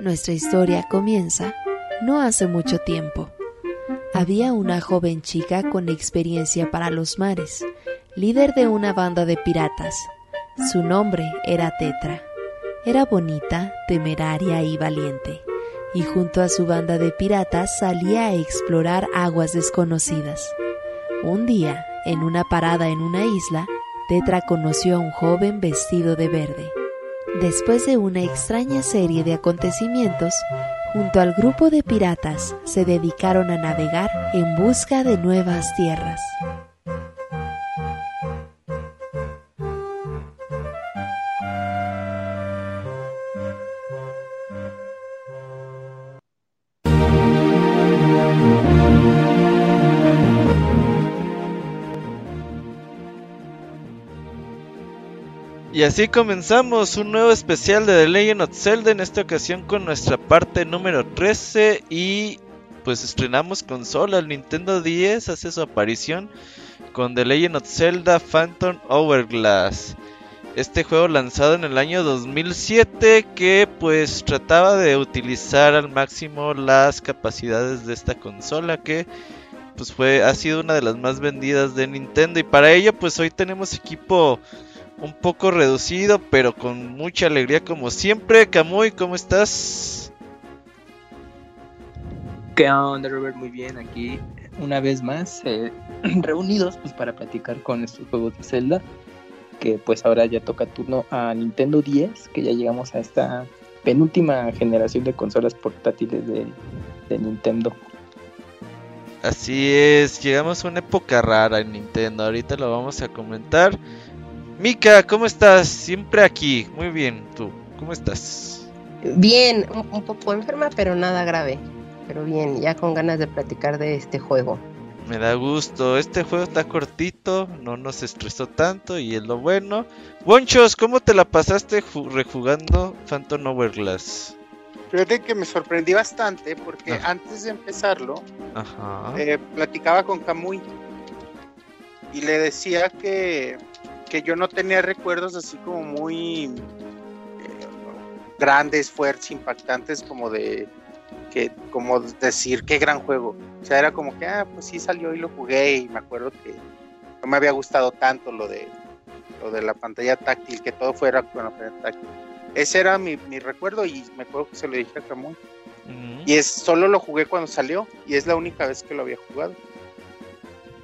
Nuestra historia comienza no hace mucho tiempo. Había una joven chica con experiencia para los mares, líder de una banda de piratas. Su nombre era Tetra. Era bonita, temeraria y valiente, y junto a su banda de piratas salía a explorar aguas desconocidas. Un día, en una parada en una isla, Tetra conoció a un joven vestido de verde. Después de una extraña serie de acontecimientos, junto al grupo de piratas se dedicaron a navegar en busca de nuevas tierras. Y así comenzamos un nuevo especial de The Legend of Zelda, en esta ocasión con nuestra parte número 13 y pues estrenamos consola, el Nintendo 10 hace su aparición con The Legend of Zelda Phantom Hourglass. Este juego lanzado en el año 2007 que pues trataba de utilizar al máximo las capacidades de esta consola que pues fue ha sido una de las más vendidas de Nintendo y para ello pues hoy tenemos equipo un poco reducido, pero con mucha alegría como siempre. Camuy, ¿cómo estás? ¿Qué onda, Robert? Muy bien, aquí una vez más eh, reunidos pues para platicar con estos juegos de Zelda, que pues ahora ya toca turno a Nintendo 10, que ya llegamos a esta penúltima generación de consolas portátiles de, de Nintendo. Así es, llegamos a una época rara en Nintendo, ahorita lo vamos a comentar. Mika, ¿cómo estás? Siempre aquí. Muy bien, tú. ¿Cómo estás? Bien, un, poco enferma, pero nada grave. Pero bien, ya con ganas de platicar de este juego. Me da gusto. Este juego está cortito, no nos estresó tanto y es lo bueno. Bonchos, ¿cómo te la pasaste rejugando Phantom Hourglass? Fíjate que me sorprendí bastante porque ah. antes de empezarlo, eh, platicaba con Kamui y le decía que yo no tenía recuerdos así como muy eh, grandes, fuertes, impactantes, como de que como decir qué gran juego. O sea, era como que, ah, pues sí salió y lo jugué y me acuerdo que no me había gustado tanto lo de lo de la pantalla táctil, que todo fuera con la pantalla táctil. Ese era mi, recuerdo y me acuerdo que se lo dije a Camuy. Y es solo lo jugué cuando salió y es la única vez que lo había jugado.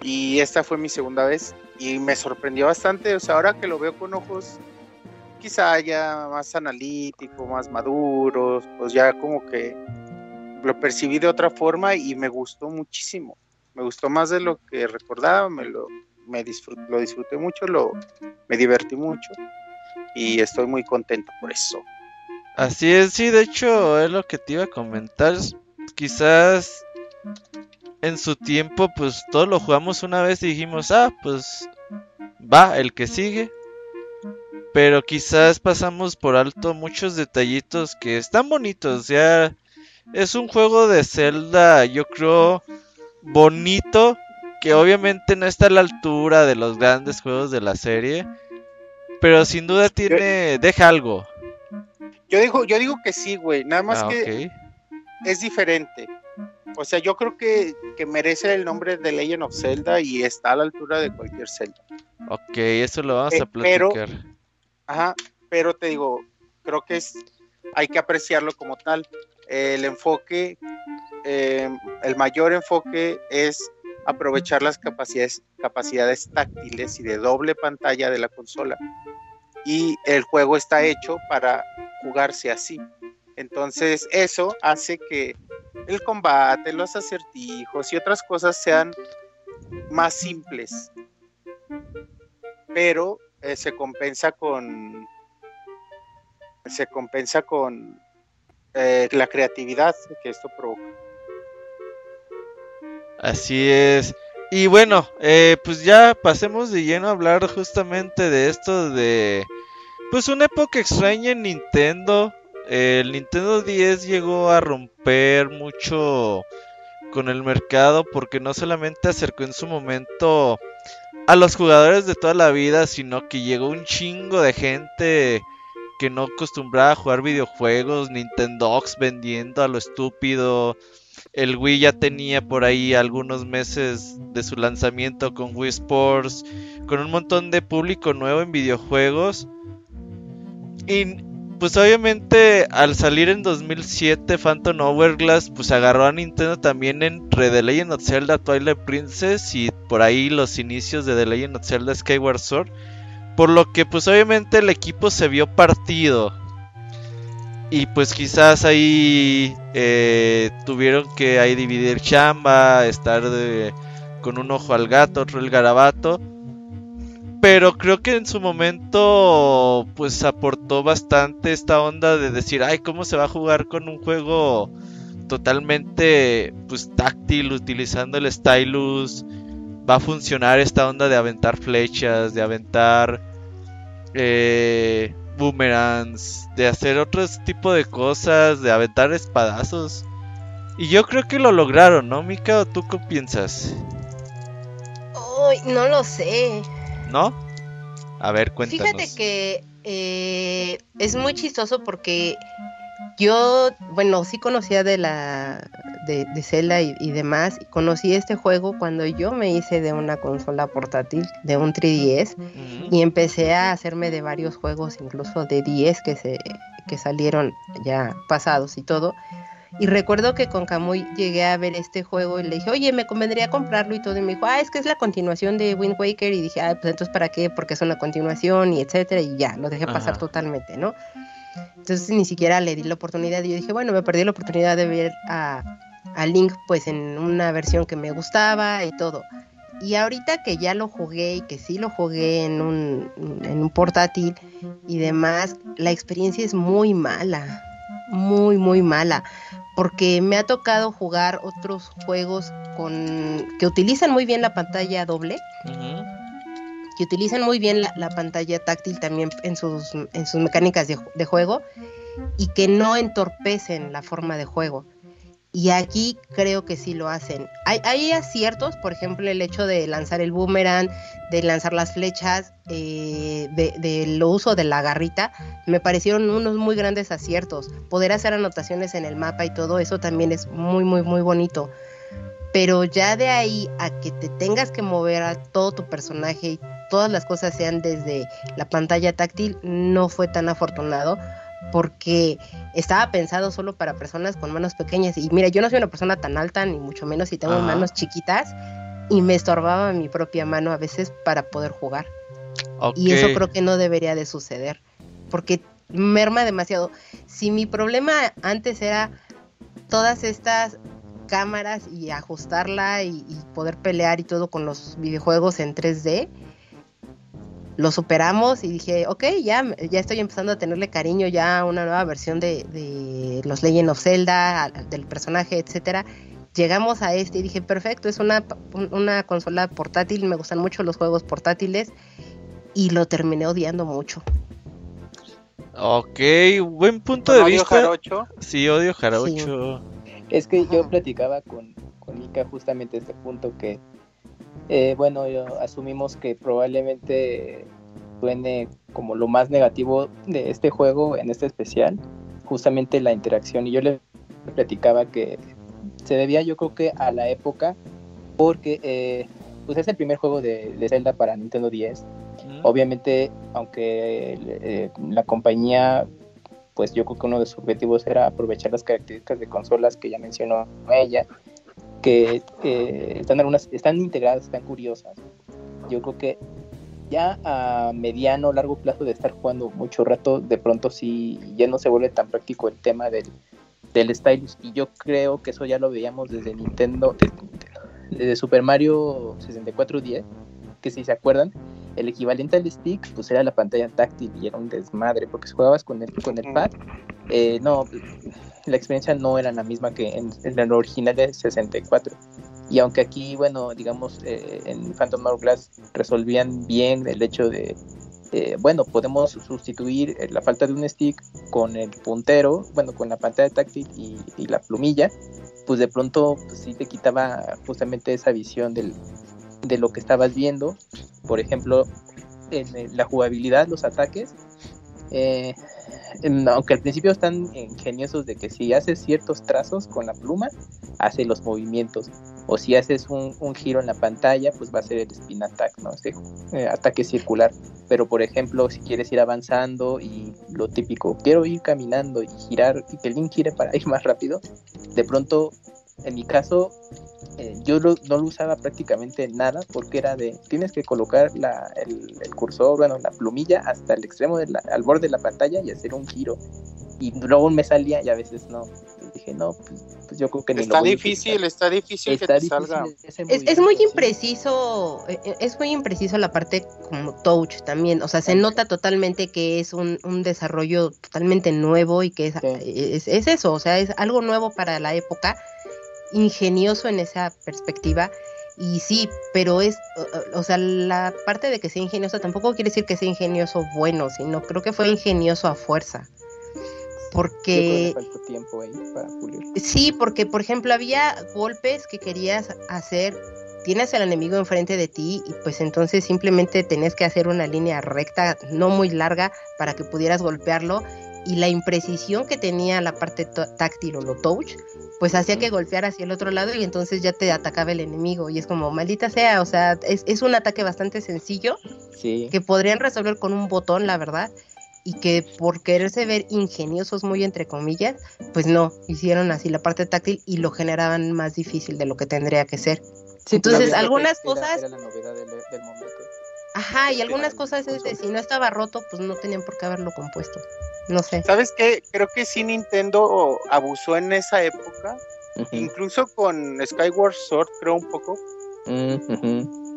Y esta fue mi segunda vez y me sorprendió bastante, o sea, ahora que lo veo con ojos quizá ya más analítico, más maduros, pues ya como que lo percibí de otra forma y me gustó muchísimo. Me gustó más de lo que recordaba, me lo, me disfruté mucho, lo, me divertí mucho y estoy muy contento por eso. Así es, sí, de hecho es lo que te iba a comentar. Quizás en su tiempo, pues todos lo jugamos una vez y dijimos, ah, pues va, el que sigue. Pero quizás pasamos por alto muchos detallitos que están bonitos. Ya es un juego de Zelda, yo creo, bonito. Que obviamente no está a la altura de los grandes juegos de la serie. Pero sin duda tiene. deja algo. Yo digo, yo digo que sí, güey. Nada más ah, que es diferente. O sea, yo creo que, merece el nombre de Legend of Zelda y está a la altura de cualquier Zelda. Ok, eso lo vamos a eh, platicar. Pero, ajá, pero te digo, creo que es, hay que apreciarlo como tal. El enfoque, eh, el mayor enfoque es aprovechar las capacidades, capacidades táctiles y de doble pantalla de la consola. Y el juego está hecho para jugarse así. Entonces eso hace que el combate, los acertijos y otras cosas sean más simples. Pero eh, se compensa con se compensa con eh, la creatividad que esto provoca. Así es. Y bueno, eh, pues ya pasemos de lleno a hablar justamente de esto de pues una época extraña en Nintendo el Nintendo 10 llegó a romper mucho con el mercado porque no solamente acercó en su momento a los jugadores de toda la vida, sino que llegó un chingo de gente que no acostumbraba a jugar videojuegos, Nintendox vendiendo a lo estúpido. El Wii ya tenía por ahí algunos meses de su lanzamiento con Wii Sports, con un montón de público nuevo en videojuegos. Y pues obviamente al salir en 2007 Phantom Hourglass pues agarró a Nintendo también entre The Legend of Zelda Twilight Princess y por ahí los inicios de The Legend of Zelda Skyward Sword. Por lo que pues obviamente el equipo se vio partido. Y pues quizás ahí eh, tuvieron que ahí dividir chamba, estar con un ojo al gato, otro el garabato. Pero creo que en su momento pues aportó bastante esta onda de decir, ay, ¿cómo se va a jugar con un juego totalmente pues táctil utilizando el stylus? Va a funcionar esta onda de aventar flechas, de aventar eh, boomerangs, de hacer otro tipo de cosas, de aventar espadazos. Y yo creo que lo lograron, ¿no, Mika? ¿O tú qué piensas? Uy, no lo sé. ¿No? A ver, cuéntanos. Fíjate que eh, es muy chistoso porque yo, bueno, sí conocía de la de, de Zelda y, demás. conocí este juego cuando yo me hice de una consola portátil, de un 3DS, y empecé a hacerme de varios juegos, incluso de 10 que se que salieron ya pasados y todo. Y recuerdo que con Kamui llegué a ver este juego y le dije, oye, me convendría comprarlo y todo. Y me dijo, ah, es que es la continuación de Wind Waker. Y dije, ah, pues entonces, ¿para qué? Porque es una continuación y etcétera. Y ya, lo dejé pasar totalmente, ¿no? Entonces ni siquiera le di la oportunidad. Y yo dije, bueno, me perdí la oportunidad de ver a, a Link, pues en una versión que me gustaba y todo. Y ahorita que ya lo jugué y que sí lo jugué en un, en un portátil y demás, la experiencia es muy mala. Muy, muy mala porque me ha tocado jugar otros juegos con que utilizan muy bien la pantalla doble, que utilizan muy bien la, pantalla táctil también en sus, en sus mecánicas de, juego y que no entorpecen la forma de juego. Y aquí creo que sí lo hacen. Hay, hay aciertos, por ejemplo, el hecho de lanzar el boomerang, de lanzar las flechas, eh, de, uso de la garrita, me parecieron unos muy grandes aciertos. Poder hacer anotaciones en el mapa y todo eso también es muy, muy, muy bonito. Pero ya de ahí a que te tengas que mover a todo tu personaje y todas las cosas sean desde la pantalla táctil, no fue tan afortunado porque estaba pensado solo para personas con manos pequeñas. Y mira, yo no soy una persona tan alta, ni mucho menos si tengo manos chiquitas, y me estorbaba mi propia mano a veces para poder jugar. Y eso creo que no debería de suceder, porque merma demasiado. Si mi problema antes era todas estas cámaras y ajustarla y, y poder pelear y todo con los videojuegos en 3D, lo superamos y dije, ok, ya, ya estoy empezando a tenerle cariño ya a una nueva versión de, los Legend of Zelda, del personaje, etcétera. Llegamos a este y dije, perfecto, es una, una consola portátil, me gustan mucho los juegos portátiles y lo terminé odiando mucho. Ok, buen punto de vista. Jarocho? Sí, odio Jarocho. Es que yo platicaba con, con Mika justamente este punto que eh, bueno, asumimos que probablemente suene como lo más negativo de este juego en este especial, justamente la interacción. Y yo le platicaba que se debía yo creo que a la época, porque eh, pues es el primer juego de, Zelda para Nintendo 10. Obviamente, aunque eh, la compañía, pues yo creo que uno de sus objetivos era aprovechar las características de consolas que ya mencionó ella, que están, algunas, están integradas, están curiosas. Yo creo que ya a mediano, largo plazo de estar jugando mucho rato, de pronto sí ya no se vuelve tan práctico el tema del, del stylus. Y yo creo que eso ya lo veíamos desde Nintendo, desde, Super Mario 6410, que si se acuerdan, el equivalente al stick pues era la pantalla táctil y era un desmadre, porque si jugabas con el, con el pad, eh, no, la experiencia no era la misma que en, el original de 64. Y aunque aquí, bueno, digamos, eh, en Phantom Hourglass resolvían bien el hecho de, bueno, podemos sustituir la falta de un stick con el puntero, bueno, con la pantalla táctil y, la plumilla, pues de pronto pues, sí te quitaba justamente esa visión del, de lo que estabas viendo. Por ejemplo, en la jugabilidad, los ataques, eh, aunque al principio están ingeniosos de que si haces ciertos trazos con la pluma, hace los movimientos. O si haces un, giro en la pantalla, pues va a ser el spin attack, ¿no? Este eh, ataque circular. Pero por ejemplo, si quieres ir avanzando y lo típico, quiero ir caminando y girar y que el link gire para ir más rápido, de pronto, en mi caso, eh, yo no lo usaba prácticamente nada porque era de, tienes que colocar la, el, cursor, bueno, la plumilla hasta el extremo, de al borde de la pantalla y hacer un giro. Y luego me salía y a veces no. dije, no, pues, pues, yo creo que ni Está difícil, está difícil que te salga. Es, muy impreciso, eh, eh, es muy impreciso la parte como touch también. O sea, se nota totalmente que es un, un desarrollo totalmente nuevo y que es, es, es eso, o sea, es algo nuevo para la época ingenioso en esa perspectiva. Y sí, pero es, o, sea, la parte de que sea ingenioso tampoco quiere decir que sea ingenioso bueno, sino creo que fue ingenioso a fuerza. Porque... tiempo para Sí, porque por ejemplo había golpes que querías hacer, tienes al enemigo enfrente de ti y pues entonces simplemente tenés que hacer una línea recta, no muy larga, para que pudieras golpearlo y la imprecisión que tenía la parte táctil o lo touch, pues hacía que golpeara hacia el otro lado y entonces ya te atacaba el enemigo y es como, maldita sea, o sea, es, un ataque bastante sencillo que podrían resolver con un botón, la verdad, y que por quererse ver ingeniosos muy entre comillas, pues no, hicieron así la parte táctil y lo generaban más difícil de lo que tendría que ser. entonces, algunas cosas... Era la novedad del, del momento. Ajá, y algunas cosas es de si no estaba roto, pues no tenían por qué haberlo compuesto. No sé. ¿Sabes qué? Creo que sí Nintendo abusó en esa época. Incluso con Skyward Sword, creo un poco.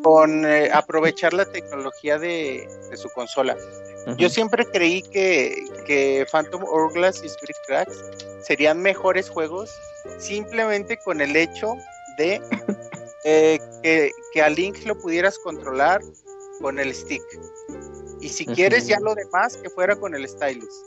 Con eh, aprovechar la tecnología de, su consola. Yo siempre creí que, que Phantom Hourglass y Spirit Cracks serían mejores juegos simplemente con el hecho de eh, que, que a Link lo pudieras controlar con el stick. Y si quieres ya lo demás, que fuera con el stylus.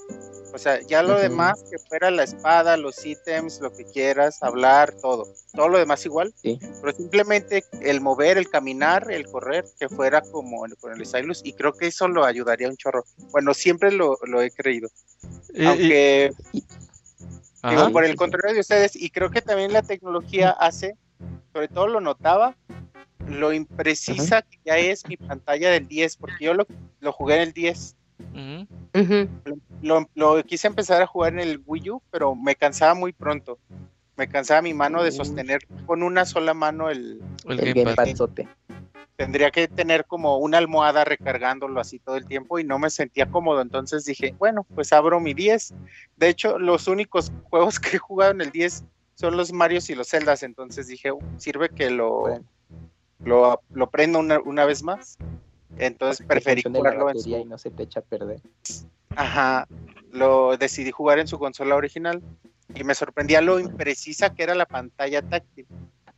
O sea, ya lo demás, que fuera la espada, los ítems, lo que quieras, hablar, todo. Todo lo demás igual. Pero simplemente el mover, el caminar, el correr, que fuera como con el stylus. Y creo que eso lo ayudaría un chorro. Bueno, siempre lo, he creído. Aunque... por el contrario de ustedes, y creo que también la tecnología hace, sobre todo lo notaba, lo imprecisa que ya es mi pantalla del 10, porque yo lo, jugué en el 10. lo, quise empezar a jugar en el Wii U, pero me cansaba muy pronto. Me cansaba mi mano de sostener con una sola mano el, el, Tendría que tener como una almohada recargándolo así todo el tiempo y no me sentía cómodo. Entonces dije, bueno, pues abro mi 10. De hecho, los únicos juegos que he jugado en el 10 son los Marios y los Zeldas. Entonces dije, uh, sirve que lo, lo, lo prendo una, una, vez más. Entonces preferí jugarlo en su... y no se te echa a perder. Ajá, lo decidí jugar en su consola original y me sorprendía lo imprecisa que era la pantalla táctil,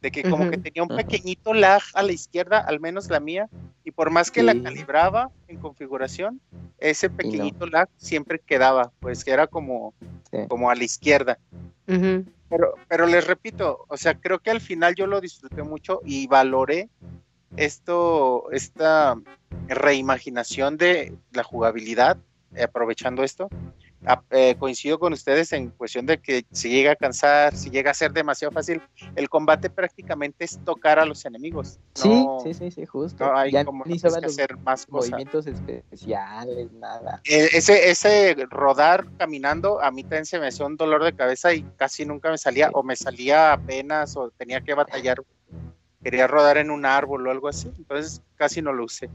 de que como que tenía un pequeñito lag a la izquierda, al menos la mía, y por más que la calibraba en configuración, ese pequeñito lag siempre quedaba, pues que era como, como a la izquierda. Pero, pero les repito, o sea, creo que al final yo lo disfruté mucho y valoré esto, esta reimaginación de la jugabilidad, aprovechando esto, eh, coincido con ustedes en cuestión de que si llega a cansar, si llega a ser demasiado fácil, el combate prácticamente es tocar a los enemigos. sí, sí, sí, justo. No hay como que hacer más movimientos especiales, nada. E, ese, ese rodar caminando, a mí también se me hacía un dolor de cabeza y casi nunca me salía, o me salía apenas, o tenía que batallar. Quería rodar en un árbol o algo así, entonces casi no lo usé.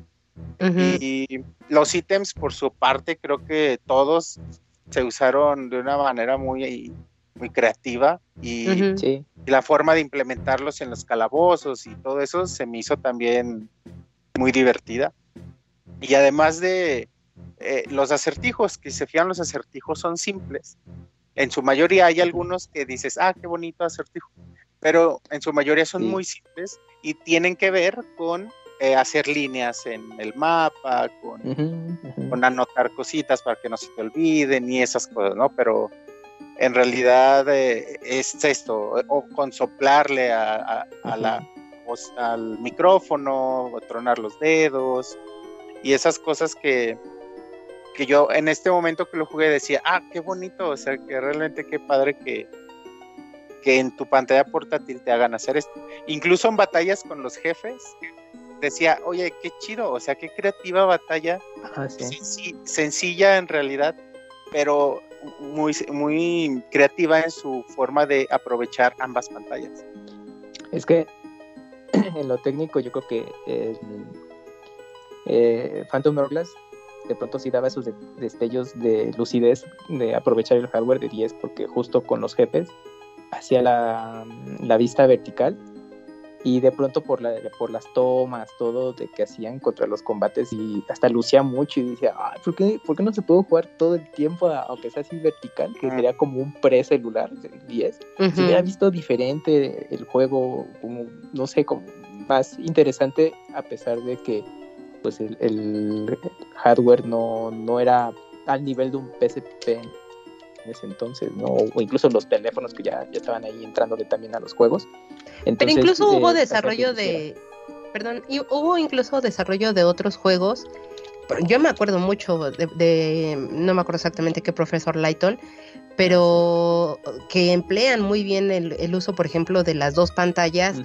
Y los ítems, por su parte, creo que todos se usaron de una manera muy, muy creativa y, la forma de implementarlos en los calabozos y todo eso se me hizo también muy divertida. Y además de eh, los acertijos, que se fían los acertijos son simples. En su mayoría hay algunos que dices, ah, qué bonito acertijo, pero en su mayoría son muy simples y tienen que ver con eh, hacer líneas en el mapa, con, anotar cositas para que no se te olviden y esas cosas, ¿no? Pero en realidad eh, es esto, o con soplarle a, la, o al micrófono, tronar los dedos y esas cosas que, que yo en este momento que lo jugué decía, ah, qué bonito, o sea, que realmente qué padre que, que en tu pantalla portátil te hagan hacer esto. Incluso en batallas con los jefes, decía, oye, qué chido, o sea, qué creativa batalla, sencilla en realidad, pero muy, muy creativa en su forma de aprovechar ambas pantallas. Es que en lo técnico yo creo que eh, Phantom Hourglass de pronto sí daba esos destellos de lucidez de aprovechar el hardware de 10 porque justo con los jefes hacía la, la vista vertical y de pronto por, la, por las tomas, todo de que hacían contra los combates y hasta lucía mucho y decía, Ay, ¿por, qué, ¿por qué no se puede jugar todo el tiempo aunque sea así vertical? Que sería como un pre-celular del 10. Se hubiera visto diferente el juego, como, no sé, como más interesante a pesar de que pues el, el hardware no, no era al nivel de un PSP ese entonces, ¿no? O incluso los teléfonos que ya, ya estaban ahí entrándole también a los juegos. Pero incluso hubo desarrollo de, perdón, y hubo incluso desarrollo de otros juegos. Yo me acuerdo mucho de, no me acuerdo exactamente qué profesor Lighton, pero que emplean muy bien el, uso, por ejemplo, de las dos pantallas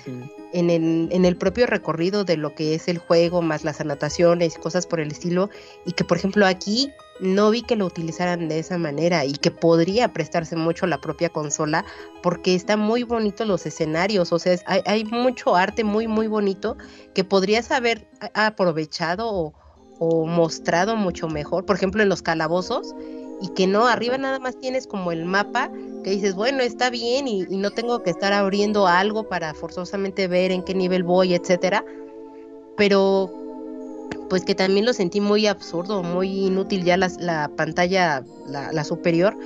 en, el, en el propio recorrido de lo que es el juego, más las anotaciones y cosas por el estilo, y que, por ejemplo, aquí no vi que lo utilizaran de esa manera y que podría prestarse mucho la propia consola porque están muy bonitos los escenarios, o sea, hay, hay, mucho arte muy, muy bonito que podrías haber aprovechado o, o mostrado mucho mejor, por ejemplo, en los calabozos y que no, arriba nada más tienes como el mapa que dices, bueno, está bien y, no tengo que estar abriendo algo para forzosamente ver en qué nivel voy, etcétera. Pero pues que también lo sentí muy absurdo, muy inútil ya la pantalla, la, superior,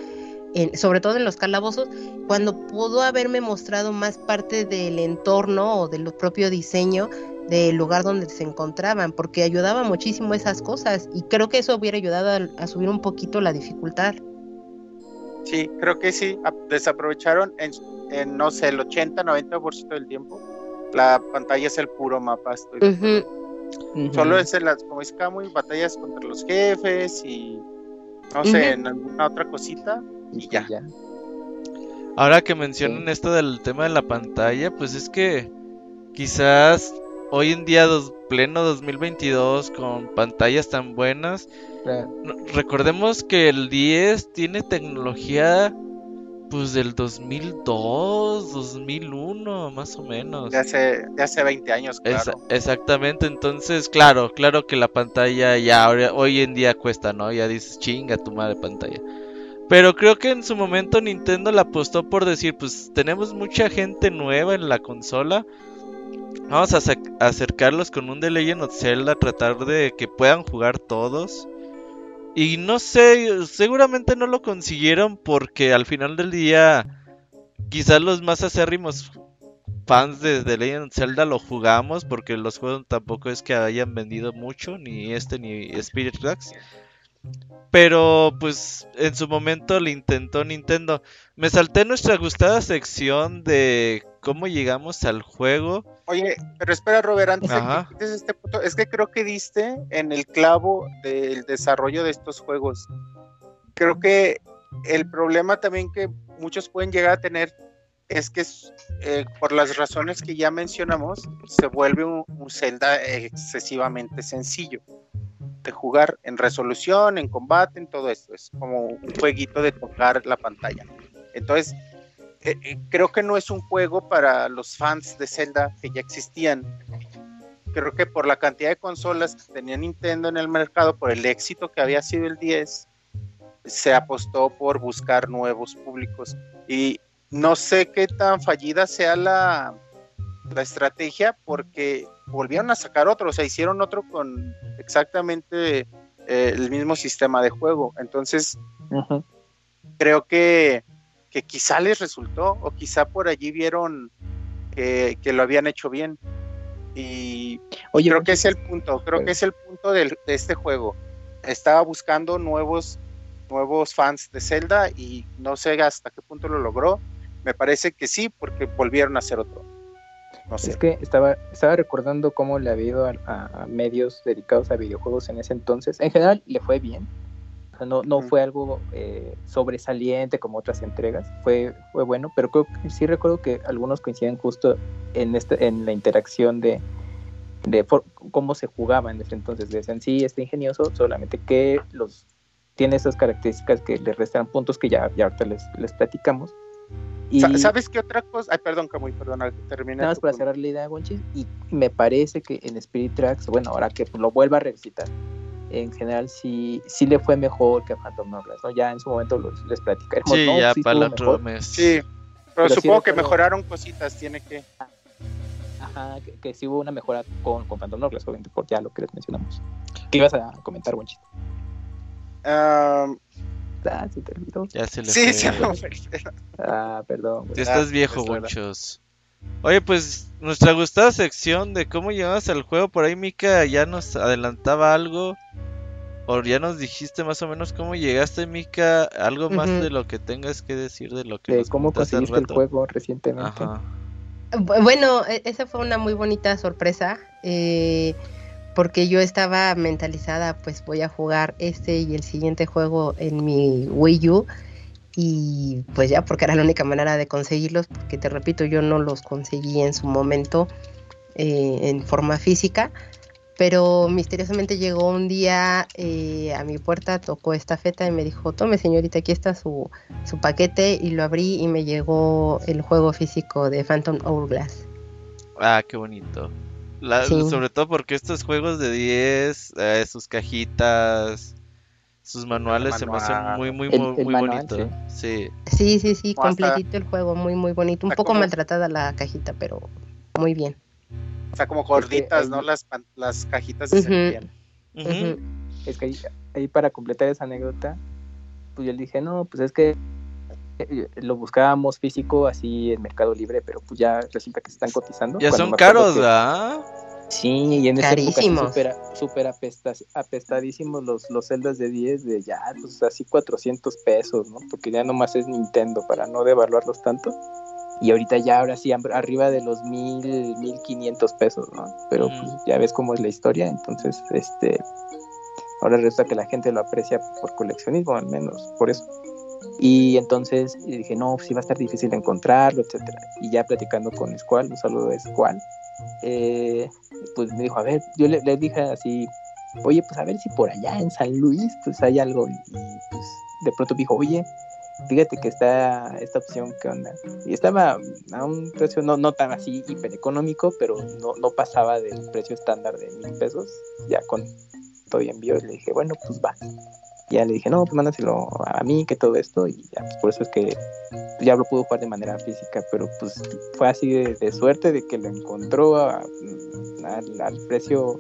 sobre todo en los calabozos, cuando pudo haberme mostrado más parte del entorno o del propio diseño del lugar donde se encontraban, porque ayudaba muchísimo esas cosas y creo que eso hubiera ayudado a, subir un poquito la dificultad. Sí, creo que sí, desaprovecharon en, no sé, el 80-90% del tiempo. La pantalla es el puro mapa. Estoy Solo es en las, como es muy batallas contra los jefes y no sé, en alguna otra cosita y ya. Ahora que mencionan esto del tema de la pantalla, pues es que quizás hoy en día, dos, pleno 2022, con pantallas tan buenas, recordemos que el 10 tiene tecnología pues del 2002, 2001, más o menos. De hace, de hace 20 años, claro. exactamente, entonces, claro, claro que la pantalla ya hoy en día cuesta, ¿no? Ya dices, chinga tu madre pantalla. Pero creo que en su momento Nintendo la apostó por decir, pues tenemos mucha gente nueva en la consola, Vamos a acercarlos con un The Legend of Zelda, tratar de que puedan jugar todos. Y no sé, seguramente no lo consiguieron porque al final del día, quizás los más acérrimos fans de The Legend of Zelda lo jugamos porque los juegos tampoco es que hayan vendido mucho, ni este ni Spirit Tracks. Pero pues en su momento lo intentó Nintendo. Me salté nuestra gustada sección de cómo llegamos al juego. Oye, pero espera, Robert, antes de que este punto, es que creo que diste en el clavo del desarrollo de estos juegos. Creo que el problema también que muchos pueden llegar a tener es que eh, por las razones que ya mencionamos, se vuelve un, un, Zelda excesivamente sencillo de jugar en resolución, en combate, en todo esto. Es como un jueguito de tocar la pantalla. Entonces, eh, eh, creo que no es un juego para los fans de Zelda que ya existían. Creo que por la cantidad de consolas que tenía Nintendo en el mercado, por el éxito que había sido el 10, se apostó por buscar nuevos públicos. Y no sé qué tan fallida sea la, la estrategia, porque volvieron a sacar otro, o sea, hicieron otro con exactamente eh, el mismo sistema de juego. Entonces, creo que que quizá les resultó o quizá por allí vieron que, lo habían hecho bien. Y Oye, creo que es el punto, creo que es el punto de este juego. Estaba buscando nuevos, nuevos fans de Zelda y no sé hasta qué punto lo logró. Me parece que sí, porque volvieron a hacer otro. No sé. Es que estaba, estaba recordando cómo le había ido a, a- a medios dedicados a videojuegos en ese entonces. En general le fue bien. No, no fue algo eh, sobresaliente como otras entregas. Fue, fue bueno, pero creo que sí recuerdo que algunos coinciden justo en, este, en la interacción de, de cómo se jugaba en ese entonces. Decían, sí, está ingenioso, solamente que los tiene esas características que le restan puntos que ya, ya ahorita les, les platicamos. Y ¿Sabes qué otra cosa? Ay, perdón, Camuy, perdón, termina. Nada más para punto. cerrar la idea, Gonchis, y me parece que en Spirit Tracks, bueno, ahora que lo vuelva a revisitar, en general sí, sí le fue mejor que a Phantom Hourglass, ¿no? Ya en su momento los, les platicaremos, Sí, ¿no? ya Sí para el otro mejor. mes. Sí, pero, Pero sí supongo que mejoraron cositas, tiene que. Ajá, que, que sí hubo una mejora con, con Phantom Hourglass, obviamente, por ya lo que les mencionamos. ¿Qué ibas a comentar, Gonchis? Ah, Ah, se te olvidó. Ya se le sí, fue. sí, no, Ah, perdón. güey. Estás Ah, viejo, es. Oye, pues nuestra gustada sección de cómo llegamos al juego, por ahí Mika ya nos adelantaba algo. O ya nos dijiste más o menos cómo llegaste, Mika. Algo más de lo que tengas que decir de lo que De nos cómo conseguiste el rato. juego recientemente. Ajá. Bueno, e- esa fue una muy bonita sorpresa, eh, porque yo estaba mentalizada, pues voy a jugar este y el siguiente juego en mi Wii U, y pues ya, porque era la única manera de conseguirlos, porque te repito, yo no los conseguí en su momento eh, en forma física, pero misteriosamente llegó un día eh, a mi puerta, tocó esta feta y me dijo, tome señorita, aquí está su, su paquete y lo abrí y me llegó el juego físico de Phantom Hourglass. Ah, qué bonito. La- Sí. Sobre todo porque estos juegos de 10, eh, sus cajitas, sus manuales se me hacen muy, muy, El- muy, el muy manual, bonito. Sí. Sí, sí, sí, completito el juego, muy, muy bonito. Un Está poco como- maltratada la cajita, pero muy bien. O sea, como gorditas, ¿no? Las, las cajitas. Ujú. Ujú. Es que ahí, ahí para completar esa anécdota, pues yo le dije, no, pues es que eh, lo buscábamos físico así en Mercado Libre, pero pues ya resulta que se están cotizando. Ya Cuando son caros, que- ¿verdad? Sí, y en esa época Carísimos. súper súper apestadísimos los, los celdas de 10 de ya, pues así 400 pesos, ¿no? Porque ya nomás es Nintendo para no devaluarlos tanto. Y ahorita ya ahora sí arriba de los mil, mil quinientos pesos, ¿no? Pero pues ya ves cómo es la historia, entonces este ahora resulta que la gente lo aprecia por coleccionismo, al menos por eso. Y entonces dije, no, sí va a estar difícil encontrarlo, etcétera. Y ya platicando con Squall, un saludo a Squall, eh, pues me dijo, a ver, yo le, dije así, oye, pues a ver si por allá en San Luis, pues hay algo. Y, pues de pronto me dijo, oye, fíjate que está esta opción, ¿qué onda? Y estaba a un precio no, no tan así hiper económico, pero no, no pasaba del precio estándar de mil pesos, ya con todo envío. Y le dije, bueno, pues va. Ya le dije, no, pues mándaselo a mí, que todo esto, y ya, pues por eso es que ya lo pudo jugar de manera física, pero pues fue así de, de suerte de que lo encontró a- al, al precio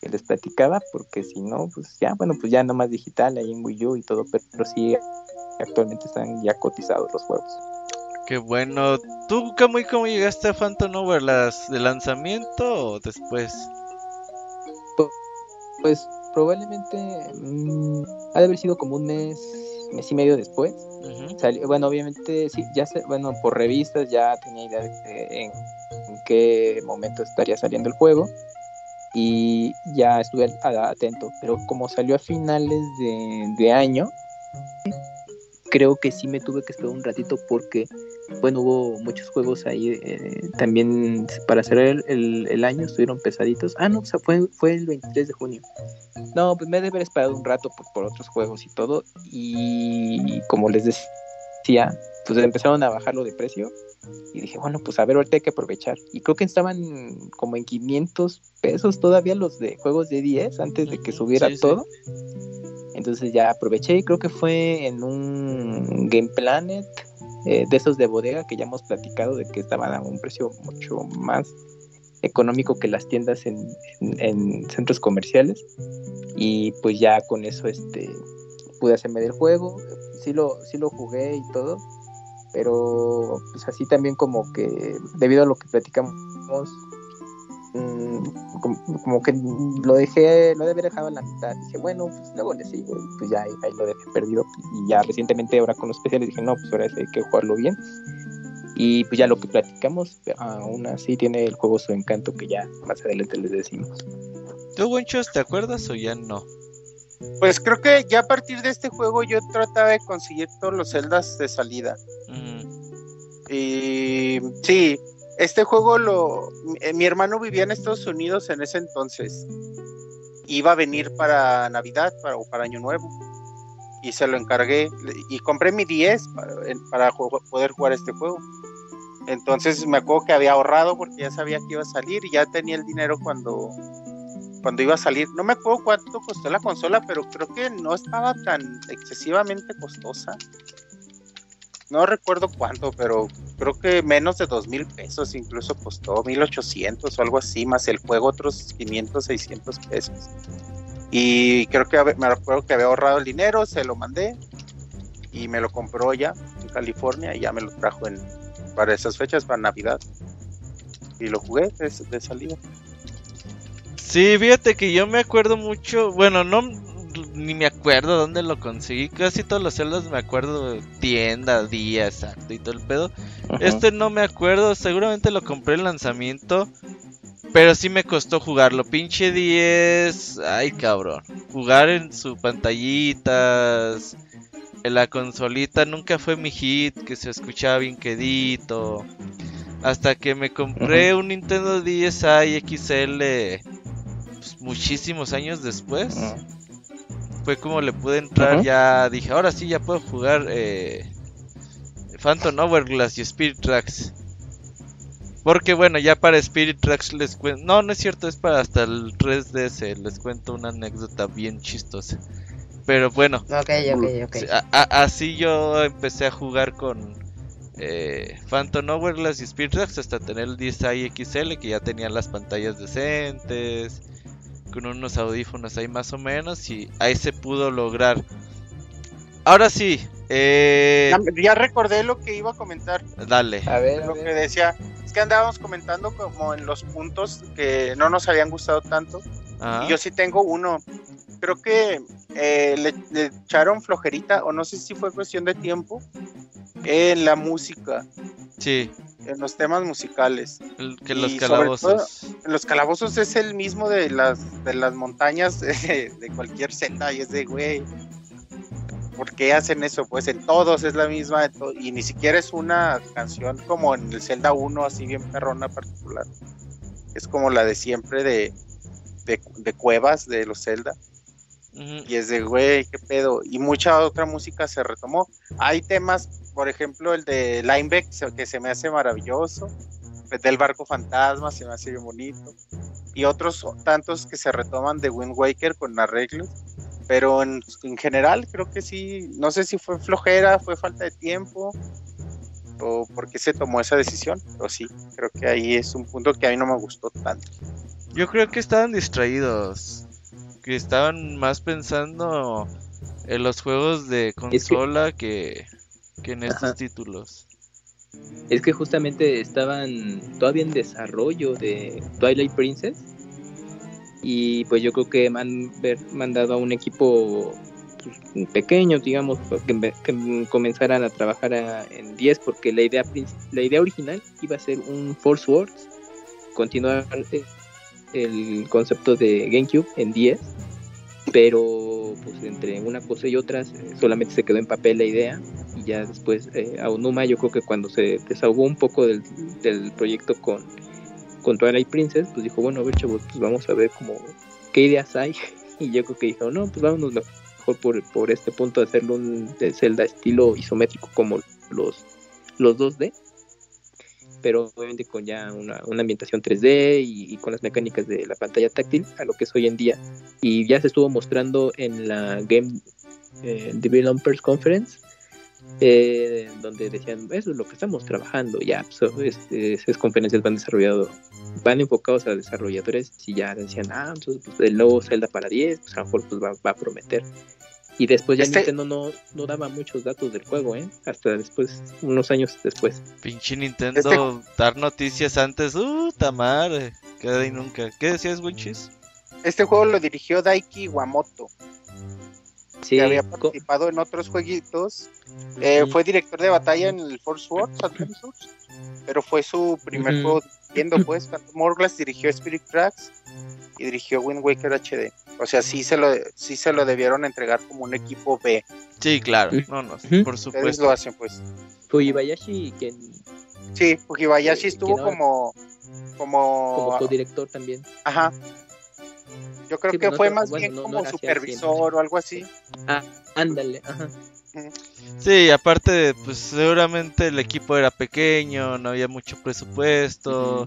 que les platicaba, porque si no, pues ya, bueno, pues ya nomás digital ahí en Wii U y todo, pero, pero sí, actualmente están ya cotizados los juegos. Qué bueno. ¿Tú, Camuy, cómo llegaste a Phantom Hourglass? ¿De lanzamiento o después? Pues probablemente mm, ha de haber sido como un mes, mes y medio después. Salió- bueno, obviamente, sí, ya sé, bueno, por revistas ya tenía idea de, de en, en qué momento estaría saliendo el juego y ya estuve a- atento, pero como salió a finales de, de año, creo que sí me tuve que esperar un ratito porque, bueno, hubo muchos juegos ahí eh, también para cerrar el, el- año, estuvieron pesaditos. Ah, no, o sea, fue, fue el 23 de junio. No, pues me he de haber esperado un rato por, por otros juegos y todo. Y como les decía, pues empezaron a bajarlo de precio. Y dije, bueno, pues a ver, ahorita hay que aprovechar. Y creo que estaban como en 500 pesos todavía los de juegos de 10 antes de que subiera sí, sí. todo. Entonces ya aproveché y creo que fue en un Game Planet eh, de esos de bodega que ya hemos platicado de que estaban a un precio mucho más económico que las tiendas en, en- en centros comerciales y pues ya con eso este pude hacerme del juego sí lo sí lo jugué y todo pero pues así también como que debido a lo que platicamos mm, como, que lo dejé lo haber dejado en la mitad dije bueno pues luego le sigo y pues ya ahí, lo dejé perdido y ya recientemente ahora con los especiales dije no pues ahora hay que jugarlo bien Y pues ya lo que platicamos, aún así tiene el juego su encanto que ya más adelante les decimos. ¿Tú, Winchos, te acuerdas o ya no? Pues creo que ya a partir de este juego yo trataba de conseguir todos los celdas de salida. Y sí, este juego lo... Eh, mi hermano vivía en Estados Unidos en ese entonces. Iba a venir para Navidad para, o para Año Nuevo. Y se lo encargué. Y compré mi 10 para, para poder jugar este juego. Entonces me acuerdo que había ahorrado porque ya sabía que iba a salir y ya tenía el dinero cuando cuando iba a salir. No me acuerdo cuánto costó la consola, pero creo que no estaba tan excesivamente costosa. No recuerdo cuánto, pero creo que menos de dos mil pesos incluso costó, mil ochocientos o algo así, más el juego otros 500, 600 pesos. Y creo que me acuerdo que había ahorrado el dinero, se lo mandé y me lo compró ya en California y ya me lo trajo en, para esas fechas, para Navidad. Y lo jugué de, de salida. Sí, fíjate que yo me acuerdo mucho, bueno, no ni me acuerdo dónde lo conseguí, casi todos los celdas me acuerdo tienda, día exacto y todo el pedo. Este no me acuerdo, seguramente lo compré en lanzamiento, pero sí me costó jugarlo, pinche 10, ay cabrón, jugar en su pantallitas, en la consolita nunca fue mi hit, que se escuchaba bien quedito. Hasta que me compré un Nintendo 10i XL muchísimos años después. Fue como le pude entrar, ya dije, ahora sí ya puedo jugar eh, Phantom Hourglass y Spirit Tracks. Porque bueno, ya para Spirit Tracks les cuento... No, no es cierto, es para hasta el 3DS. Les cuento una anécdota bien chistosa. Pero bueno. así yo empecé a jugar con eh, Phantom Hourglass y Spirit Tracks hasta tener el 10i XL que ya tenía las pantallas decentes con unos audífonos ahí más o menos y ahí se pudo lograr. Ahora sí, eh... ya, recordé lo que iba a comentar. Dale. A ver, lo que decía, es que andábamos comentando como en los puntos que no nos habían gustado tanto. Y yo sí tengo uno. Creo que eh, le, le, echaron flojerita, o no sé si fue cuestión de tiempo, en la música. Sí en los temas musicales. que los calabozos. los calabozos es el mismo de las de las montañas de, cualquier senda y es de güey. ¿Por qué hacen eso? Pues en todos es la misma y ni siquiera es una canción como en el Zelda 1 así bien perrona particular. Es como la de siempre de, de, cuevas de los Zelda. Y es de, güey, qué pedo. Y mucha otra música se retomó. Hay temas por ejemplo, el de Lineback, que se me hace maravilloso. El del barco fantasma se me hace bien bonito. Y otros tantos que se retoman de Wind Waker con arreglos. Pero en, general creo que sí, no sé si fue flojera, fue falta de tiempo o por qué se tomó esa decisión, pero sí, creo que ahí es un punto que a mí no me gustó tanto. Yo creo que estaban distraídos, que estaban más pensando en los juegos de consola que que en estos títulos. Es que justamente estaban todavía en desarrollo de Twilight Princess y pues yo creo que han mandado a un equipo pues, pequeño, digamos, que, que, comenzaran a trabajar en 10 porque la idea la idea original iba a ser un Force Wars, continuar el concepto de GameCube en 10, pero pues entre una cosa y otra solamente se quedó en papel la idea y ya después eh, Aonuma yo creo que cuando se desahogó un poco del, proyecto con, con Twilight Princess, pues dijo, bueno, a ver chavos, pues vamos a ver como qué ideas hay y yo creo que dijo, no, pues vámonos mejor por, por este punto de hacerlo un de Zelda estilo isométrico como los, los 2D pero obviamente con ya una, ambientación 3D y, con las mecánicas de la pantalla táctil a lo que es hoy en día. Y ya se estuvo mostrando en la Game eh, Developers Conference eh, donde decían eso es lo que estamos trabajando ya pues, esas conferencias van desarrollado van enfocados a desarrolladores y ya decían ah entonces pues, el nuevo Zelda para 10 pues a lo mejor pues, va, a prometer y después ya este Nintendo no, no daba muchos datos del juego, ¿eh? Hasta después, unos años después. Pinche Nintendo, este dar noticias antes, uh, tamar, queda y nunca. ¿Qué decías, Winchis? Este juego lo dirigió Daiki Wamoto que había participado en otros jueguitos. Eh, fue director de batalla en el Force Wars pero fue su primer juego dirigiendo, pues. Morglass dirigió Spirit Tracks y dirigió Wind Waker HD. O sea, sí se lo, sí se lo debieron entregar como un equipo B. Sí, claro. No, no, por Ustedes supuesto. lo hacen, pues. Fujibayashi, que Sí, Fujibayashi Eh, estuvo que no- como, como, como co-director también. ajá. Yo creo Sí, que pues no fue te- más bueno, bien no- no como al supervisor o algo así. Ándale, ajá. Sí, aparte, pues seguramente el equipo era pequeño, no había mucho presupuesto.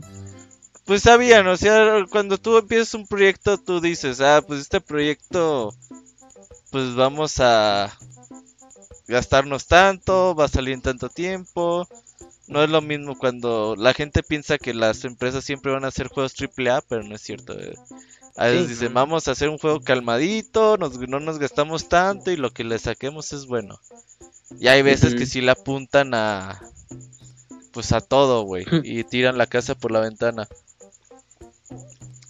Pues sabían, o sea, cuando tú empiezas un proyecto, tú dices, ah, pues este proyecto, pues vamos a gastarnos tanto, va a salir en tanto tiempo. No es lo mismo cuando la gente piensa que las empresas siempre van a hacer juegos AAA, pero no es cierto. eh. A veces Sí. dicen, vamos a hacer un juego calmadito, nos- no nos gastamos tanto y lo que le saquemos es bueno. Y hay veces que sí le apuntan a, pues a todo, güey, y tiran la casa por la ventana.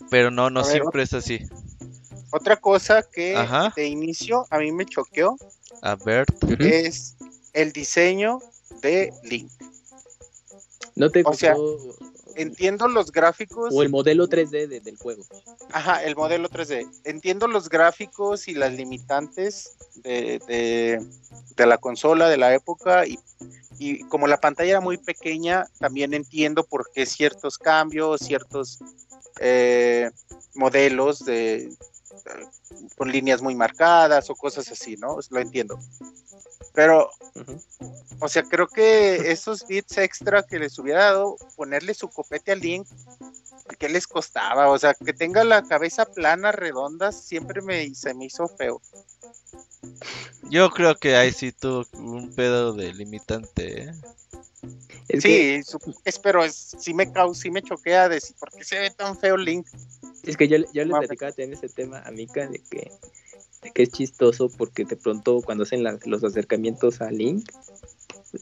Pero no, no A ver, siempre es así. Otra cosa que Ajá. de inicio a mí me choqueó A ver, es el diseño de Link. No te o sea, gustó Entiendo los gráficos, o el modelo 3D de- del juego. ajá, el modelo 3D. Entiendo los gráficos y las limitantes de, de- de la consola de la época y, y como la pantalla era muy pequeña, también entiendo por qué ciertos cambios, ciertos eh, modelos de con líneas muy marcadas o cosas así, ¿no? Lo entiendo. Pero. O sea, creo que esos bits extra que les hubiera dado, ponerle su copete al Link, ¿qué les costaba? O sea, que tenga la cabeza plana, redonda, siempre me, se me hizo feo. yo creo que ahí sí tuvo un pedo de limitante, ¿eh? Es que, sí, su- espero, es, sí me cau- sí me choquea decir, ¿por qué se ve tan feo Link? es que yo, yo le platicaba también ese tema a Mika de que, de que es chistoso porque de pronto cuando hacen la- los acercamientos a Link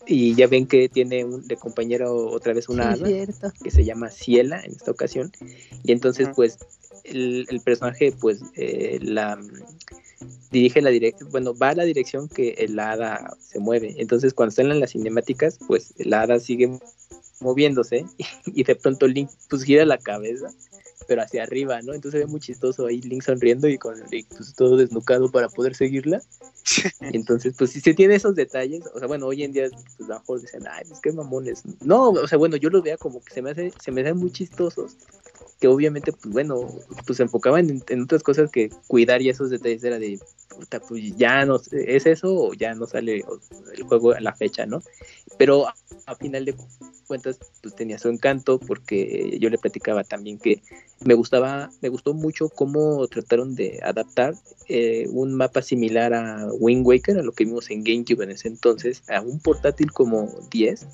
y ya ven que tiene un, de compañero otra vez una Sí, hada que se llama Ciela en esta ocasión y entonces pues el, el personaje pues eh, la dirige la dirección, bueno, va a la dirección que el hada se mueve. Entonces, cuando están en las cinemáticas, pues el hada sigue moviéndose y de pronto Link pues gira la cabeza, pero hacia arriba, ¿no? Entonces se ve muy chistoso ahí Link sonriendo y con Link pues todo desnucado para poder seguirla. Y entonces, pues si se tiene esos detalles, o sea, bueno, hoy en día pues a lo mejor dicen, ay, pues qué mamones. No, o sea, bueno, yo los veía como que se me hace, se me hacen muy chistosos que obviamente, pues bueno, pues se enfocaban en, otras cosas que cuidar y esos detalles era de, puta, pues ya no, es eso o ya no sale el juego a la fecha, ¿no? Pero a, a final de cuentas, pues tenía su encanto porque yo le platicaba también que me gustaba, me gustó mucho cómo trataron de adaptar eh, un mapa similar a Wind Waker, a lo que vimos en GameCube en ese entonces, a un portátil como 10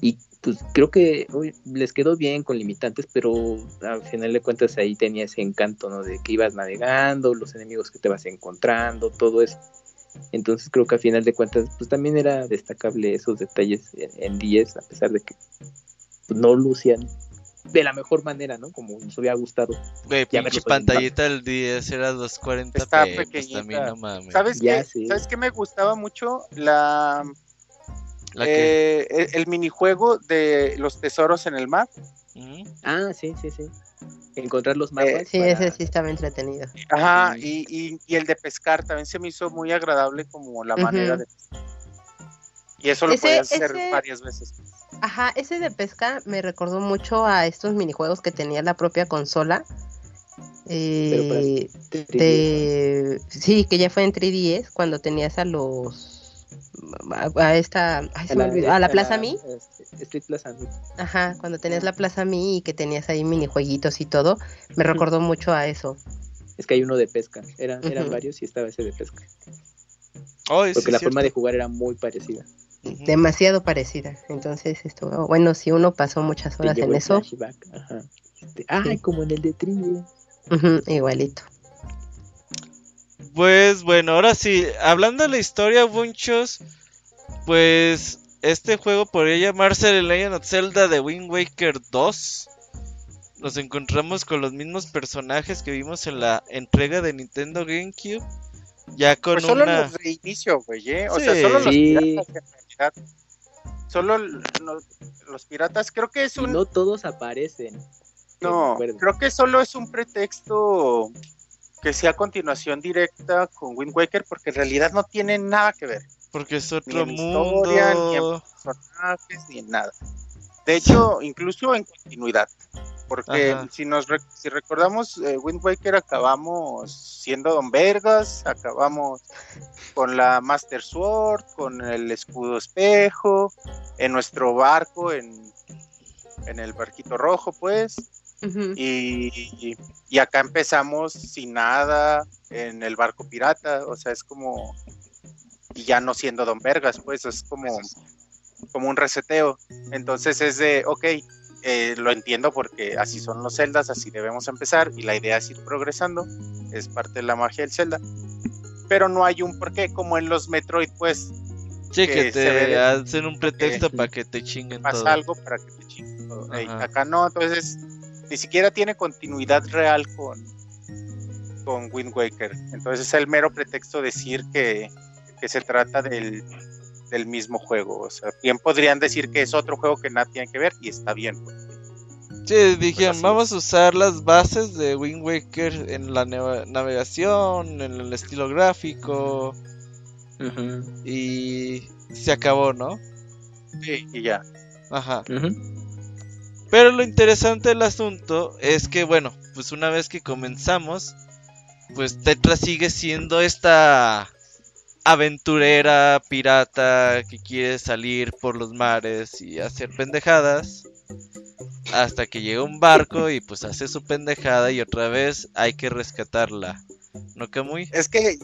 y pues creo que uy, les quedó bien con limitantes, pero al final de cuentas ahí tenía ese encanto, ¿no? De que ibas navegando, los enemigos que te vas encontrando, todo eso. Entonces creo que al final de cuentas pues también era destacable esos detalles en, en 10, a pesar de que pues, no lucían de la mejor manera, ¿no? Como nos hubiera gustado. Güey, pinche pantallita del 10 era 240p, Está pues pequeñita. también no mames. ¿Sabes Ya qué? ¿Sabes qué me gustaba mucho? La, La que... eh, el, el minijuego de los tesoros en el mar. Ah, sí, sí, sí. Encontrar los mapas. Sí, para- ese sí estaba entretenido. Ajá, Sí. y, y, y el de pescar también se me hizo muy agradable como la manera de pescar. Y eso lo Ese- podías hacer ese- varias veces. Ajá, ese de pesca me recordó mucho a estos minijuegos que tenía la propia consola. Eh, de, sí, que ya fue en 3DS cuando tenías a los a, a esta ay, se me olvidó, a la Plaza Mi, este, Street Plaza Mi. ajá, cuando tenías la Plaza Mi y que tenías ahí minijueguitos y todo, me recordó mucho a eso. Es que hay uno de pesca. Eran, eran varios y estaba ese de pesca. Sí, Porque la cierto. forma de jugar era muy parecida. Demasiado parecida. Entonces, esto, bueno, si uno pasó muchas horas en eso, ajá. Este, ay, Sí. como en el de Trivia. igualito. Pues bueno, ahora sí, hablando de la historia, muchos, pues este juego podría llamarse The Legend of Zelda de Wind Waker 2. Nos encontramos con los mismos personajes que vimos en la entrega de Nintendo GameCube. Ya con Pues solo una... los de inicio, güey, ¿eh? O Sí. sea, solo los piratas en realidad. solo l- lo- los piratas, creo que es un... no todos aparecen. No, creo que solo es un pretexto que sea continuación directa con Wind Waker, porque en realidad no tiene nada que ver. Porque es Ni otro en historia, ni en mundo. personajes, ni en nada. De hecho, incluso en continuidad. Porque Ajá. si nos rec- si recordamos, eh, Wind Waker acabamos siendo Don Vergas, acabamos con la Master Sword, con el escudo espejo, en nuestro barco, en, en el barquito rojo, pues. Y, y acá empezamos sin nada en el barco pirata, o sea, es como, y ya no siendo Don Vergas, pues es como, como un reseteo. Entonces es de, ok, eh, lo entiendo porque así son los celdas, así debemos empezar, y la idea es ir progresando, es parte de la magia del celda. Pero no hay un porqué, como en los Metroid, pues Sí, que que te de- hacen un pretexto para que te chinguen pasa todo. algo para que te chingue todo. Acá no, entonces ni siquiera tiene continuidad real con, con Wind Waker. Entonces es el mero pretexto decir que, que se trata del, del mismo juego. O sea, bien podrían decir que es otro juego que nada tiene que ver y está bien. pues. Sí, dijeron, vamos a usar las bases de Wind Waker en la navegación, en el estilo gráfico y se acabó, ¿no? Sí, y ya. Ajá. Pero lo interesante del asunto es que, bueno, pues una vez que comenzamos, pues Tetra sigue siendo esta aventurera pirata que quiere salir por los mares y hacer pendejadas. Hasta que llega un barco y pues hace su pendejada y otra vez hay que rescatarla. ¿No, Kamui? Es que,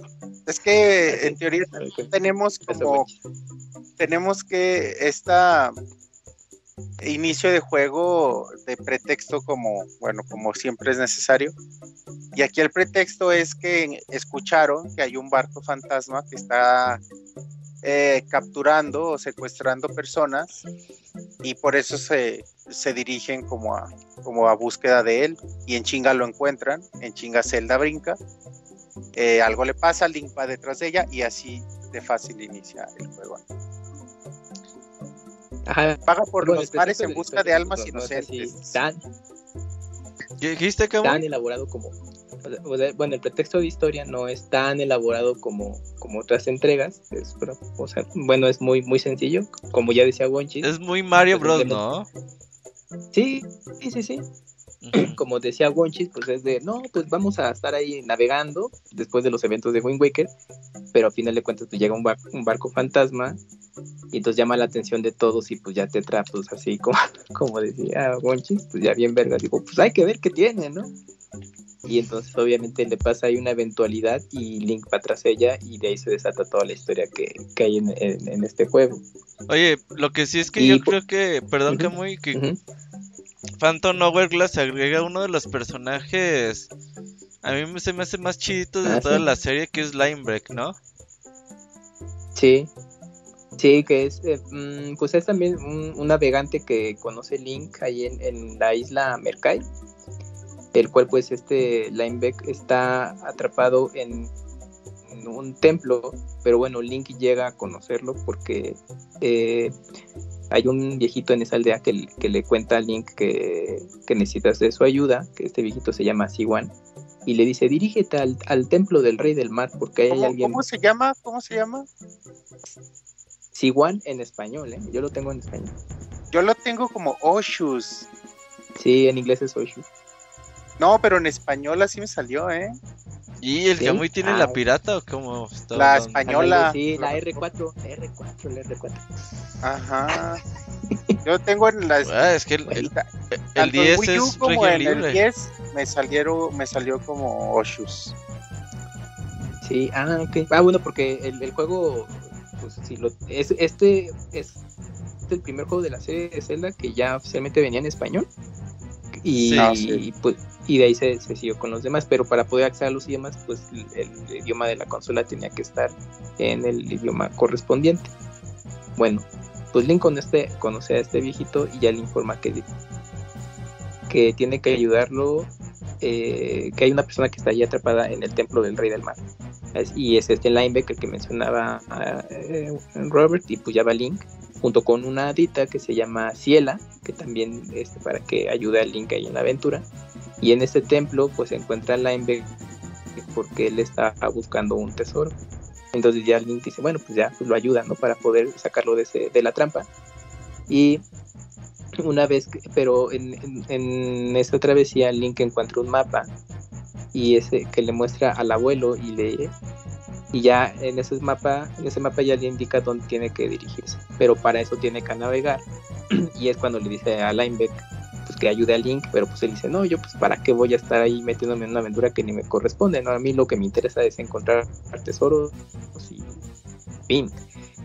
es que en teoría A ver, ¿qué- tenemos como tenemos que esta inicio de juego de pretexto como bueno como siempre es necesario. Y aquí el pretexto es que escucharon que hay un barco fantasma que está eh, capturando o secuestrando personas y por eso se, se dirigen como a como a búsqueda de él. Y en chinga lo encuentran en chinga Zelda brinca eh, algo le pasa Link va detrás de ella y así de fácil inicia el juego Ajá, Vaga por bueno, los el mares en busca de almas así inocentes. tan, ¿Qué dijiste, tan Kamui? elaborado como. o sea, bueno, el pretexto de historia no es tan elaborado como, como otras entregas. es, pero, o sea, bueno, es muy, muy sencillo. Como ya decía Wonchi. Es muy Mario Pues, Bros, ¿no? Sí, sí, sí, sí. Como decía Wonchis, pues es de, no, pues vamos a estar ahí navegando después de los eventos de Wind Waker, pero al final de cuentas pues llega un, bar- un barco fantasma y entonces llama la atención de todos y pues ya te pues así como, como decía Wonchis, pues ya bien verga, digo, pues hay que ver qué tiene, ¿no? Y entonces obviamente le pasa ahí una eventualidad y Link va tras ella y de ahí se desata toda la historia que, que hay en, en- en este juego. Oye, lo que sí es que Y yo po- creo que, perdón, Ujú. Kamui, que. Phantom Hourglass agrega uno de los personajes. A mí se me hace más chidito de Ah, toda sí. la serie que es Linebreak, ¿no? Sí, sí, que es, eh, mm, pues es también un, un navegante que conoce Link ahí en, en la isla Merkai, el cual pues este Lineback está atrapado en, en un templo, pero bueno, Link llega a conocerlo porque eh, hay un viejito en esa aldea que, que le cuenta a Link que, que necesitas de su ayuda, que este viejito se llama Siwan, y le dice, dirígete al, al templo del rey del mar porque hay ¿Cómo, alguien... cómo se llama? ¿Cómo se llama? Siwan en español, ¿eh? Yo lo tengo en español. Yo lo tengo como Oshus. Sí, en inglés es Oshu. No, pero en español así me salió, ¿eh? ¿Y el ¿Sí? Kamui tiene Ah, la ok. pirata o cómo está La hablando? española. Sí, la R4, la R4, la R4. Ajá. Yo tengo en las Ah, es que el, el, el tanto en 10 Wii U es como en el libre. 10 me salieron me salió como Oshus. Sí, ah, ok. Ah, bueno, porque el, el juego, pues sí, lo, es, este es el primer juego de la serie de Zelda que ya oficialmente venía en español. Y, Sí. Ah, sí. pues, y de ahí se, se siguió con los demás, pero para poder acceder a los idiomas, pues el, idioma de la consola tenía que estar en el idioma correspondiente. Bueno, pues Link con este, conoce a este viejito y ya le informa que, que tiene que ayudarlo, eh, que hay una persona que está allí atrapada en el templo del rey del mar. Y es este Linebacker que mencionaba eh, Robert, y pues ya va Link. Junto con una hadita que se llama Ciela, que también es para que ayude a Link ahí en la aventura. Y en este templo pues se encuentra Linebeck porque él está buscando un tesoro. Entonces ya Link dice, bueno, pues ya lo ayuda, ¿no? Para poder sacarlo de, ese, de la trampa. Y una vez, que, pero en, en, en esta travesía Link encuentra un mapa y ese que le muestra al abuelo y le y ya en ese mapa en ese mapa ya le indica dónde tiene que dirigirse pero para eso tiene que navegar. Y es cuando le dice a Linebeck pues que ayude a Link pero pues él dice no yo pues para qué voy a estar ahí metiéndome en una aventura que ni me corresponde no a mí lo que me interesa es encontrar tesoros y fin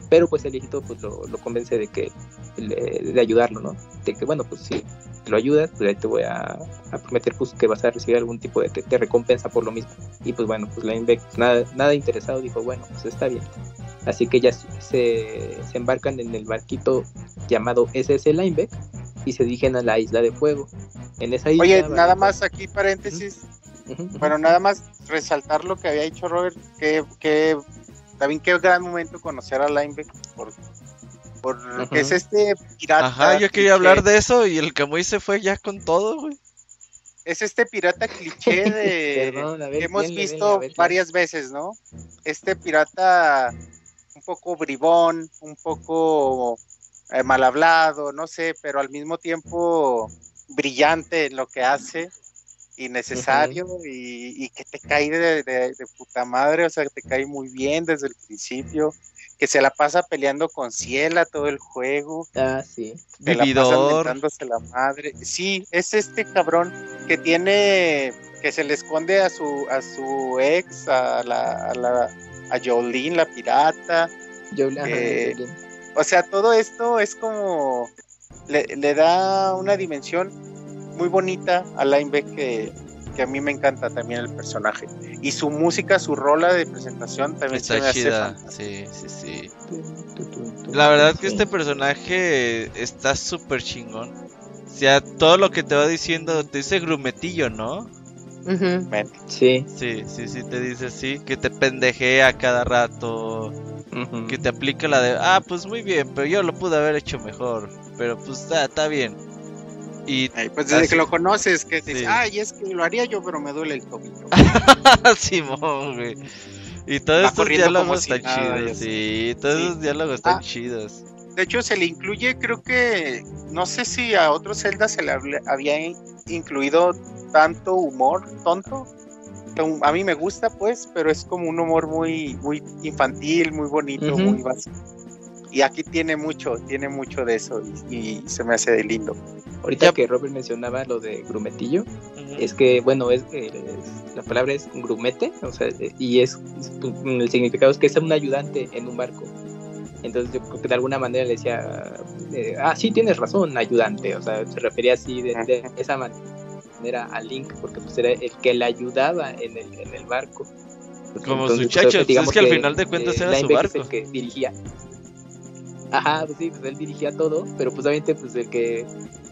pero pues el hijito pues lo, convence de que de ayudarlo no de que bueno pues sí lo ayudas, pues ahí te voy a, a, prometer pues, que vas a recibir algún tipo de, de, recompensa por lo mismo. Y pues bueno, pues Linebeck, nada, nada interesado, dijo, bueno, pues está bien. Así que ya se, se embarcan en el barquito llamado SS Linebeck y se dirigen a la isla de fuego. En esa isla, Oye, nada más aquí paréntesis. Uh -huh. Bueno, nada más resaltar lo que había dicho Robert, que, que también qué gran momento conocer a Linebeck por porque es este pirata. Ajá, yo quería hablar de eso y el Camuy se fue ya con todo, güey. Es este pirata cliché de Perdón, ver, que hemos bien, visto bien, varias veces, ¿no? Este pirata un poco bribón, un poco eh, mal hablado, no sé, pero al mismo tiempo brillante en lo que hace y necesario uh -huh. y, y, que te cae de, de, de, puta madre, o sea, que te cae muy bien desde el principio, que se la pasa peleando con Ciela todo el juego. Ah, sí. Se Vividor. la pasa la madre. Sí, es este cabrón que tiene, que se le esconde a su, a su ex, a la, a la, a Jolene, la pirata. Jolene, eh, o sea, todo esto es como, le, le da una dimensión muy bonita a Lineback que, que, a mí me encanta también el personaje. Y su música, su rola de presentación también está se chida. Sí, sí, sí. La verdad es que este personaje está súper chingón. O sea, todo lo que te va diciendo, te dice grumetillo, ¿no? Uh -huh. Sí. Sí, sí, sí, te dice así, que te pendejea cada rato, uh -huh. que te aplica la de, ah, pues muy bien, pero yo lo pude haber hecho mejor, pero pues está, está bien. Y Ay, pues desde así, que lo conoces, que te sí. dice, ay, es que lo haría yo, pero me duele el tobillo. Simón, güey. Y todos Va estos diálogos están si chidos, nada, sí, todos sí. esos diálogos están ah, chidos. De hecho, se le incluye, creo que, no sé si a otros Zelda se le había incluido tanto humor tonto. A mí me gusta, pues, pero es como un humor muy, muy infantil, muy bonito, uh -huh. muy básico y aquí tiene mucho, tiene mucho de eso y, y se me hace de lindo. Ahorita ya. que Robert mencionaba lo de grumetillo, uh -huh. es que, bueno, es, es, la palabra es grumete, o sea, y es, es, el significado es que es un ayudante en un barco. Entonces yo creo que de alguna manera le decía, eh, ah, sí, tienes razón, ayudante, o sea, se refería así de, de esa manera a Link, porque pues era el que le ayudaba en el, en el barco. Como Entonces, su chacho, pues es que, al final de cuentas eh, era su barco. Es el que dirigía. Ajá, pues sí, pues él dirigía todo, pero pues obviamente pues el que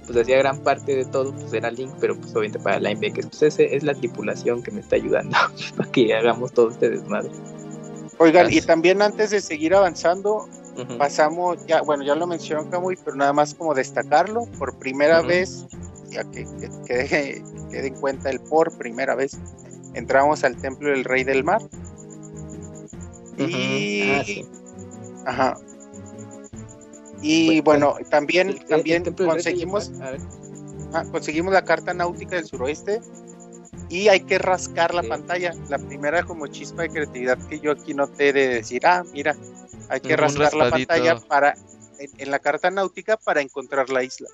pues hacía gran parte de todo pues era Link, pero pues obviamente para Linebackers pues ese es la tripulación que me está ayudando para que hagamos todo este desmadre. Oigan, Gracias. y también antes de seguir avanzando, uh -huh. pasamos, ya, bueno, ya lo mencionó Camuy, pero nada más como destacarlo, por primera uh -huh. vez, ya que, que, que quede en cuenta el por primera vez, entramos al templo del Rey del Mar. Uh -huh. Y. Ah, sí. Ajá. Y bueno, bueno también, el, también el conseguimos, ah, conseguimos la carta náutica del suroeste y hay que rascar la pantalla. La primera como chispa de creatividad que yo aquí noté de decir, ah, mira, hay que Un rascar raspadito. la pantalla para en, en, la carta náutica para encontrar la isla.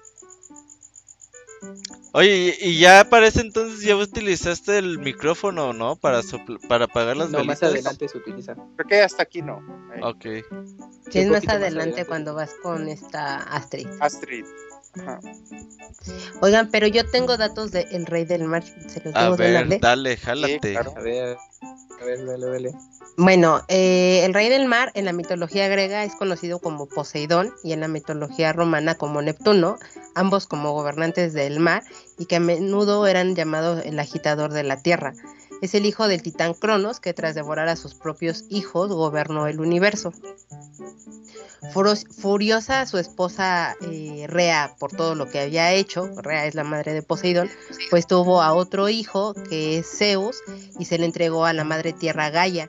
Oye, y ya parece entonces ya utilizaste el micrófono, ¿no? Para para apagar las no, velitas. más adelante se utiliza. Creo que hasta aquí no. Eh. Ok. Sí, es más adelante, más adelante, cuando vas con esta Astrid. Astrid. Ajá. Oigan, pero yo tengo datos de El Rey del Mar. ¿Se los a ver, dale, jálate. Sí, claro. A ver, a ver, dale, dale. Bueno, eh, el rey del mar en la mitología griega es conocido como Poseidón y en la mitología romana como Neptuno, ambos como gobernantes del mar y que a menudo eran llamados el agitador de la tierra. Es el hijo del titán Cronos que tras devorar a sus propios hijos gobernó el universo. Furiosa su esposa eh, Rea por todo lo que había hecho, Rea es la madre de Poseidón, pues tuvo a otro hijo que es Zeus y se le entregó a la madre tierra Gaia.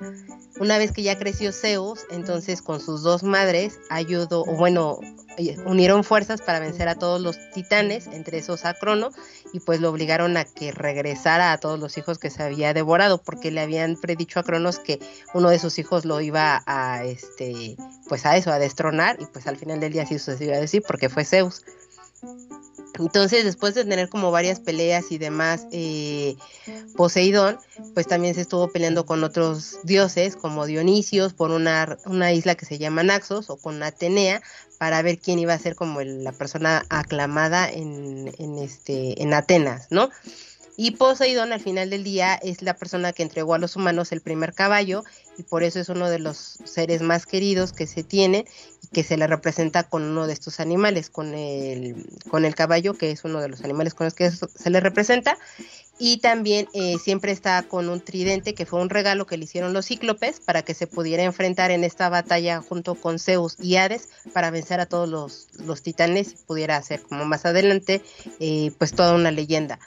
Una vez que ya creció Zeus, entonces con sus dos madres ayudó, bueno, eh, unieron fuerzas para vencer a todos los titanes, entre esos a Crono, y pues lo obligaron a que regresara a todos los hijos que se había devorado, porque le habían predicho a Cronos que uno de sus hijos lo iba a, este, pues a eso, a y pues al final del día sí se iba a decir, porque fue Zeus. Entonces, después de tener como varias peleas y demás, eh, Poseidón, pues también se estuvo peleando con otros dioses, como Dionisios, por una, una isla que se llama Naxos, o con Atenea, para ver quién iba a ser como la persona aclamada en, en, este, en Atenas, ¿no? Y Poseidón al final del día es la persona que entregó a los humanos el primer caballo y por eso es uno de los seres más queridos que se tiene y que se le representa con uno de estos animales, con el, con el caballo, que es uno de los animales con los que se le representa. Y también eh, siempre está con un tridente, que fue un regalo que le hicieron los cíclopes para que se pudiera enfrentar en esta batalla junto con Zeus y Hades para vencer a todos los, los titanes y pudiera hacer como más adelante eh, pues toda una leyenda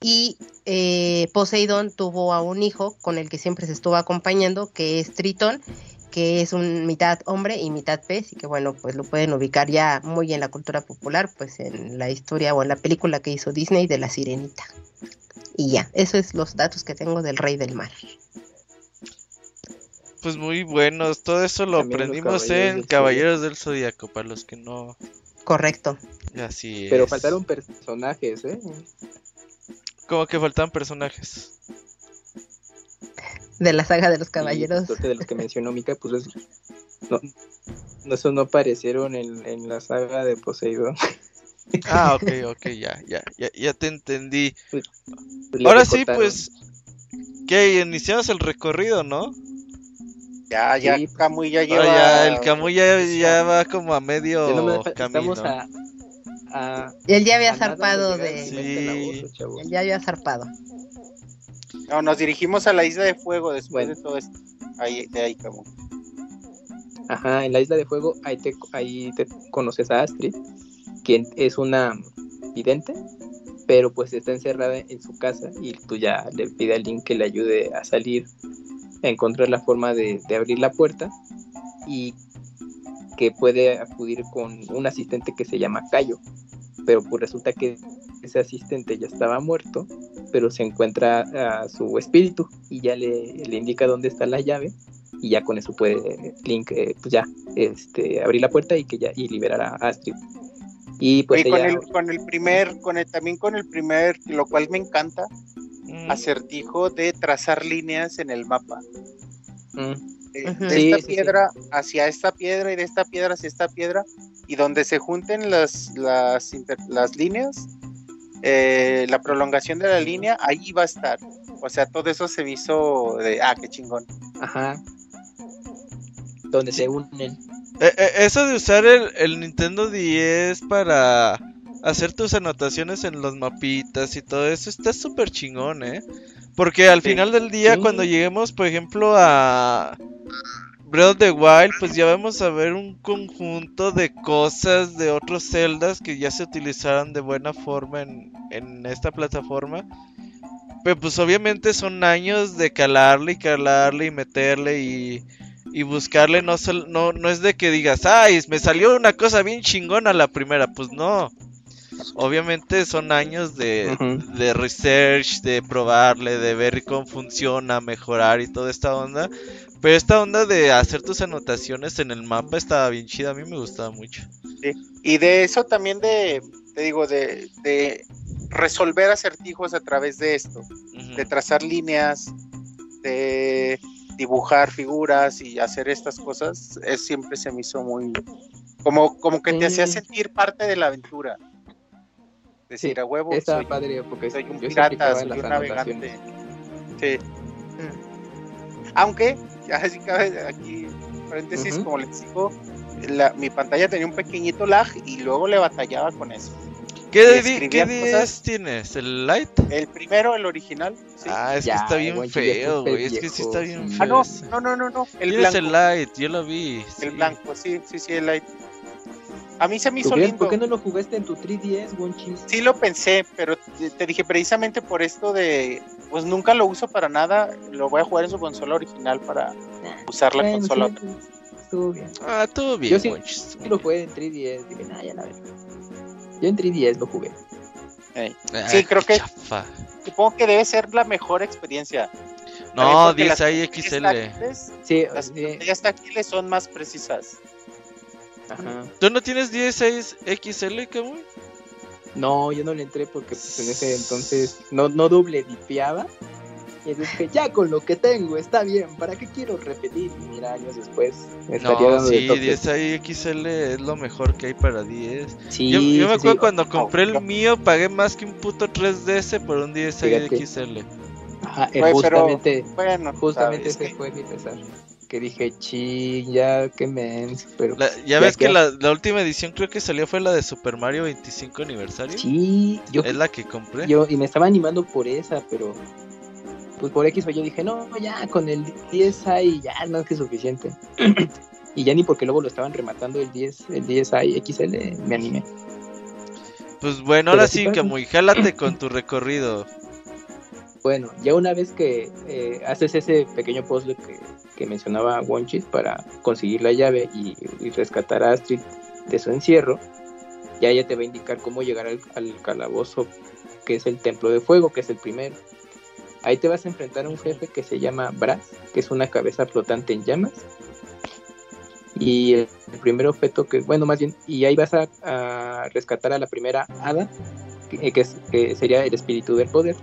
y eh, Poseidón tuvo a un hijo con el que siempre se estuvo acompañando, que es Tritón, que es un mitad hombre y mitad pez, y que bueno, pues lo pueden ubicar ya muy en la cultura popular, pues en la historia o en la película que hizo Disney de la Sirenita. Y ya, esos es los datos que tengo del Rey del Mar. Pues muy buenos, todo eso lo aprendimos en Caballeros del Zodíaco, para los que no... Correcto. Así Pero faltaron personajes, ¿eh? Como que faltaban personajes. De la saga de los caballeros. de los que mencionó Mika, pues no, no, esos no aparecieron en, en la saga de Poseidón. Ah, ok, ok, ya, ya, ya, ya te entendí. Pues, pues, Ahora sí, pues, que iniciamos el recorrido, ¿no? Ya, ya, sí. Camuy ya lleva. ya, el Camuy ya, ya, va como a medio no camino. A, y él ya había zarpado de. Sí. Él ya había zarpado. No, nos dirigimos a la isla de fuego después de todo esto. Ahí, de ahí, Camuy. Ajá, en la isla de fuego ahí te, ahí te conoces a Astrid, quien es una vidente, pero pues está encerrada en su casa y tú ya le pide a Link que le ayude a salir, a encontrar la forma de, de abrir la puerta y que puede acudir con un asistente que se llama Cayo, pero pues resulta que ese asistente ya estaba muerto, pero se encuentra a su espíritu y ya le, le indica dónde está la llave y ya con eso puede Link eh, pues ya este abrir la puerta y que ya y liberar a Astrid y pues con, el, con el primer con el, también con el primer lo cual me encanta mm. acertijo de trazar líneas en el mapa mm. Eh, de, esta piedra hacia esta piedra y de esta piedra hacia esta piedra y donde se junten las, las, las líneas, eh, la prolongación de la línea, ahí va a estar. O sea, todo eso se hizo de, ah, qué chingón. Ajá. Donde se unen. Eh, eso de usar el, el Nintendo 10 para hacer tus anotaciones en los mapitas y todo eso está súper chingón, ¿eh? Porque al final del día, cuando lleguemos, por ejemplo, a Breath of the Wild, pues ya vamos a ver un conjunto de cosas de otros celdas que ya se utilizaron de buena forma en, en esta plataforma. Pero pues obviamente son años de calarle y calarle y meterle y, y buscarle. No, no, no es de que digas, ay, me salió una cosa bien chingona la primera. Pues no. Obviamente son años de, de research, de probarle, de ver cómo funciona, mejorar y toda esta onda. Pero esta onda de hacer tus anotaciones en el mapa estaba bien chida, a mí me gustaba mucho. Y de eso también de, te digo, de, de resolver acertijos a través de esto, de trazar líneas, de dibujar figuras y hacer estas cosas, es siempre se me hizo muy como, como que te hacía sentir parte de la aventura. Decir a huevo. Está padre porque soy un pirata, soy un navegante. Sí. Aunque, así cabe aquí, paréntesis, como les digo, la, mi pantalla tenía un pequeñito lag y luego le batallaba con eso. ¿Qué, di- qué cosas. 10 tienes? ¿El Light? El primero, el original. sí. Ah, es Ya, que está bien güey, feo, güey. Es que sí está bien sí. feo. Ah, no, no, no, no, no. El Tienes blanco. el Light, yo lo vi. sí. El blanco, sí, sí, sí, el light. A mí se me hizo ¿Por qué, lindo. por qué no lo jugaste en tu 3DS, Wonchis? Sí lo pensé, pero te, te dije precisamente por esto de, pues nunca lo uso para nada, lo voy a jugar en su consola original para usar la Bueno, consola. sí, estuvo bien. Ah, todo bien, Yo sí- Monchis. Sí lo jugué en 3DS, dije, nah, ya la verga. Yo en 3DS lo jugué. Ah, Sí, creo que- chafa. Supongo que debe ser la mejor experiencia. No, 10 ahí XL. táctiles- Sí, Las sí, pantallas táctiles son más precisas. Ajá. ¿Tú no tienes 16 XL, Camuy? No, yo no le entré porque pues, en ese entonces no, no doble dipeaba. Y entonces dije, ya con lo que tengo está bien, ¿para qué quiero repetir? Y mira, años después estaría No, dando de sí, toque. 10 ahí XL es lo mejor que hay para 10. Sí, Yo, yo me acuerdo sí. cuando compré el no. mío, pagué más que un puto 3DS por un 10 ahí Fíjate. XL. Ajá, eh, pero- justamente, Bueno, justamente sabes, ese fue mi pesar. Que dije, ching, ya, qué mens, pero... La- ya Ya ves que que- la, la última edición creo que salió fue la de Super Mario 25 aniversario. Sí, yo, Es la que compré. yo, y me estaba animando por esa, pero... Pues por X o yo dije, no, ya, con el 10 ahí ya es más que suficiente. y ya ni porque luego lo estaban rematando el 10, el 10 ahí XL, me animé. Pues bueno, ahora sí pasa. Camuy, jálate con tu recorrido. Bueno, ya una vez que eh, haces ese pequeño puzzle que, que mencionaba Wonchis para conseguir la llave y, rescatar a Astrid de su encierro, ya ella te va a indicar cómo llegar al, al calabozo que es el templo de fuego, que es el primero. Ahí te vas a enfrentar a un jefe que se llama Brass, que es una cabeza flotante en llamas. Y el, primer objeto que, bueno, más bien, y ahí vas a, rescatar a la primera hada, que, es- que sería el espíritu del poder.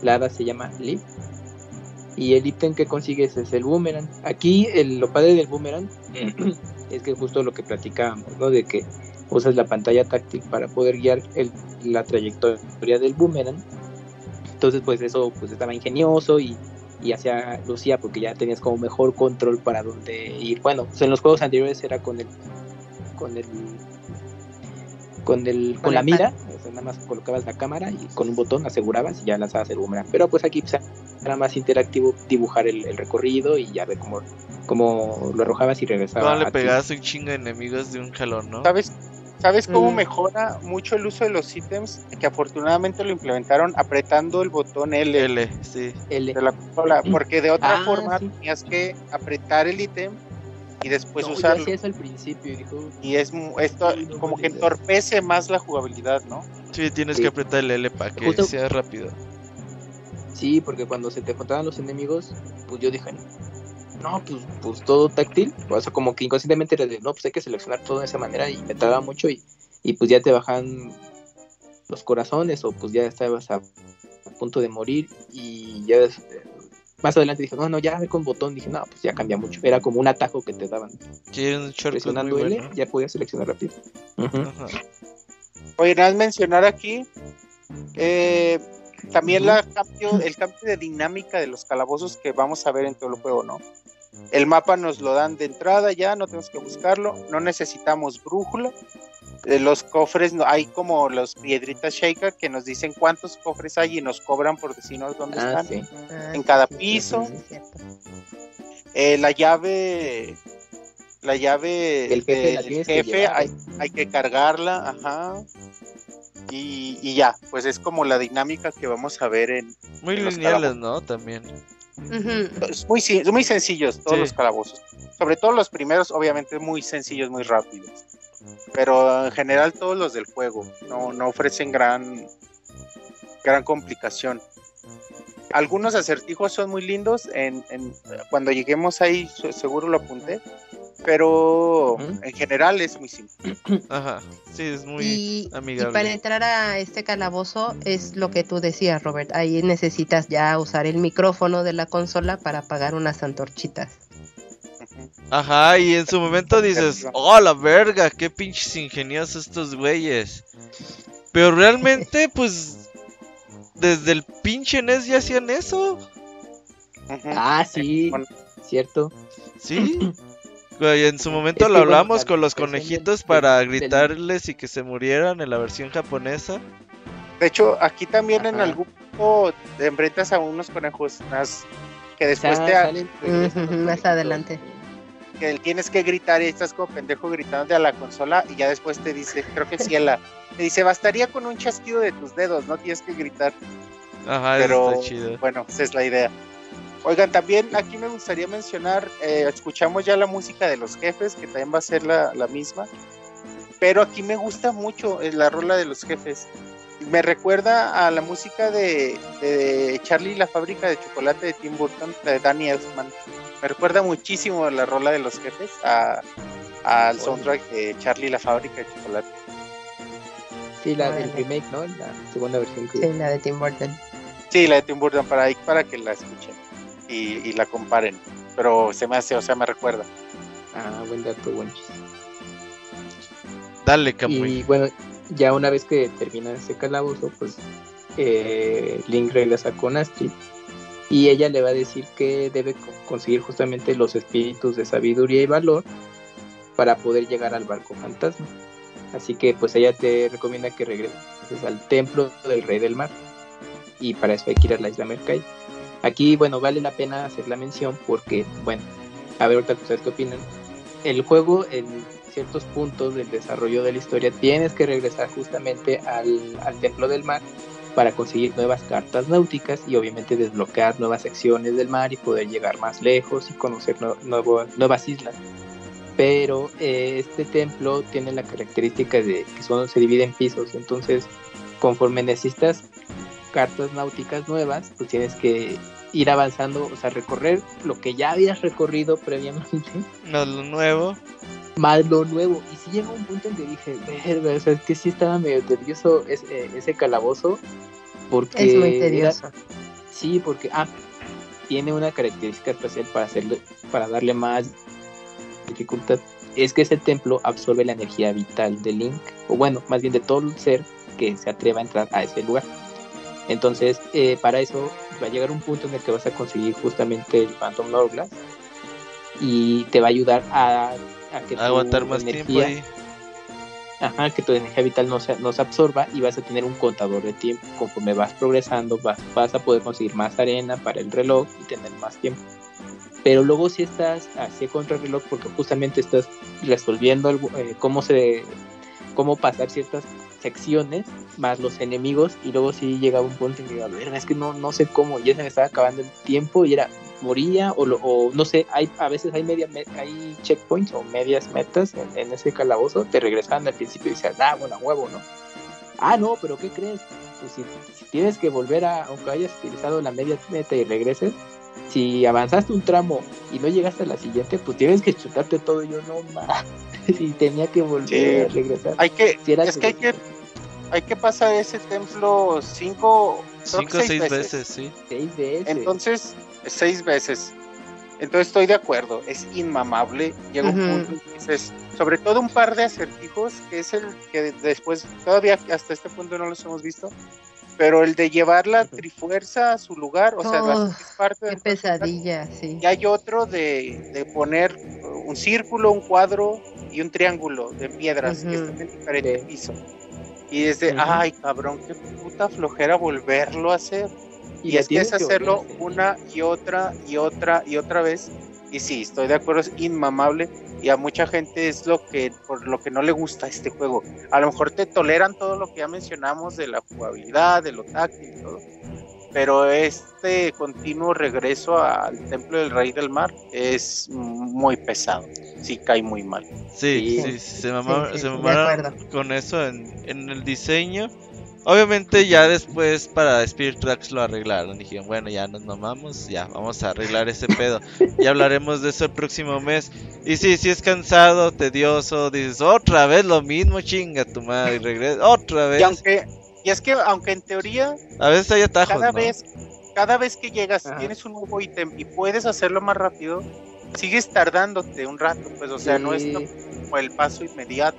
La hada se llama Liv. Y el ítem que consigues es el boomerang. Aquí el, lo padre del boomerang es que justo lo que platicábamos, ¿no? De que usas la pantalla táctil para poder guiar el- la trayectoria del boomerang. Entonces, pues eso pues estaba ingenioso y, y hacía lucía porque ya tenías como mejor control para dónde ir. Bueno, pues en los juegos anteriores era con el con el con el con, Con la el mira, nada más colocabas la cámara y con un botón asegurabas y ya lanzabas el boomerang. Pero pues aquí pues, era más interactivo dibujar el, el recorrido y ya ver cómo, cómo lo arrojabas y regresaba. Cuando le pegabas un chingo de enemigos de un jalón, ¿no? ¿Sabes, ¿Sabes cómo Mm. mejora mucho el uso de los ítems? Que afortunadamente lo implementaron apretando el botón L L, sí. L. de la consola, porque de otra Ah, forma sí. tenías que apretar el ítem y después No, usarlo. eso al principio y dijo, Y es mu- esto no como que entorpece más la jugabilidad, ¿no? Sí, tienes Sí. que apretar el L para que Justo- sea rápido. sí, porque cuando se te juntaban los enemigos, pues yo dije, no, pues, pues todo táctil, o sea, como que inconscientemente era de, no, pues hay que seleccionar todo de esa manera y me tardaba mucho y, y pues ya te bajan los corazones o pues ya estabas a, a punto de morir y ya más adelante dije, no, no, ya con botón, dije, no, pues ya cambia mucho, era como un atajo que te daban, Tiene un presionando L, bueno. ya podías seleccionar rápido. Ujú. Ajá. Oye, nada más mencionar aquí eh, también la cambio, el cambio de dinámica de los calabozos que vamos a ver en todo el juego, ¿no? El mapa nos lo dan de entrada ya, no tenemos que buscarlo, no necesitamos brújula. Los cofres, no, hay como los piedritas shaker que nos dicen cuántos cofres hay y nos cobran por decirnos dónde Ah, están. sí. Ah, En cada sí, sí, piso. sí, sí, cierto. Eh, la llave, la llave El jefe del la tienes que jefe hay, hay que cargarla, ajá. Y, y ya, pues es como la dinámica que vamos a ver en... Muy En lineales, ¿no? También. Muy, muy sencillos todos Sí. los calabozos. Sobre todo los primeros, obviamente, muy sencillos, muy rápidos. Pero en general todos los del juego no, no ofrecen gran, gran complicación. Algunos acertijos son muy lindos. En, en- cuando lleguemos ahí, se- seguro lo apunté. Pero en general es muy simple. Ajá. Sí, es muy Y, y amigable. para entrar a este calabozo es lo que tú decías, Robert. Ahí necesitas ya usar el micrófono de la consola para apagar unas antorchitas. Ajá, y en su momento dices, oh la verga, qué pinches ingeniosos estos güeyes. Pero realmente, pues, desde el pinche NES ya hacían eso. Ah, sí, Bueno, cierto. ¿Sí? Güey, en su momento Es que, lo bueno, hablamos la con los conejitos del- para del- gritarles y que se murieran en la versión japonesa. De hecho, aquí también en algún punto te enfrentas a unos conejos más que después te salen, los más adelante. Que tienes que gritar y estás como pendejo gritando a la consola y ya después te dice, creo que Ciela, te dice, bastaría con un chasquido de tus dedos, no tienes que gritar. Ajá, Pero eso está chido. bueno, esa es la idea. Oigan, también aquí me gustaría mencionar, eh, escuchamos ya la música de los jefes, que también va a ser la, la misma, pero aquí me gusta mucho eh, la rola de los jefes. Me recuerda a la música de, de Charlie y la fábrica de chocolate de Tim Burton, la de Danny Elfman. Me recuerda muchísimo a la rola de los jefes, a- al soundtrack de Charlie y la fábrica de chocolate. Sí, la del remake, ¿no? La segunda versión que Sí, la de Tim Burton. Sí, la de Tim Burton, para ahí, para que la escuchen y, y la comparen. Pero se me hace, o sea, me recuerda. Ah, buen dato, buen chiste. Dale, Camuy. Y bueno, ya una vez que termina ese calabozo, pues eh, Link regresa con Astrid y ella le va a decir que debe co- conseguir justamente los espíritus de sabiduría y valor para poder llegar al barco fantasma. Así que pues ella te recomienda que regreses al templo del rey del mar y para eso hay que ir a la isla Mercai. Aquí, bueno, vale la pena hacer la mención porque, bueno, a ver ahorita ustedes qué opinan. El juego en ciertos puntos del desarrollo de la historia tienes que regresar justamente al, al templo del mar para conseguir nuevas cartas náuticas y obviamente desbloquear nuevas secciones del mar y poder llegar más lejos y conocer nue- nuevo- nuevas islas. Pero eh, este templo tiene la característica de que son, se divide en pisos, entonces conforme necesitas cartas náuticas nuevas, pues tienes que ir avanzando, o sea, recorrer lo que ya habías recorrido previamente No, lo nuevo. más lo nuevo. Y si llega un punto en que dije, verga, o sea, es que sí estaba medio nervioso ese, ese calabozo. Porque Es muy era- tedioso. sí, porque ah, tiene una característica especial para hacerle, para darle más dificultad. Es que ese templo absorbe la energía vital de Link, o bueno, más bien de todo el ser que se atreva a entrar a ese lugar. Entonces, eh, para eso va a llegar un punto en el que vas a conseguir justamente el Phantom Hourglass y te va a ayudar a, a que tu Aguantar más tiempo energía- ahí. Ajá, que tu energía vital no se, no se absorba y vas a tener un contador de tiempo. Conforme vas progresando, vas, vas a poder conseguir más arena para el reloj y tener más tiempo. Pero luego si estás así contra el reloj porque justamente estás resolviendo eh, cómo se cómo pasar ciertas secciones más los enemigos y luego sí llegaba un punto en que ver, es que no, no sé cómo, ya se me estaba acabando el tiempo y era moría o, lo- o no sé, hay a veces hay media me- hay checkpoints o medias metas en, ese calabozo, te regresaban al principio y decías, ah, bueno, huevo, ¿no? Ah, no, pero ¿qué crees? Pues si, si tienes que volver a, aunque hayas utilizado la media meta y regreses, si avanzaste un tramo y no llegaste a la siguiente, pues tienes que chutarte todo. Y yo no más. y tenía que volver Sí. a regresar. Hay que, Si era es que hay que, hay que pasar ese templo cinco, Cinco o seis veces, sí. seis veces. Entonces, seis veces. Entonces estoy de acuerdo, es inmamable. Llega un punto que dices, sobre todo un par de acertijos, que es el que después, todavía hasta este punto no los hemos visto, pero el de llevar la trifuerza a su lugar, o sea, Oh, la- es parte Qué del personaje. pesadilla, sí. Y hay otro de, de poner un círculo, un cuadro y un triángulo de piedras que están en diferente Sí. piso. Y es de, ay cabrón, qué puta flojera volverlo a hacer. Y, la es que es volver hacerlo hacer. una y otra y otra y otra vez. Y sí, estoy de acuerdo, es inmamable. Y a mucha gente es lo que, por lo que no le gusta este juego. A lo mejor te toleran todo lo que ya mencionamos de la jugabilidad, de lo táctil y todo. Pero este continuo regreso al templo del rey del mar es muy pesado. Sí, cae muy mal. Sí, Sí. sí, se, mamaron, Sí, sí, se mamaron con eso en, en el diseño. Obviamente ya después para Spirit Tracks lo arreglaron. Dijeron, bueno, ya nos mamamos, ya vamos a arreglar ese pedo. Ya hablaremos de eso el próximo mes. Y sí, sí es cansado, tedioso. Dices, otra vez lo mismo, chinga tu madre. Y regresa, otra Y vez. aunque, y es que aunque en teoría A veces hay atajos, cada ¿no? vez, cada vez que llegas, Ajá. tienes un nuevo ítem y puedes hacerlo más rápido, sigues tardándote un rato, pues, o sea, no es Sí. como el paso inmediato.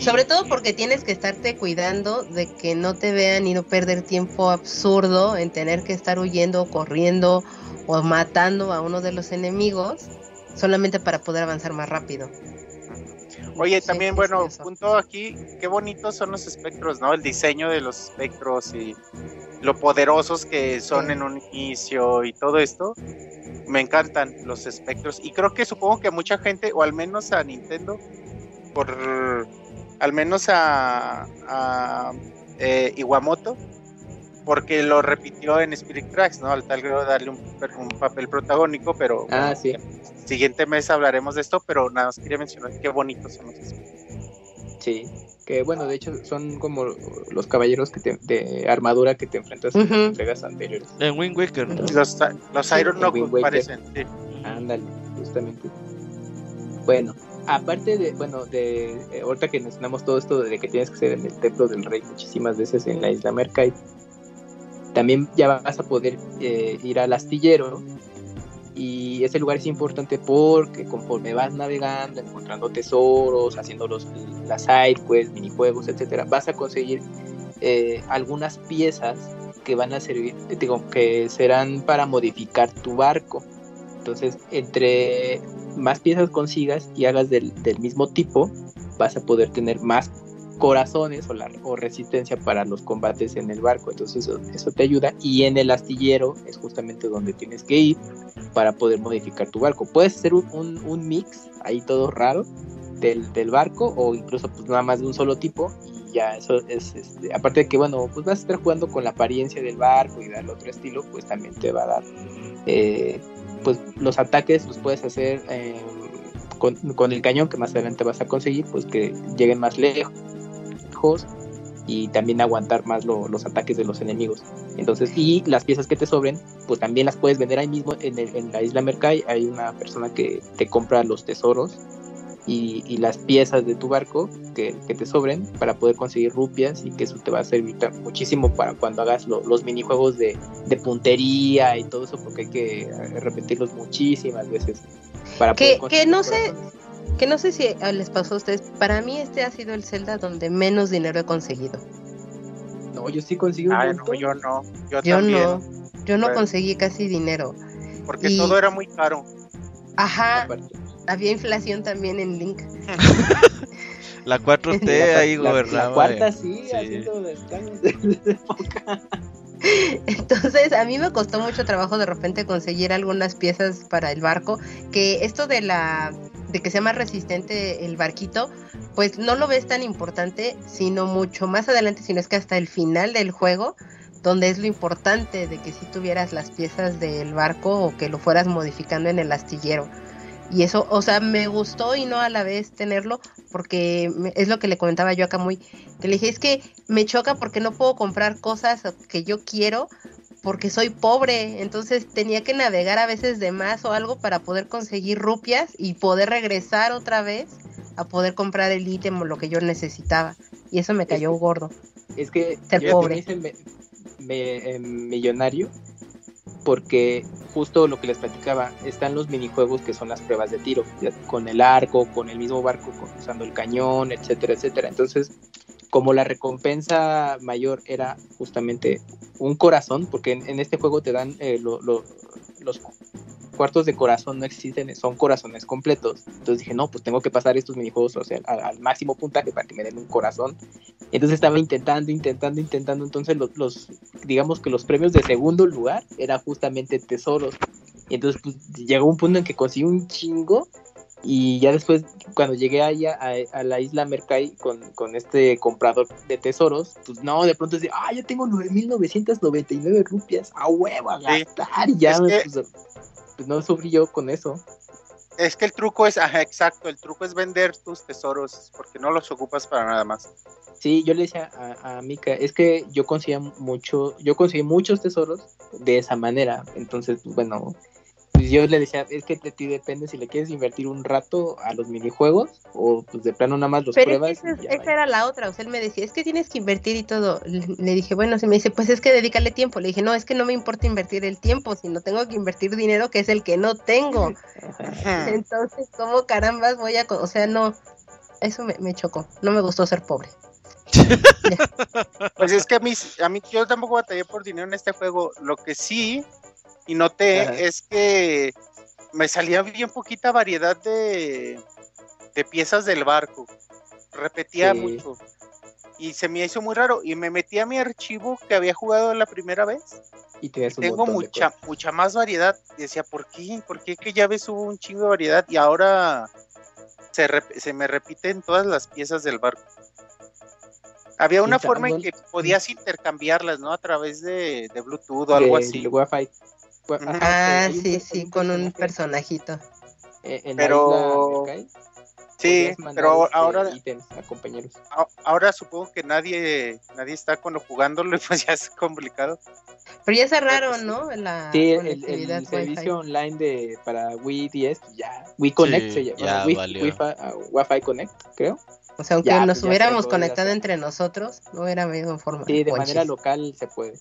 Sobre todo porque tienes que estarte cuidando de que no te vean y no perder tiempo absurdo en tener que estar huyendo, corriendo o matando a uno de los enemigos solamente para poder avanzar más rápido. Oye, también, sí, bueno, eso. punto aquí, qué bonitos son los espectros, ¿no? El diseño de los espectros y lo poderosos que son Sí. en un inicio y todo esto. Me encantan los espectros y creo que supongo que mucha gente, o al menos a Nintendo, por al menos a, a eh, Iwamoto, porque lo repitió en Spirit Tracks, ¿no? Al tal grado de darle un, papel protagónico, pero Ah, sí. siguiente mes hablaremos de esto, pero nada más quería mencionar qué bonitos son los. Sí. Que bueno, de hecho son como los caballeros que te- de armadura que te enfrentas en las entregas anteriores. En Wind Waker. Los, los Iron Knuckles Waker. parecen. sí. Ándale, justamente. Bueno, aparte de, bueno, de eh, ahorita que mencionamos todo esto de que tienes que ser en el templo del rey muchísimas veces en la isla Mercai, también ya vas a poder eh, ir al astillero y ese lugar es importante porque conforme vas navegando, encontrando tesoros, haciendo los, las side minijuegos, etcétera, vas a conseguir eh, algunas piezas que van a servir, digo, que serán para modificar tu barco. Entonces, entre más piezas consigas y hagas del, del mismo tipo, vas a poder tener más corazones o, la, o resistencia para los combates en el barco. Entonces, eso, eso te ayuda. Y en el astillero es justamente donde tienes que ir para poder modificar tu barco. Puedes hacer un, un, un mix ahí todo raro del, del, barco o incluso pues nada más de un solo tipo y ya eso es este, aparte de que bueno pues vas a estar jugando con la apariencia del barco y darle otro estilo pues también te va a dar eh, pues los ataques los puedes hacer eh, con, con, el cañón que más adelante vas a conseguir pues que lleguen más lejos y también aguantar más lo, los ataques de los enemigos. Entonces y las piezas que te sobren pues también las puedes vender ahí mismo en, el, en la isla Mercai hay una persona que te compra los tesoros y, y, las piezas de tu barco que, que, te sobren para poder conseguir rupias y que eso te va a servir muchísimo para cuando hagas lo, los minijuegos de, de, puntería y todo eso porque hay que repetirlos muchísimas veces para que, que no sé que no sé si les pasó a ustedes para mí este ha sido el Zelda donde menos dinero he conseguido. No yo sí consigo ah, no, yo no yo, yo también. no yo no bueno, conseguí casi dinero. porque y... todo era muy caro. Ajá. Aparte había inflación también en Link. la 4T la, ahí la, gobernaba. La cuarta sí, sí. haciendo descargos de, de época. Entonces, a mí me costó mucho trabajo de repente conseguir algunas piezas para el barco, que esto de la de que sea más resistente el barquito, pues no lo ves tan importante, sino mucho más adelante, sino es que hasta el final del juego, donde es lo importante de que si tuvieras las piezas del barco o que lo fueras modificando en el astillero. Y eso, o sea, me gustó y no a la vez tenerlo, porque es lo que le comentaba yo acá muy, que le dije, es que me choca porque no puedo comprar cosas que yo quiero porque soy pobre, entonces tenía que navegar a veces de más o algo para poder conseguir rupias y poder regresar otra vez a poder comprar el ítem o lo que yo necesitaba. Y eso me cayó es gordo. Es que ser pobre. Me, me, eh, millonario porque justo lo que les platicaba, están los minijuegos que son las pruebas de tiro, con el arco, con el mismo barco, usando el cañón, etcétera, etcétera. Entonces, como la recompensa mayor era justamente un corazón, porque en, este juego te dan eh, lo, lo, los cuartos de corazón no existen, son corazones completos. Entonces dije, no, pues tengo que pasar estos minijuegos o sea, al, al, máximo puntaje para que me den un corazón. Entonces estaba intentando, intentando, intentando. Entonces los, los digamos que los premios de segundo lugar eran justamente tesoros. Y entonces pues, llegó un punto en que conseguí un chingo. Y ya después, cuando llegué allá a, a la isla Mercai con, con, este comprador de tesoros, pues no, de pronto decía, ah, ya tengo 9.999 rupias, a huevo, a gastar. Y ya, es que... pues, pues no sufrí yo con eso. Es que el truco es, ajá, exacto, el truco es vender tus tesoros porque no los ocupas para nada más. Sí, yo le decía a, a Mika, es que yo conseguía mucho, yo conseguí muchos tesoros de esa manera, entonces, pues, bueno, pues yo le decía, es que de ti depende si le quieres invertir un rato a los minijuegos o pues de plano nada más los Pero pruebas. Esa, era la otra, o sea, él me decía, es que tienes que invertir y todo. Le, le dije, bueno, si me dice, pues es que dedícale tiempo. Le dije, no, es que no me importa invertir el tiempo, sino tengo que invertir dinero que es el que no tengo. Entonces, ¿cómo carambas voy a.? O sea, no, eso me, me chocó. No me gustó ser pobre. pues es que a mí, a mí, yo tampoco batallé por dinero en este juego. Lo que sí y noté Ajá. es que me salía bien poquita variedad de, de piezas del barco. Repetía Sí. mucho. Y se me hizo muy raro. Y me metí a mi archivo que había jugado la primera vez. Y un Tengo mucha, mucha más variedad. Y decía, ¿por qué? ¿Por qué que ya ves hubo un chingo de variedad? Y ahora se, se me repiten todas las piezas del barco. Había una forma en que podías intercambiarlas, ¿no? A través de, de Bluetooth o algo así. Wi-Fi. Ajá, Ah, sí, sí, con un personajito. eh, en Pero- la isla Sí, pero este, ahora, ítems a compañeros. ahora supongo que nadie, nadie está con lo jugándolo y pues ya es complicado. Pero ya cerraron, Pues. ¿no? La Sí, el, el servicio online de para Wii 10 pues ya Wii Connect Sí, se llama, ya Wii, valió. Wi-Fi, ah, Wi-Fi Connect, creo. O sea, aunque Ya, nos pues hubiéramos conectado entre nosotros, no hubiera habido forma. Sí, de manera local se puede.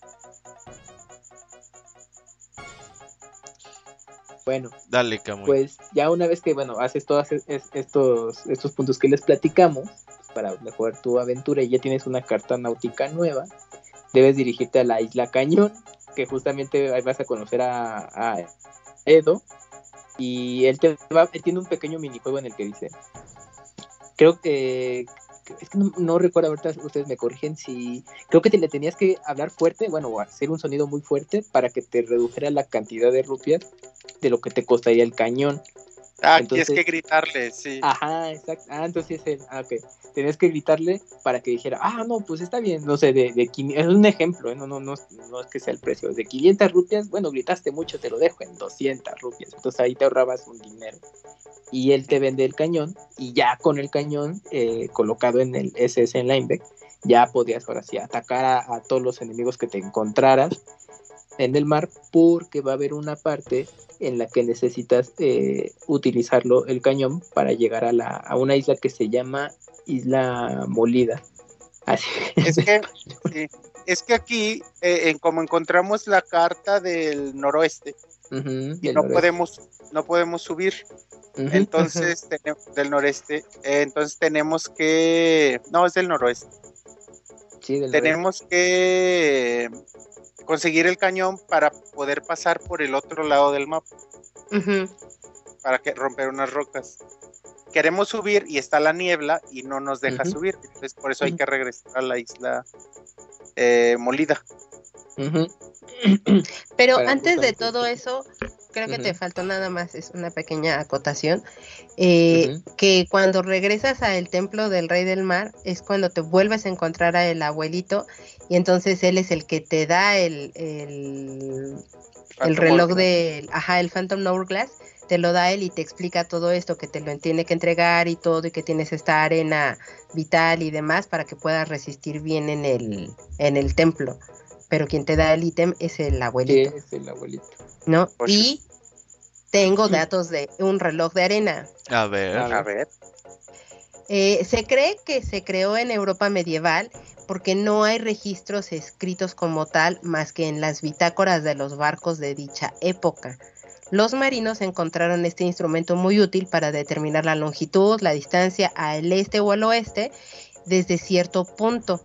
Bueno, Dale, Camuy. pues ya una vez que bueno haces todos es- es- estos estos puntos que les platicamos pues, para mejorar tu aventura y ya tienes una carta náutica nueva debes dirigirte a la isla Cañón que justamente ahí vas a conocer a, a Edo y él te va él tiene un pequeño minijuego en el que dice creo que es que no, recuerdo ahorita ustedes me corrigen si creo que te le tenías que hablar fuerte bueno o hacer un sonido muy fuerte para que te redujera la cantidad de rupias de lo que te costaría el cañón Ah, Entonces- tienes que gritarle, sí. Ajá, exacto. Ah, entonces es el. Ah, ok. Tenías que gritarle para que dijera, ah, no, pues está bien. No sé, de, de es un ejemplo, ¿eh? no, no, no, no es que sea el precio. De 500 rupias, bueno, gritaste mucho, te lo dejo en 200 rupias. Entonces ahí te ahorrabas un dinero. Y él te vende el cañón, y ya con el cañón eh, colocado en el SS en Lineback, ya podías ahora sí atacar a, a todos los enemigos que te encontraras en el mar, porque va a haber una parte en la que necesitas eh, utilizarlo el cañón para llegar a, la, a una isla que se llama Isla Molida. Así Es que, es que aquí, eh, en como encontramos la carta del noroeste, y del no podemos, no podemos subir, entonces del noreste, eh, entonces tenemos que, no es del noroeste, sí, del noreste. tenemos que conseguir el cañón para poder pasar por el otro lado del mapa, para que romper unas rocas. Queremos subir y está la niebla y no nos deja subir, entonces por eso hay que regresar a la isla eh, molida. Pero Para antes de todo eso, creo que te faltó nada más, es una pequeña acotación, eh, que cuando regresas al templo del rey del mar es cuando te vuelves a encontrar a el abuelito y entonces él es el que te da el, el, el reloj Hourglass. de, ajá, el Phantom Hourglass, te lo da él y te explica todo esto, que te lo tiene que entregar y todo, y que tienes esta arena vital y demás para que puedas resistir bien en el, en el templo. Pero quien te da el ítem es el Sí, abuelito, es el abuelito. ¿no? Y tengo datos de un reloj de arena. A ver. A A ver. Eh, se cree que se creó en Europa medieval porque no hay registros escritos como tal más que en las bitácoras de los barcos de dicha época. Los marinos encontraron este instrumento muy útil para determinar la longitud, la distancia al este o al oeste desde cierto punto.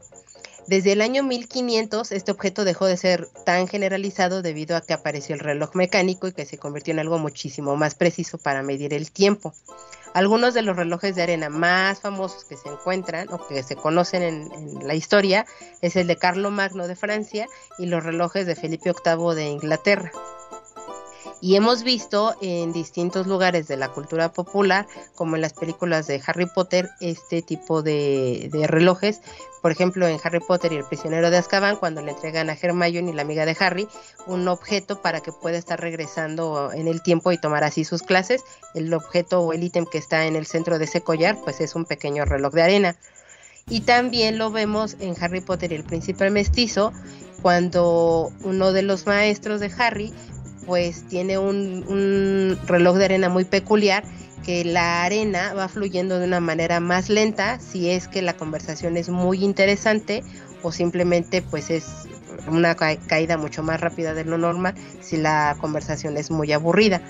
Desde el año 1500 este objeto dejó de ser tan generalizado debido a que apareció el reloj mecánico y que se convirtió en algo muchísimo más preciso para medir el tiempo. Algunos de los relojes de arena más famosos que se encuentran o que se conocen en, la historia es el de Carlo Magno de Francia y los relojes de Felipe VIII de Inglaterra. Y hemos visto en distintos lugares de la cultura popular, como en las películas de Harry Potter, este tipo de relojes. Por ejemplo, en Harry Potter y el prisionero de Azkaban, cuando le entregan a Hermione y la amiga de Harry un objeto para que pueda estar regresando en el tiempo y tomar así sus clases. El objeto o el ítem que está en el centro de ese collar, pues es un pequeño reloj de arena. Y también lo vemos en Harry Potter y el príncipe mestizo, cuando uno de los maestros de Harry pues tiene un, un reloj de arena muy peculiar que la arena va fluyendo de una manera más lenta si es que la conversación es muy interesante o simplemente pues es una ca- caída mucho más rápida de lo normal si la conversación es muy aburrida.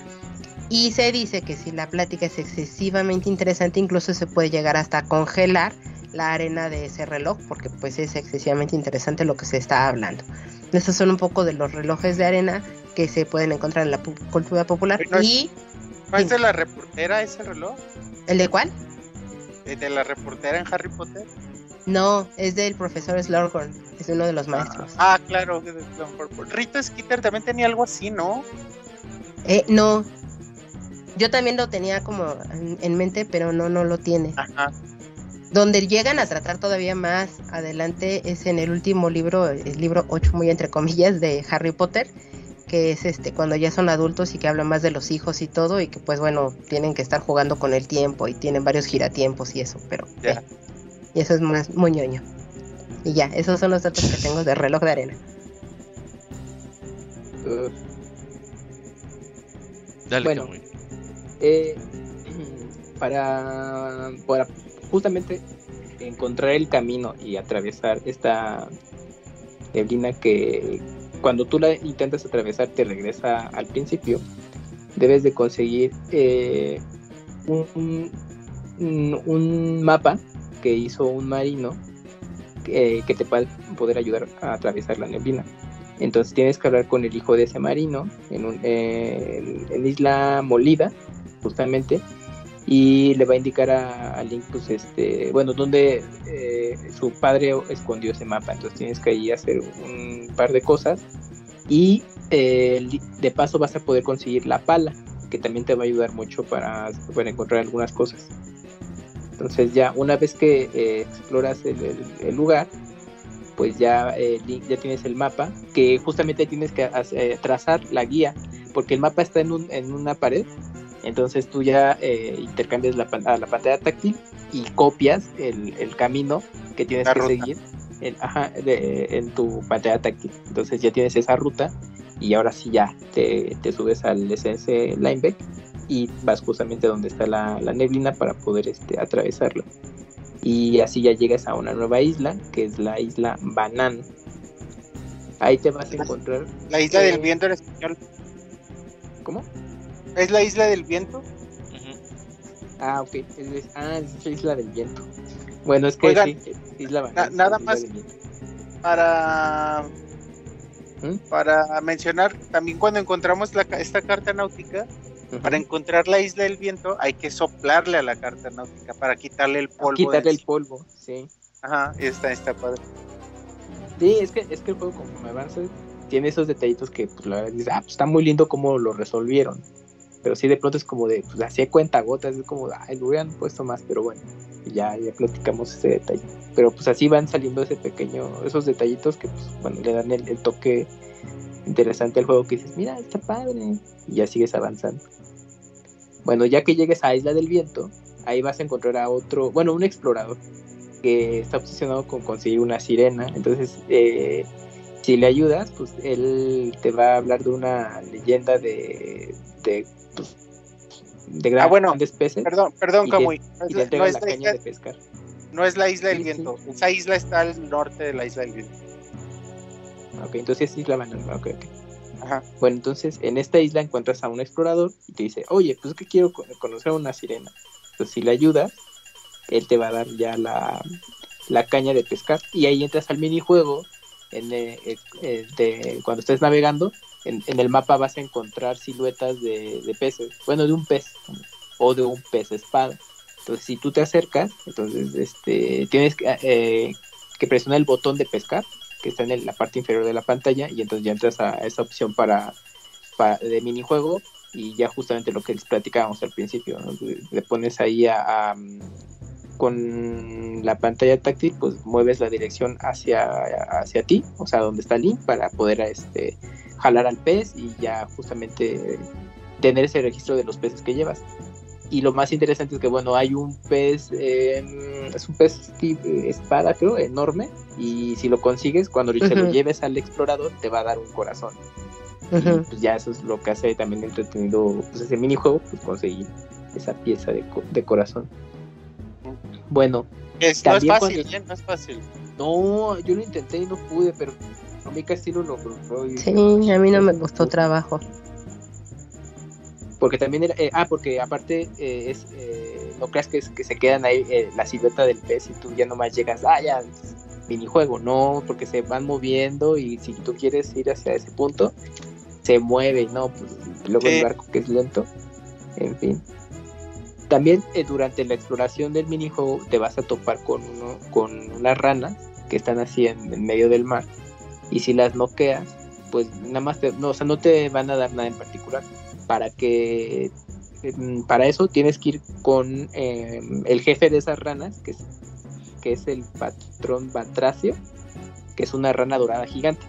Y se dice que si la plática es excesivamente interesante incluso se puede llegar hasta congelar la arena de ese reloj porque pues es excesivamente interesante lo que se está hablando. Estos son un poco de los relojes de arena que se pueden encontrar en la cultura popular y ¿No es de la reportera ese reloj? ¿El de cuál? ¿Eh, ¿De la reportera en Harry Potter? No, es del profesor Slughorn, es uno de los maestros. Ah, claro. Rita Skeeter también tenía algo así, ¿no? Eh, no. Yo también lo tenía como en, en mente, pero no, no lo tiene. Ajá. Donde llegan a tratar todavía más adelante es en el último libro, el libro 8 muy entre comillas de Harry Potter, que es este cuando ya son adultos y que hablan más de los hijos y todo y que pues bueno, tienen que estar jugando con el tiempo y tienen varios giratiempos y eso, pero Ya. eh, y eso es más muy ñoño. Y ya, esos son los datos que tengo de reloj de arena. Uh, Dale, Bueno. Eh, para, para justamente encontrar el camino y atravesar esta neblina que cuando tú la intentas atravesar te regresa al principio, debes de conseguir eh, un, mapa que hizo un marino que, que te va a poder ayudar a atravesar la neblina. Entonces tienes que hablar con el hijo de ese marino en, un, en, en Isla Molida, justamente, y le va a indicar a, Link, pues, este, bueno, donde eh, su padre escondió ese mapa. Entonces tienes que ahí hacer un par de cosas y eh, de paso vas a poder conseguir la pala, que también te va a ayudar mucho para, para encontrar algunas cosas. Entonces ya una vez que eh, exploras el, el- lugar, pues ya, Link, ya tienes el mapa, que justamente tienes que trazar la guía, porque el mapa está en, un- en una pared, entonces tú ya eh, intercambias la, pan- a la pantalla táctil y copias el, el camino que tienes La que ruta. seguir en, ajá, de- en tu pantalla táctil. Entonces ya tienes esa ruta y ahora sí ya te, te subes al SS Lineback y vas justamente donde está la, la neblina para poder este, atravesarlo. Y así ya llegas a una nueva isla, que es la isla Banán. Ahí te vas a encontrar. La isla Eh. del viento en español. ¿Cómo? ¿Es la isla del viento? Ujú. Ah, ok. Es, ah, es la isla del viento. Bueno, es que Oigan, sí, Isla na- nada Isla más-. Para ¿Mm? para mencionar también cuando encontramos la, esta carta náutica, para encontrar la isla del viento hay que soplarle a la carta náutica para quitarle el polvo. Quitarle el polvo, sí. Ajá, y está, está padre. Sí, es que, es que el juego conforme avanza tiene esos detallitos que pues la verdad ah, pues está muy lindo cómo lo resolvieron. Pero sí de pronto es como de, pues de cuenta gotas, es como, ay, lo hubieran puesto más, pero bueno, ya, ya platicamos ese detalle. Pero pues así van saliendo ese pequeño, esos detallitos que pues bueno, le dan el, el toque interesante al juego que dices, mira, está padre, y ya sigues avanzando. Bueno, ya que llegues a Isla del Viento, ahí vas a encontrar a otro, bueno, un explorador que está obsesionado con conseguir una sirena. Entonces, eh, si le ayudas, pues él te va a hablar de una leyenda de, de, de gran- Ah, bueno, grandes peces Perdón, perdón, Camuy. No no es la isla, de pescar. no es la isla del Sí, sí. viento. Esa isla está al norte de la isla del viento. Ok, entonces es la banana. Ok, ok. Ajá. Bueno, entonces en esta isla encuentras a un explorador y te dice, oye, pues es que quiero co- conocer a una sirena. Entonces si le ayudas, él te va a dar ya la, la caña de pescar. Y ahí entras al minijuego, en, eh, eh, eh, de, cuando estés navegando, en, el mapa vas a encontrar siluetas de, de peces, bueno, de un pez o de un pez espada. Entonces si tú te acercas, entonces este, tienes que, eh, presionar el botón de pescar que está en el- la parte inferior de la pantalla y entonces ya entras a esa opción para, para de minijuego y ya justamente lo que les platicábamos al principio, ¿no? Le- pones ahí a, con la pantalla táctil, pues mueves la dirección hacia, hacia ti, o sea, donde está Link, para poder este, jalar al pez y ya justamente tener ese registro de los peces que llevas. Y lo más interesante es que, bueno, hay un pez, eh, es un pez tipo, espada, creo, enorme. Y si lo consigues, cuando se lo lleves al explorador, te va a dar un corazón. Y pues ya eso es lo que hace también entretenido pues, ese minijuego, pues conseguir esa pieza de, co- de corazón. Bueno, Es, no es fácil, cuando- ¿eh? no es fácil. no, yo lo intenté y no pude, pero a mí y- Sí, a mí no me costó trabajo. Porque también era, eh, ah, porque aparte eh, es, eh, no creas que, es- que se quedan ahí eh, la silueta del pez y tú ya nomás llegas, ah, ya, minijuego, no, porque se van moviendo y si tú quieres ir hacia ese punto, se mueve y no, pues luego Sí. el barco que es lento. En fin. También eh, durante la exploración del minijuego te vas a topar con uno, con unas ranas que están así en, medio del mar. Y si las noqueas, pues nada más te, no, o sea, no te van a dar nada en particular. Para que em, para eso tienes que ir con em, el jefe de esas ranas, que es, que es el patrón Batracio, que es una rana dorada gigante.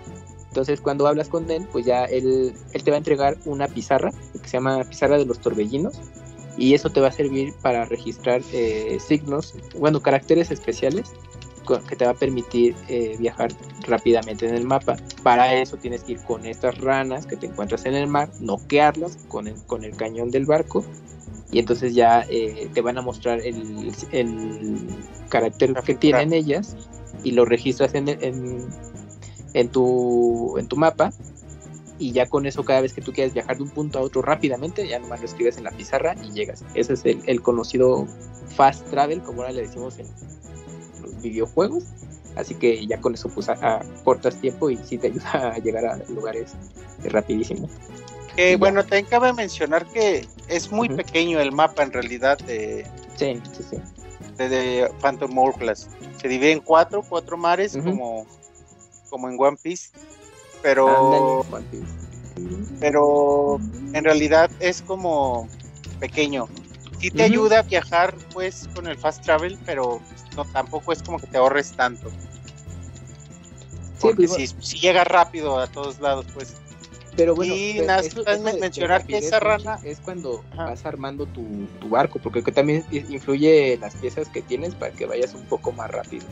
Entonces cuando hablas con él, pues ya él, él te va a entregar una pizarra, que se llama pizarra de los torbellinos, y eso te va a servir para registrar eh, signos, bueno, caracteres especiales que te va a permitir eh, viajar rápidamente en el mapa. Para eso tienes que ir con estas ranas que te encuentras en el mar, noquearlas con el, con el cañón del barco y entonces ya eh, te van a mostrar el, el carácter que tienen ellas y lo registras en, en, en, tu, en tu mapa y ya con eso cada vez que tú quieras viajar de un punto a otro rápidamente, ya nomás lo escribes en la pizarra y llegas. Ese es el, conocido fast travel, como ahora le decimos en videojuegos. Así que ya con eso pues a, cortas tiempo y sí te ayuda a llegar a lugares rapidísimo. Eh, bueno, también cabe mencionar que es muy pequeño el mapa en realidad de, sí, sí, sí. de, Phantom Hourglass. Se divide en cuatro, cuatro mares como, como en One Piece pero pero en realidad es como pequeño. Sí te ayuda a viajar pues con el fast travel, pero no tampoco es como que te ahorres tanto. Porque pues, si, llegas rápido a todos lados, pues. Pero bueno, y mencionar que esa rana es cuando vas armando tu, barco, porque también influye las piezas que tienes para que vayas un poco más rápido.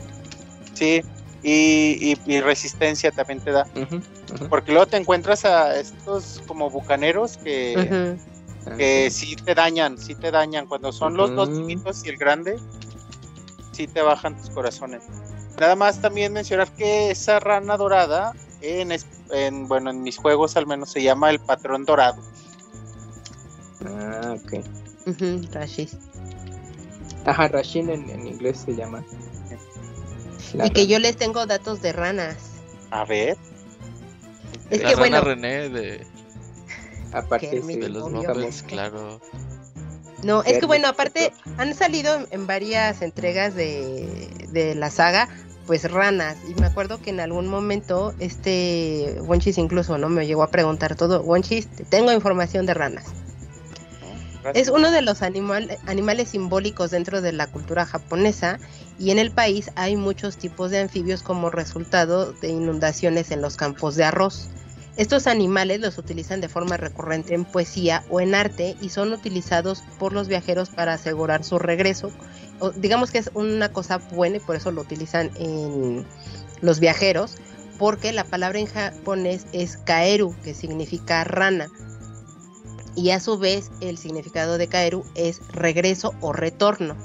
Sí, y, resistencia también te da. Porque luego te encuentras a estos como bucaneros que, que sí te dañan, sí te dañan. Cuando son los dos chiquitos y el grande, sí te bajan tus corazones. Nada más también mencionar que esa rana dorada, en, en bueno, en mis juegos al menos se llama el patrón dorado. Ah, ok. Rashid. Ajá, Rashid en, en inglés se llama y que yo les tengo datos de ranas. A ver. Es que bueno. René de. Aparte de los Muppets, claro. No, es que bueno, aparte han salido en varias entregas de, de la saga, pues ranas. Y me acuerdo que en algún momento este Wonchis incluso no me llegó a preguntar todo. Wonchis, tengo información de ranas. Es uno de los animal, animales simbólicos dentro de la cultura japonesa y en el país hay muchos tipos de anfibios como resultado de inundaciones en los campos de arroz. Estos animales los utilizan de forma recurrente en poesía o en arte y son utilizados por los viajeros para asegurar su regreso. digamos que es una cosa buena y por eso lo utilizan en los viajeros, porque la palabra en japonés es kaeru, que significa rana. Y a su vez el significado de kaeru es regreso o retorno.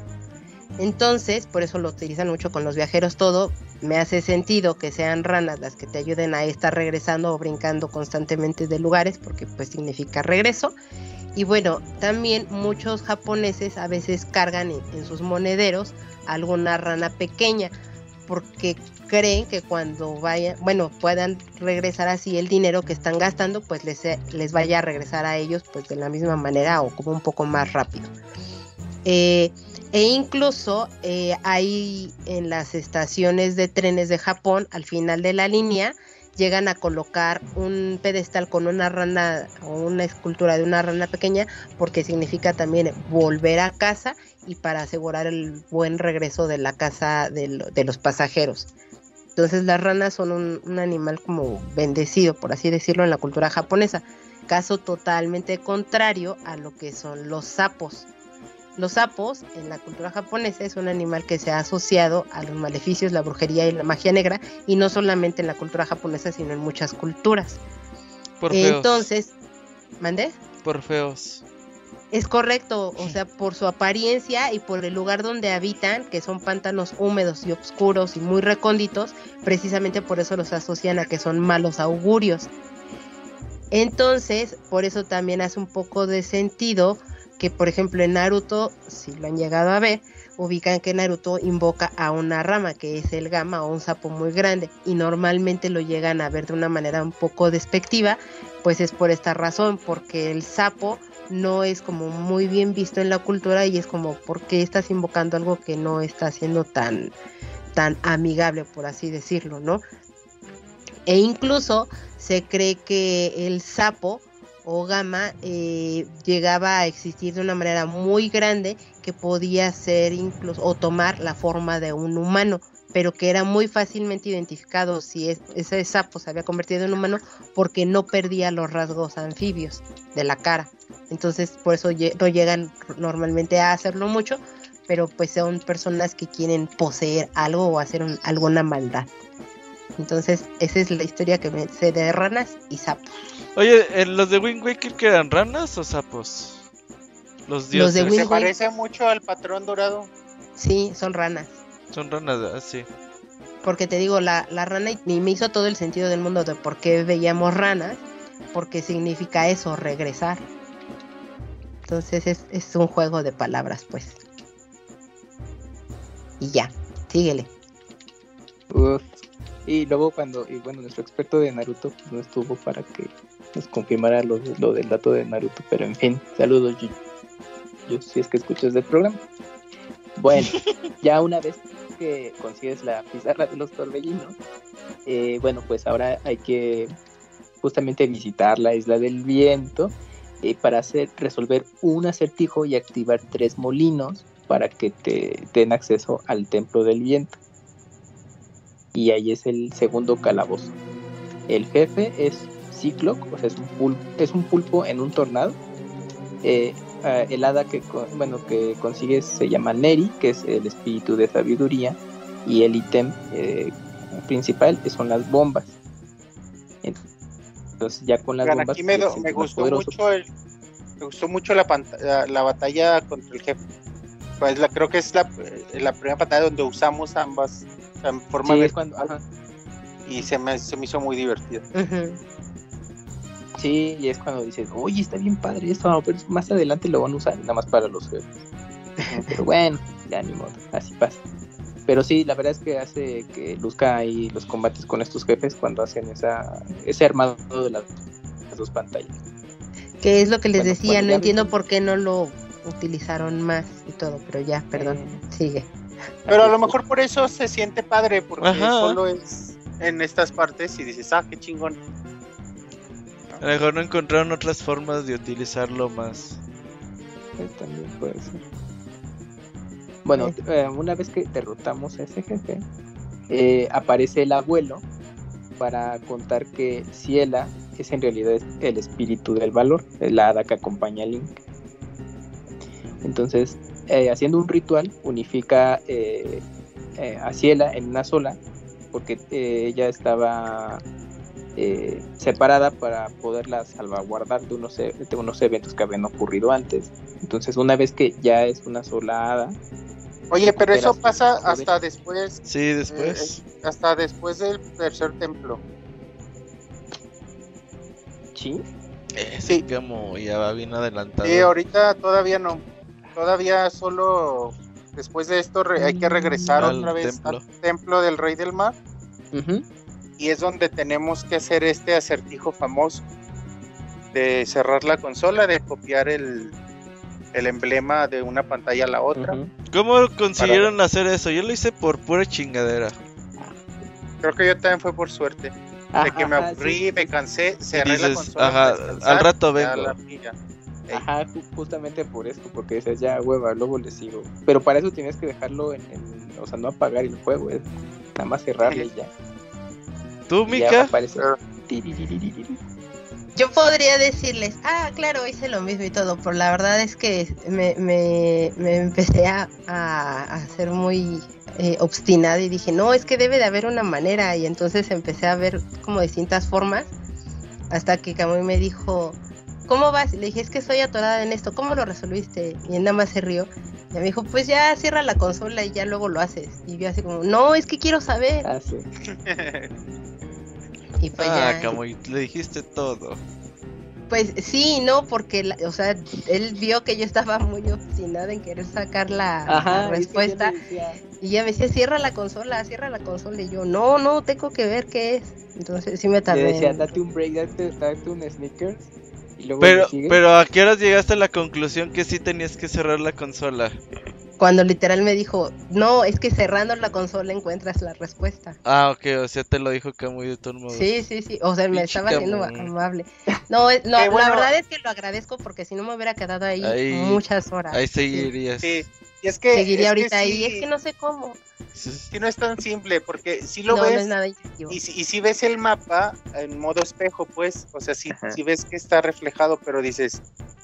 Entonces, por eso lo utilizan mucho con los viajeros todo. Me hace sentido que sean ranas las que te ayuden a estar regresando o brincando constantemente de lugares, porque pues significa regreso. Y bueno, también muchos japoneses a veces cargan en, sus monederos alguna rana pequeña, porque creen que cuando vayan, bueno, puedan regresar así el dinero que están gastando, pues les, les vaya a regresar a ellos pues de la misma manera o como un poco más rápido. Eh, e incluso eh, hay en las estaciones de trenes de Japón, al final de la línea, llegan a colocar un pedestal con una rana o una escultura de una rana pequeña porque significa también volver a casa y para asegurar el buen regreso de la casa de, los pasajeros. Entonces las ranas son un, animal como bendecido, por así decirlo, en la cultura japonesa. Caso totalmente contrario a lo que son los sapos. Los sapos en la cultura japonesa es un animal que se ha asociado a los maleficios, la brujería y la magia negra, y no solamente en la cultura japonesa, sino en muchas culturas. Por feos. Entonces, ¿mandé? Por feos. Es correcto, o sea, por su apariencia y por el lugar donde habitan, que son pantanos húmedos y oscuros y muy recónditos, precisamente por eso los asocian a que son malos augurios. Entonces, por eso también hace un poco de sentido que por ejemplo en Naruto, si lo han llegado a ver, ubican que Naruto invoca a una rama que es el gama o un sapo muy grande y normalmente lo llegan a ver de una manera un poco despectiva, pues es por esta razón, porque el sapo no es como muy bien visto en la cultura y es como, ¿por qué estás invocando algo que no está siendo tan, tan amigable, por así decirlo, ¿no? E incluso se cree que el sapo o gama eh, llegaba a existir de una manera muy grande que podía ser incluso o tomar la forma de un humano pero que era muy fácilmente identificado si ese sapo se había convertido en humano porque no perdía los rasgos anfibios de la cara. Entonces, por eso no llegan normalmente a hacerlo mucho, pero pues son personas que quieren poseer algo o hacer alguna maldad. Entonces, esa es la historia que me sé de ranas y sapos. Oye, ¿en los de Wind Waker que eran ranas o sapos? Los dioses. Los de Se parece mucho al patrón dorado. Sí, son ranas. Son ranas, así. Porque te digo, la, la rana y me hizo todo el sentido del mundo de por qué veíamos ranas, porque significa eso, regresar. Entonces es, es un juego de palabras, pues. Y ya, síguele. Y luego cuando, y bueno, nuestro experto de Naruto pues, no estuvo para que nos confirmara lo, lo del dato de Naruto, pero en fin, saludos yo, yo si es que escuchas del programa. Bueno, ya una vez que consigues la pizarra de los torbellinos, eh, bueno, pues ahora hay que justamente visitar la isla del viento eh, para hacer resolver un acertijo y activar tres molinos para que te den acceso al templo del viento. Y ahí es el segundo calabozo. El jefe es Cicloc, o sea, es un pulpo, es un pulpo en un tornado. Eh, eh, el hada que, bueno, que consigues se llama Neri, que es el espíritu de sabiduría, y el ítem eh, principal son las bombas. Entonces ya con las bombas... Aquí me, gustó mucho me gustó mucho la, la, batalla contra el jefe. Pues la, creo que es la, la primera batalla donde usamos ambas en forma de... Y se me, se me hizo muy divertido. Sí, y es cuando dices, oye, está bien padre esto, pero más adelante lo van a usar nada más para los jefes. pero bueno, ya ni modo, así pasa. Pero sí, la verdad es que hace que luzca ahí los combates con estos jefes cuando hacen esa ese armado de las, dos pantallas. Que es lo que les decía, no entiendo por qué no lo utilizaron más y todo, pero ya, perdón, eh. sigue. Pero a lo mejor por eso se siente padre, porque solo es en estas partes y dices, ah, qué chingón. A lo mejor no encontraron otras formas de utilizarlo más. también puede ser. Bueno, eh, una vez que derrotamos a ese jefe, eh, aparece el abuelo para contar que Ciela es en realidad el espíritu del valor, la hada que acompaña a Link. Entonces, eh, haciendo un ritual, unifica a Ciela en una sola, porque ella estaba eh, separada para poderla salvaguardar de unos, e, de unos eventos que habían ocurrido antes. Entonces, una vez que ya es una sola hada. Oye, pero eso pasa hasta después. Sí, después. Eh, hasta después del tercer templo. Sí. Eh, sí. Como ya va bien adelantado. Sí, ahorita todavía no. Todavía solo después de esto hay que regresar otra vez al templo del rey del mar y es donde tenemos que hacer este acertijo famoso de cerrar la consola, de copiar el, el emblema de una pantalla a la otra. ¿Cómo consiguieron hacer eso? Yo lo hice por pura chingadera. Creo que yo también fue por suerte. de que me aburrí, me cansé, cerré la consola. Ajá, al rato vengo. Ajá, justamente por eso, porque dices, ya hueva, luego le sigo. Pero para eso tienes que dejarlo en, o sea, no apagar el juego, es nada más cerrarle y ya. ¿Tú, Mika? Yo podría decirles, ah, claro, hice lo mismo y todo, pero la verdad es que me, me, empecé a, a, ser muy eh, obstinada y dije, no, es que debe de haber una manera. Y entonces empecé a ver como distintas formas hasta que Camuy me dijo, ¿cómo vas? Y le dije, es que estoy atorada en esto, ¿cómo lo resolviste? Y él nada más se rió. Y me dijo, pues ya cierra la consola y ya luego lo haces. Y yo así como, no, es que quiero saber. Ah, sí. y pues ah, como le dijiste todo. Pues sí, no, porque, o sea, él vio que yo estaba muy obstinada en querer sacar la, respuesta. Y ya me decía, cierra la consola, cierra la consola. Y yo, no, no, tengo que ver qué es. Entonces sí me tardé. Le decía, date un break, date, un sneakers Y luego Pero, pero ¿a qué horas llegaste a la conclusión que sí tenías que cerrar la consola? Cuando literal me dijo, no, es que cerrando la consola encuentras la respuesta. Ah, ok, o sea, te lo dijo Camuy de todos modos. Sí, sí, sí. O sea, me estaba haciendo amable. No, es- no, Eh, bueno. la verdad es que lo agradezco porque si no me hubiera quedado ahí, Ahí- muchas horas. Ahí seguirías. Sí, y es que. Seguiría es ahorita que ahí. Es que no sé cómo. Sí. no es tan simple, porque si lo no, no ves. es nada intuitivo. Y si, y si ves el mapa en modo espejo, pues, o sea, si, si ves que está reflejado, pero dices,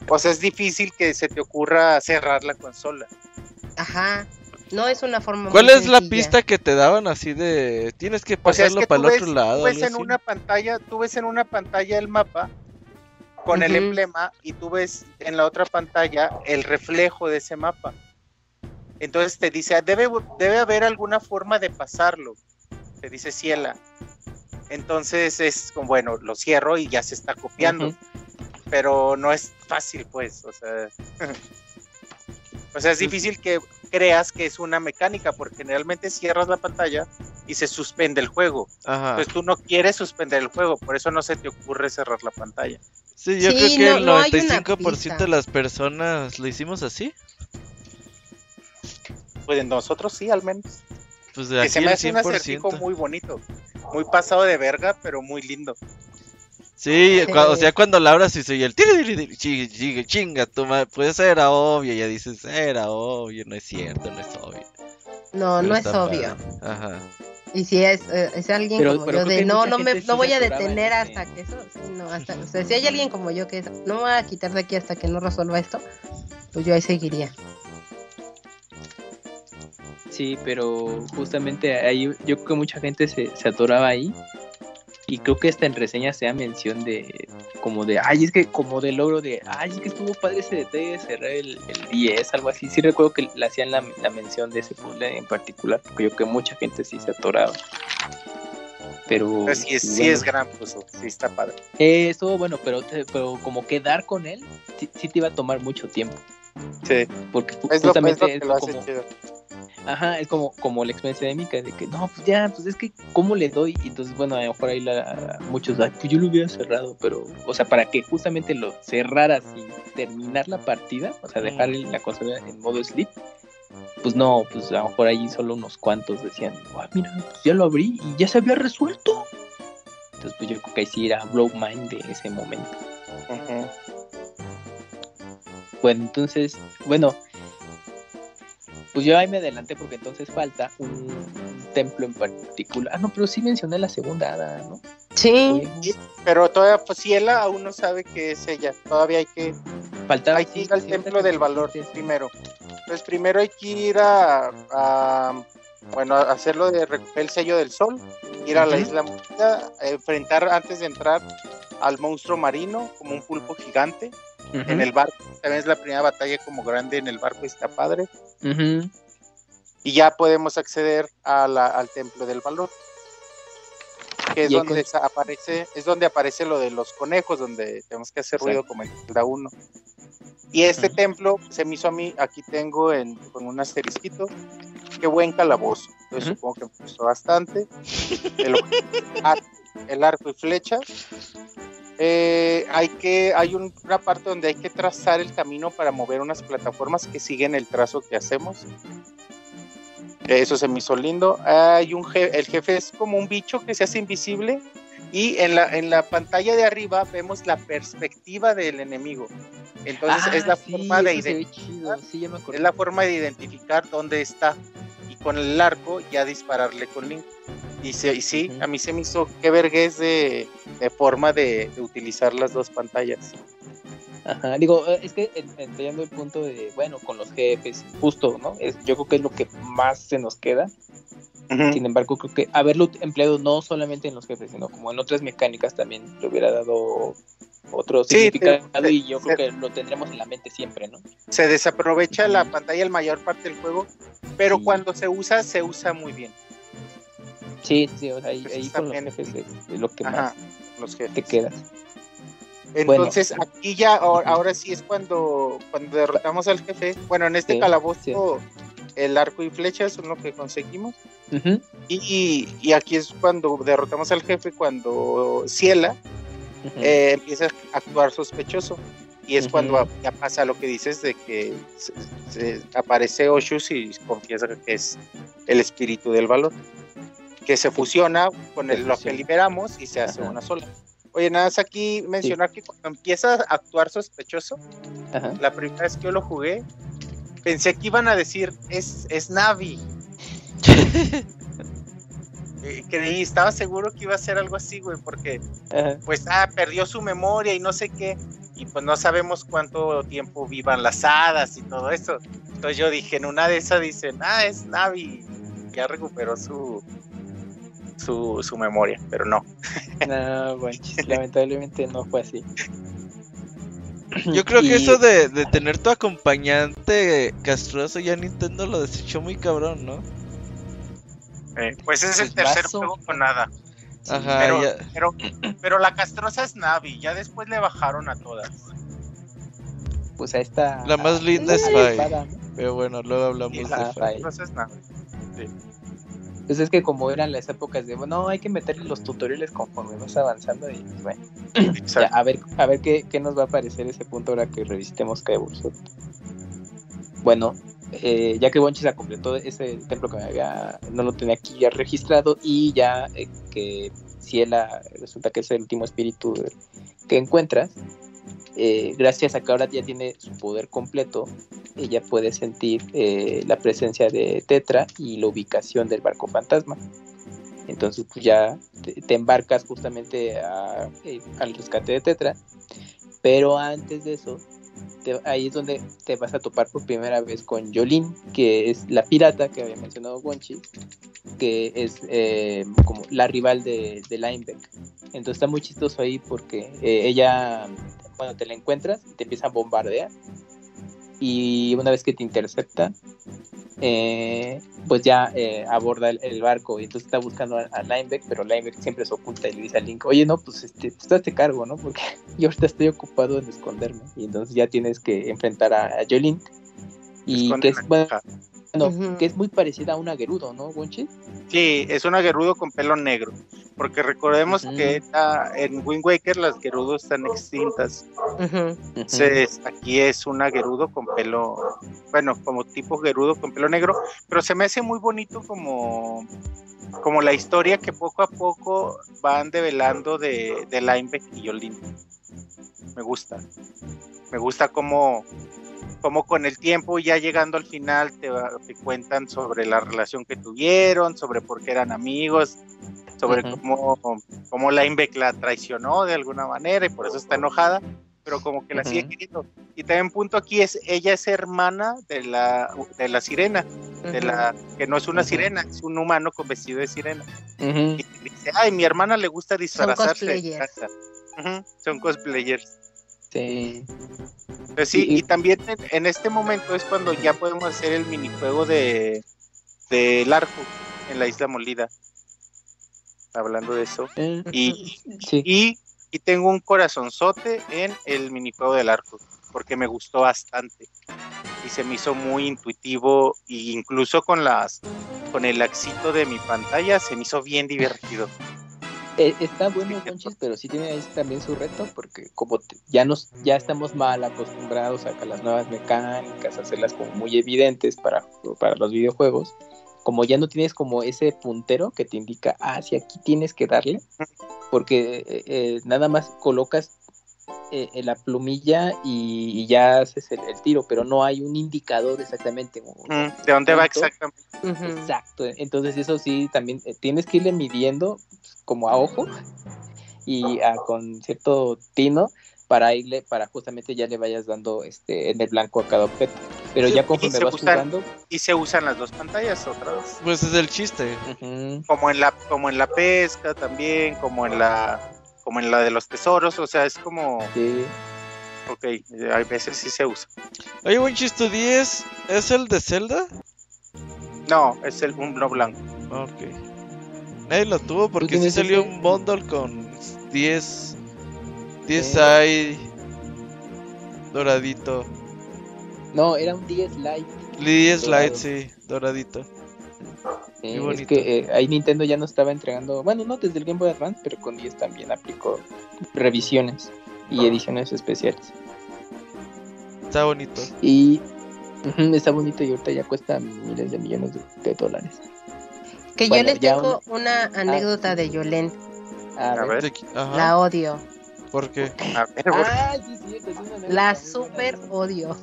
o sea, es difícil que se te ocurra cerrar la consola. Ajá. No es una forma ¿Cuál muy es la pista que te daban así de tienes que O sea, es pasarlo que para tú el ves, otro lado? tú ves en así? una pantalla, tú ves en una pantalla el mapa con el emblema y tú ves en la otra pantalla el reflejo de ese mapa. Entonces te dice, "Ah, debe, debe haber alguna forma de pasarlo, te dice Ciela. Entonces es como, bueno, lo cierro y ya se está copiando. Pero no es fácil, pues, o sea, o sea, es difícil que creas que es una mecánica, porque generalmente cierras la pantalla y se suspende el juego. Ajá. Pues tú no quieres suspender el juego, por eso no se te ocurre cerrar la pantalla. Sí, yo Sí, creo que no- el no hay una 95% pista. de las personas lo hicimos así. Pues nosotros sí, al menos. Pues de Que aquí se me hace un acertijo 100%. muy bonito, muy pasado de verga, pero muy lindo. Sí, o sea, cuando la abras y soy el tiri, tiri, tiri, chi- chi- chinga, tu madre, pues era obvio, ya dices, era obvio, no es cierto, no es obvio. No, Pero no es obvio. padre. Ajá. Y si es, eh, es alguien Pero- como pero yo de no, no me no voy a detener hasta que eso, no, hasta, o sea, si hay alguien como yo que no me voy a quitar de aquí hasta que no resuelva esto, pues yo ahí seguiría. Sí, pero justamente ahí yo creo que mucha gente se, se atoraba ahí. Y creo que esta en reseña se da mención de como de, ay, es que como de logro de, ay, es que estuvo padre ese detalle de cerrar el, el 10, algo así. Sí recuerdo que le hacían la, la mención de ese puzzle en particular, porque yo creo que mucha gente sí se atoraba. Pero... Sí, es, sí bueno. es gran puzzle, sí está padre. Eh, estuvo bueno, pero, pero como quedar con él, sí, sí te iba a tomar mucho tiempo. Sí, Porque lo, es justamente lo que es lo hace como, chido. Ajá, es como, como la experiencia de Mika, de que no, pues ya, pues es que, ¿cómo le doy? Y entonces, bueno, a lo mejor ahí la, muchos, ay, pues yo lo hubiera cerrado, pero, o sea, para que justamente lo cerrara sin terminar la partida, o sea, dejar el- la consola en modo sleep, pues no, pues a lo mejor ahí solo unos cuantos decían, ah, mira, pues ya lo abrí y ya se había resuelto. Entonces, pues yo creo que ahí sí era blow mind de ese momento. Ujú. Bueno, entonces, bueno, pues yo ahí me adelanté porque entonces falta un, un templo en particular. Ah, no, pero sí mencioné la segunda hada, ¿no? Sí, Sí, Pero todavía, pues Ciela aún no sabe que es ella. Todavía hay que, Faltaba hay que sí, ir al sí, templo ahorita del valor primero. Entonces primero hay que ir a, a, bueno, a hacerlo de recoger el sello del sol, ir a la isla Muda, enfrentar antes de entrar al monstruo marino como un pulpo gigante En el barco. También es la primera batalla como grande en el barco, está padre. Y ya podemos acceder a la- al templo del valor. Que es donde aparece, es donde aparece lo de los conejos, donde tenemos que hacer ruido como en Zelda 1. Y este templo se me hizo a mí, aquí tengo en, con un asterisquito, qué buen calabozo. Entonces supongo que me gustó bastante. El, ar- el arco y flecha. Eh, hay que, hay un- una parte donde hay que trazar el camino para mover unas plataformas que siguen el trazo que hacemos. Eso se me hizo lindo. Hay un je- el jefe es como un bicho que se hace invisible y en la, en la pantalla de arriba vemos la perspectiva del enemigo. Entonces Ah, es la sí, forma de identificar, sí, es la forma de identificar dónde está con el arco ya dispararle con Link. Y, se- y sí, a mí se me hizo que vergüenza de, de forma de, de utilizar las dos pantallas. Ajá, digo, eh, es que en- entendiendo el punto de, bueno, con los jefes, justo, ¿no? Es, yo creo que es lo que más se nos queda. Sin embargo, creo que haberlo empleado no solamente en los jefes, sino como en otras mecánicas también le hubiera dado otro Sí, significado te- y yo creo que lo tendremos en la mente siempre, ¿no? Se desaprovecha la pantalla la mayor parte del juego, pero Sí. cuando se usa, se usa muy bien. Sí, sí, o sea, ahí, ahí con los jefes es, es lo que Ajá, más los jefes. te quedas. Entonces aquí ya, ahora, ahora sí es cuando, cuando derrotamos al jefe. Bueno, en este Sí, calabozo el arco y flechas son lo que conseguimos. Y, y aquí es cuando derrotamos al jefe, cuando Ciela Eh, empieza a actuar sospechoso. Y es Ujú. cuando ya pasa lo que dices de que se- se- aparece Oshus y confiesa que es el espíritu del valor. Que se fusiona con el- lo que liberamos y se hace Ajá. una sola. Oye, nada más aquí mencionar que cuando empieza a actuar sospechoso, Ajá. la primera vez que yo lo jugué, pensé que iban a decir es, es Navi. Eh, creí, estaba seguro que iba a ser algo así, güey, porque Ajá. pues ah, perdió su memoria y no sé qué, y pues no sabemos cuánto tiempo vivan las hadas y todo eso. Entonces yo dije, en una de esas dicen, ah, es Navi, ya recuperó su su, su memoria, pero no. No, Bonchis, lamentablemente no fue así. Yo creo que eso de, de tener tu acompañante castroso ya Nintendo lo desechó muy cabrón, ¿no? Eh, pues es el tercer vaso. juego con nada. Sí, Ajá, pero- ya. Pero, pero la castrosa es Navi, ya después le bajaron a todas. Pues a esta. La más linda es Fai. Pero bueno, luego hablamos Sí, de la- Fai. castrosa es Navi. Pues es que como eran las épocas de, bueno, hay que meterle los tutoriales conforme vas avanzando y pues, bueno, ya, a ver, a ver qué, qué nos va a parecer ese punto ahora que revisitemos Skyward. Bueno, eh, ya que Bonchi se completó ese templo que no lo tenía aquí ya registrado y ya eh, que Ciela resulta que es el último espíritu que encuentras, eh, gracias a que ahora ya tiene su poder completo, ella puede sentir eh, la presencia de Tetra y la ubicación del barco fantasma. Entonces pues ya te, embarcas justamente eh, al rescate de Tetra, pero antes de eso, ahí es donde te vas a topar por primera vez con Jolene, que es la pirata que había mencionado Wonchi, que es eh, como la rival de, de Linebeck. Entonces está muy chistoso ahí porque eh, ella, cuando te la encuentras, te empieza a bombardear y una vez que te intercepta, eh, pues ya eh, aborda el, el barco. Y entonces está buscando a, a pero Linebeck siempre se oculta y le dice a Link, oye, no, pues este, tú te cargo, ¿no? Porque yo ahorita estoy ocupado en esconderme y entonces ya tienes que enfrentar a, a y que es, bueno, que es muy parecida a una Gerudo, ¿no, Wonchi? Sí, es una Gerudo con pelo negro. Porque recordemos que en Wind Waker las Gerudos están extintas. Entonces aquí es una Gerudo con pelo, bueno, como tipo Gerudo con pelo negro. Pero se me hace muy bonito como, como la historia que poco a poco van develando de, de Linebeck y Yolin. Me gusta. Me gusta como, como con el tiempo ya llegando al final te, te cuentan sobre la relación que tuvieron, sobre por qué eran amigos, sobre cómo, cómo Linebeck la traicionó de alguna manera y por eso está enojada, pero como que la sigue queriendo. Y también punto aquí es, ella es hermana de la, de la sirena, de la, que no es una sirena, es un humano con vestido de sirena. Y dice, ay, mi hermana le gusta disfrazarse. De cosplayers. casa". Ujú, Son cosplayers. Sí. Pues sí, Y- y también en, en este momento es cuando ya podemos hacer el minijuego de del arco en la isla molida. Hablando de eso. Eh, Y, sí. y, y tengo un corazonzote en el minijuego del arco, porque me gustó bastante. Y se me hizo muy intuitivo, e incluso con las con el axito de mi pantalla se me hizo bien divertido. Eh, está bueno, Conchis, pero sí tiene ahí también su reto, porque como ya nos ya estamos mal acostumbrados a que las nuevas mecánicas, hacerlas como muy evidentes para, para los videojuegos, como ya no tienes como ese puntero que te indica, ah, si aquí tienes que darle, porque eh, eh, nada más colocas eh, en la plumilla y, y ya haces el, el tiro, pero no hay un indicador exactamente. Mm, ¿De dónde va exactamente? Exacto, entonces eso sí, también eh, tienes que irle midiendo pues, como a ojo y a- con cierto tino para irle, para justamente ya le vayas dando este en el blanco a cada objeto. Pero Sí, ya conforme vas usan- jugando, Y se usan las dos pantallas otra vez. Pues es el chiste. como en la como en la pesca también como en la como en la de los tesoros o sea es como sí, ok eh, hay veces sí se usa Oye, Winchis, ¿tu 10 es el de Zelda? no es el un no blanco Ok. Nadie lo tuvo porque sí salió ese? un bundle con 10. 10 Sí. hay. Doradito. no, era un 10 light. 10 light, sí, doradito. Sí, es que eh, ahí Nintendo ya no estaba entregando, bueno, no desde el Game Boy Advance, pero con 10 también aplicó revisiones y ediciones especiales. Está bonito. Y está bonito y ahorita ya cuesta miles de millones de, de dólares. Que Bueno, yo les tengo una anécdota sí. de Yolén. A, A ver. La odio. ¿Por qué? A ver, güey. Ah, sí, sí, es una anécdota La super odio.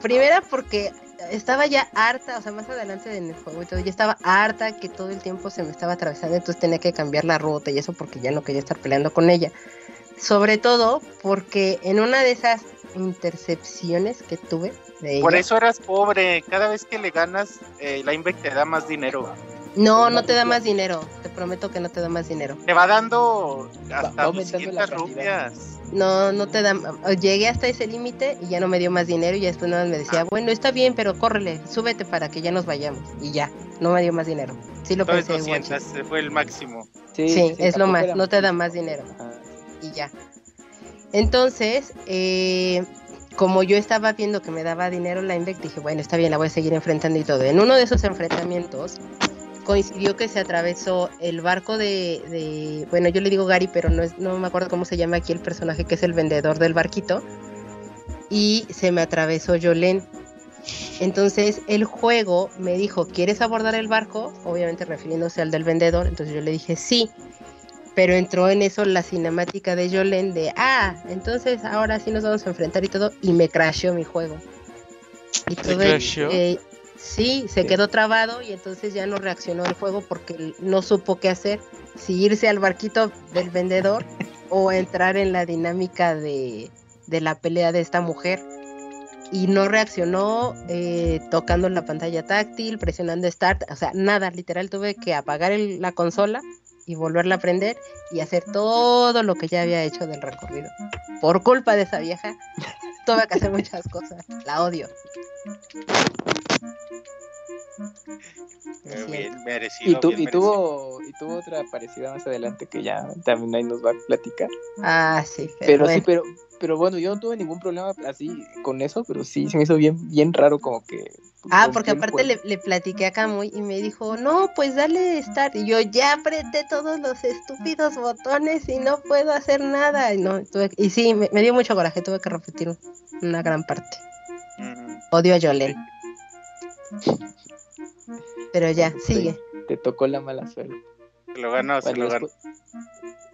Primera porque estaba ya harta, o sea, más adelante en el juego y todo, ya estaba harta que todo el tiempo se me estaba atravesando, entonces tenía que cambiar la ruta y eso porque ya no quería estar peleando con ella. Sobre todo porque en una de esas intercepciones que tuve de ella, Por eso eras pobre. Cada vez que le ganas, eh, la Invec te da más dinero. no, no te da más dinero, te prometo que no te da más dinero. Te va dando Va- hasta va aumentando la 200 cantidad. rupias. No, no te da, llegué hasta ese límite y ya no me dio más dinero y ya después nada más me decía, bueno, está bien, pero córrele, súbete para que ya nos vayamos y ya, no me dio más dinero. Sí lo Entonces pensé, 200 guachi. ese fue el máximo. Sí, es lo más, era no te da más dinero. Y ya. Entonces, eh, como yo estaba viendo que me daba dinero la Invec, dije, bueno, está bien, la voy a seguir enfrentando y todo. En uno de esos enfrentamientos coincidió que se atravesó el barco de, de- bueno, yo le digo Gary, pero no, es, no me acuerdo cómo se llama aquí el personaje que es el vendedor del barquito, y se me atravesó Yolén. Entonces el juego me dijo, ¿quieres abordar el barco? Obviamente refiriéndose al del vendedor, entonces yo le dije sí pero entró en eso la cinemática de Jolene de, ah, entonces ahora sí nos vamos a enfrentar y todo, y me crasheó mi juego. Y eh, sí, se quedó trabado y entonces ya no reaccionó el juego porque no supo qué hacer, si irse al barquito del vendedor o entrar en la dinámica de, de la pelea de esta mujer. Y no reaccionó eh, tocando la pantalla táctil, presionando Start, o sea, nada, literal tuve que apagar el- la consola y volverla a prender y hacer todo lo que ya había hecho del recorrido. Por culpa de esa vieja, tuve que hacer muchas cosas. La odio. Bien merecido. Y, tu- bien y tuvo y tuvo otra parecida más adelante que ya también ahí nos va a platicar. Ah, sí. Pero sí, bueno. pero pero bueno, yo no tuve ningún problema así con eso, pero sí se me hizo bien bien raro como que Ah, rompió porque aparte le, le platiqué a Camuy y me dijo, no, pues dale start. Y yo ya apreté todos los estúpidos botones y no puedo hacer nada. Y, no, tuve- y sí, me, me dio mucho coraje, tuve que repetir una gran parte. Odio a Jolene. Pero ya, sigue. Te tocó la mala suerte. Se lo ganó, se Bueno, lo ganó. después,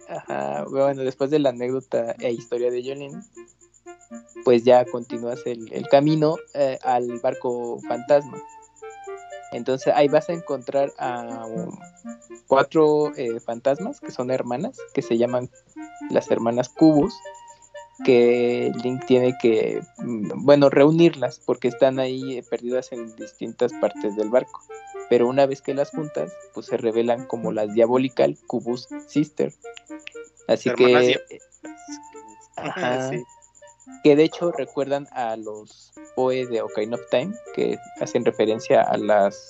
Ajá, bueno, después de la anécdota e historia de Jolene, pues ya continúas el, el camino eh, al barco fantasma. Entonces ahí vas a encontrar a um, cuatro eh, fantasmas que son hermanas, que se llaman las hermanas Cubus, que Link tiene que, mm, bueno, reunirlas porque están ahí eh, perdidas en distintas partes del barco. Pero una vez que las juntas, pues se revelan como las Diabolical Cubus Sister. Así que, ajá, Sí. que de hecho recuerdan a los Poe de Ocarina of Time, que hacen referencia a las,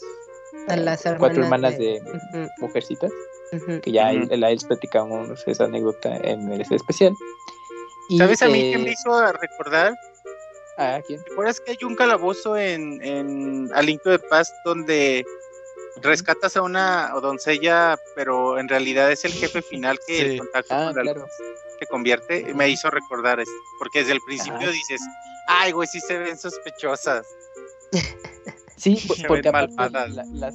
A las eh, cuatro hermanas de- de, mujercitas, que ya Ujú. él, a ellos platicamos esa anécdota en el especial. Y, ¿Sabes a mí eh, qué me hizo recordar? ¿A quién? ¿Te acuerdas que hay un calabozo en, en the Past donde rescatas a una doncella, pero en realidad es el jefe final que Sí. el contacto Ah, con la claro. que convierte? Me hizo recordar esto, porque desde el principio dices, ay, güey, sí se ven sospechosas. Sí, ven porque aparte, la- las,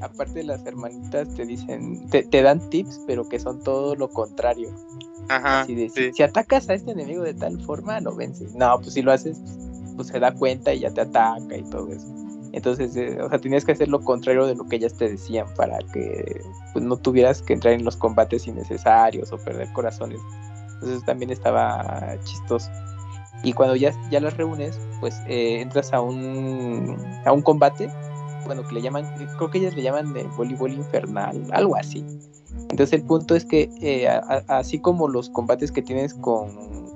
aparte las hermanitas te dicen, te, te dan tips, pero que son todo lo contrario. Ajá, Así de, sí. si, si atacas a este enemigo de tal forma, lo vences. No, pues si lo haces, pues se da cuenta y ya te ataca y todo eso. Entonces, eh, o sea, tenías que hacer lo contrario de lo que ellas te decían para que pues, no tuvieras que entrar en los combates innecesarios o perder corazones. Entonces también estaba chistoso. Y cuando ya, ya las reúnes, pues eh, entras a un, a un combate, bueno, que le llaman, creo que ellas le llaman de voleibol infernal, algo así. Entonces el punto es que eh, a- a- así como los combates que tienes con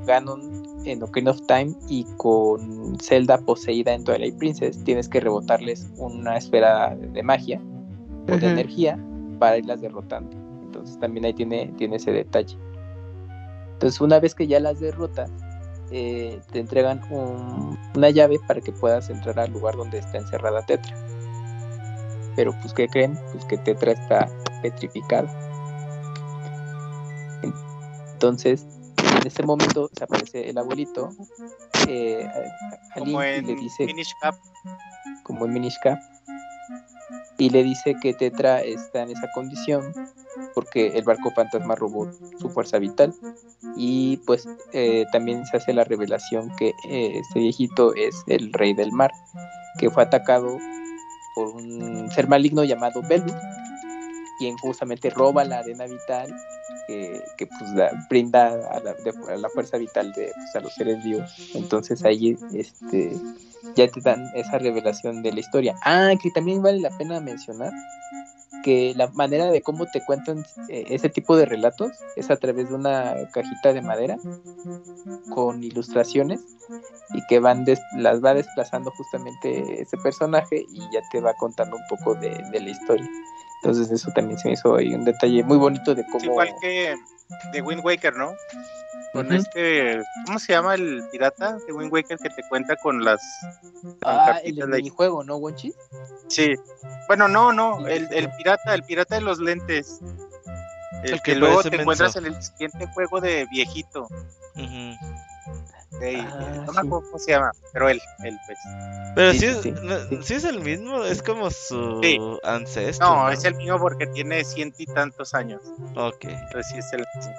Ganon en Ocarina of Time y con Zelda poseída en Twilight Princess, tienes que rebotarles una esfera de magia o de energía para irlas derrotando. Entonces también ahí tiene, tiene ese detalle. Entonces una vez que ya las derrotas, eh, te entregan un- una llave para que puedas entrar al lugar donde está encerrada Tetra. Pero pues ¿qué creen? Pues que Tetra está petrificado. Entonces, en ese momento se aparece el abuelito eh, a, Como y le dice, Minish Cap. como en Minish Cap, y le dice que Tetra está en esa condición porque el barco fantasma robó su fuerza vital y pues eh, también se hace la revelación que eh, este viejito es el rey del mar que fue atacado por un ser maligno llamado Belu quien justamente roba la arena vital que, pues la, brinda a la, de, la, fuerza vital de pues, a los seres vivos. Entonces ahí este ya te dan esa revelación de la historia. Ah que también vale la pena mencionar que la manera de cómo te cuentan eh, ese tipo de relatos es a través de una cajita de madera con ilustraciones y que van des las va desplazando justamente ese personaje y ya te va contando un poco de, de la historia. Entonces eso también se me hizo ahí un detalle muy bonito de cómo... Es igual que de Wind Waker, ¿no? Con uh -huh. este, ¿cómo se llama el pirata de Wind Waker que te cuenta con las... Ah, el del minijuego, ¿no, Wonchi? Sí. Bueno, no, no, el, el, pirata, el pirata de los lentes. El, el que, que luego te menso. encuentras en el siguiente juego de viejito. Uh -huh. Hey, ah, no me acuerdo sí. cómo se llama, pero él, él pues. Pero sí, sí, es, sí, no, sí es el mismo, es como su ancestro. No, ¿no, es el mismo porque tiene ciento y tantos años. Ok. Entonces sí es el mismo.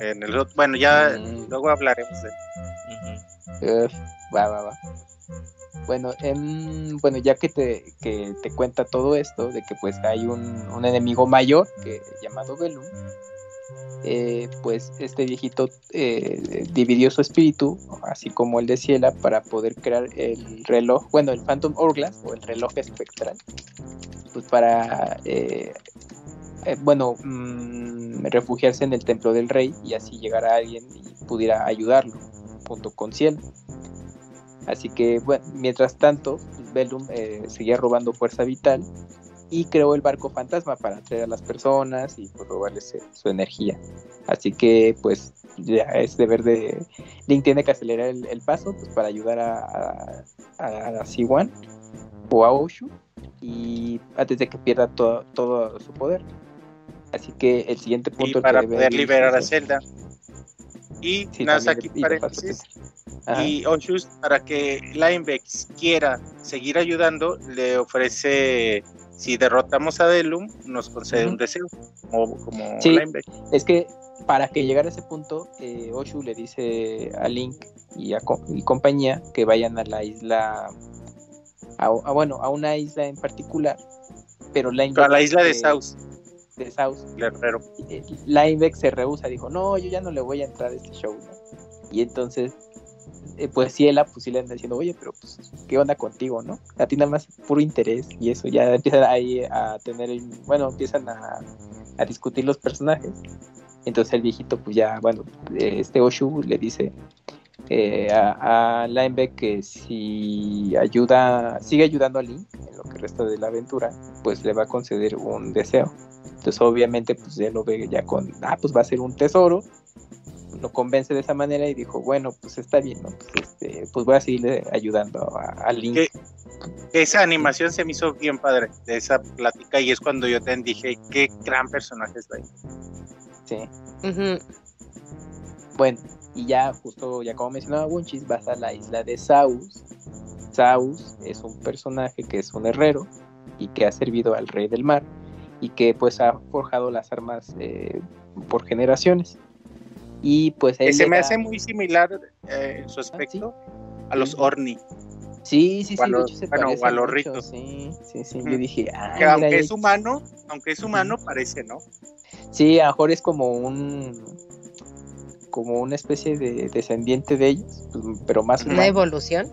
En el, bueno, ya mm. luego hablaremos de él. Uh -huh. va, va, va. Bueno, en, bueno, ya que te, que te cuenta todo esto, de que pues hay un, un enemigo mayor que llamado Velum, eh, pues este viejito eh, dividió su espíritu, así como el de Ciela, para poder crear el reloj, bueno, el Phantom Hourglass o el reloj espectral, pues para, eh, bueno, mmm, refugiarse en el templo del rey y así llegar a alguien y pudiera ayudarlo junto con Ciela. Así que, bueno, mientras tanto, Velum seguía robando fuerza vital y creó el barco fantasma para atraer a las personas y pues, robarles su energía. Así que pues ya es deber de Link tiene que acelerar el, el paso pues para ayudar a, a, a, Siwan o a Oshu y antes de que pierda todo, todo su poder. Así que el siguiente punto y para poder liberar a Zelda. Y sí, Nasaki paréntesis. Y Oshus, para que Linebex quiera seguir ayudando, le ofrece si derrotamos a Delum, nos concede uh -huh. un deseo, como, como sí, Es que para que llegara a ese punto, eh, Oshu le dice a Link y a y compañía que vayan a la isla, a, a, bueno, a una isla en particular, pero Linebeck, a la isla de eh, South. De South. Guerrero. Linebeck se rehúsa, dijo, no, yo ya no le voy a entrar a este show. ¿no? Y entonces eh, pues Ciela, pues sí le anda diciendo, oye, pero pues, ¿qué onda contigo, no? A ti nada más puro interés y eso, ya empiezan ahí a tener, bueno, empiezan a, a discutir los personajes. Entonces el viejito, pues ya, bueno, este Oshu le dice eh, a, a Linebeck que si ayuda, sigue ayudando a Link en lo que resta de la aventura, pues le va a conceder un deseo. Entonces obviamente, pues ya lo ve ya con, ah, pues va a ser un tesoro lo convence de esa manera y dijo, bueno, pues está bien, ¿no? Pues, este, pues voy a seguirle ayudando a, a Link. Que, esa animación se me hizo bien padre de esa plática y es cuando yo te dije, qué gran personaje es Link. Sí. Uh -huh. Bueno, y ya justo, ya como mencionaba Wunchis, vas a la isla de Saus. Saus es un personaje que es un herrero y que ha servido al rey del mar y que pues ha forjado las armas eh, por generaciones y pues se me hace muy similar eh, su aspecto ah, ¿sí? a los Orni sí sí sí de hecho se bueno, o a los ritos sí sí sí mm. yo dije ah, que aunque es humano aunque es humano mm. parece no sí a lo mejor es como un como una especie de descendiente de ellos pues, pero más humano. una evolución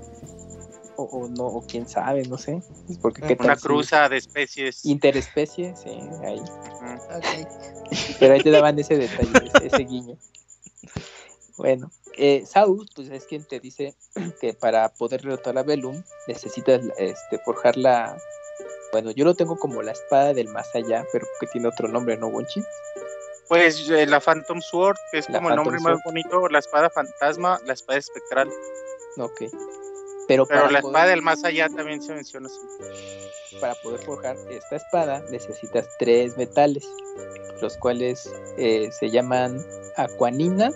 o, o, no o quién sabe no sé porque ¿qué una cruza de especies interespecies sí ahí mm. okay. pero ahí te daban ese detalle ese, ese guiño bueno, eh, Saus, pues es quien te dice que para poder derrotar a Velum necesitas este, forjar la. Bueno, yo lo tengo como la espada del más allá, pero que tiene otro nombre, ¿no, Bonchi? Pues eh, la Phantom Sword, que es la como Phantom el nombre Sword. más bonito, la espada fantasma, la espada espectral. Ok. Pero, la poder- espada del más allá también se menciona así. para poder forjar esta espada necesitas tres metales, los cuales eh, se llaman acuanina,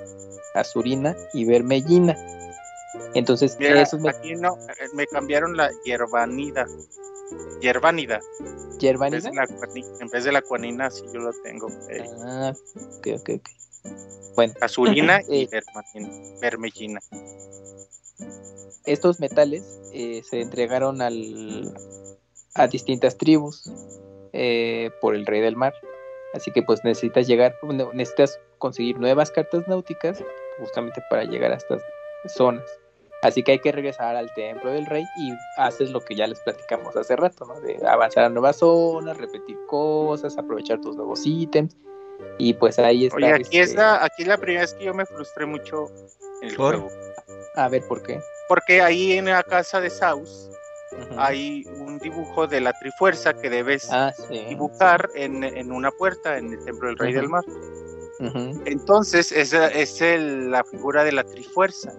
azurina y vermellina. Entonces, Mira, esos met- aquí no, eh, me cambiaron la hierbanida. Hierbanida. En vez, yerbanina. de la, cuani- en vez de la cuanina, sí yo lo tengo. eh, Ah, ok, ok, ok. Bueno, azulina y Eh. vermellina- vermellina. estos metales eh, se entregaron al, a distintas tribus eh, por el rey del mar. Así que pues necesitas llegar, necesitas conseguir nuevas cartas náuticas justamente para llegar a estas zonas. Así que hay que regresar al templo del rey y haces lo que ya les platicamos hace rato, ¿no? De avanzar a nuevas zonas, repetir cosas, aprovechar tus nuevos ítems. Y pues ahí está. Oye, aquí es este, la, aquí es la primera vez que yo me frustré mucho en el ¿Por? juego. A ver, ¿por qué? Porque ahí en la casa de Saus hay un dibujo de la trifuerza que debes Ah, sí. dibujar en, en una puerta en el templo del rey del mar. Entonces, esa es el- la figura de la trifuerza.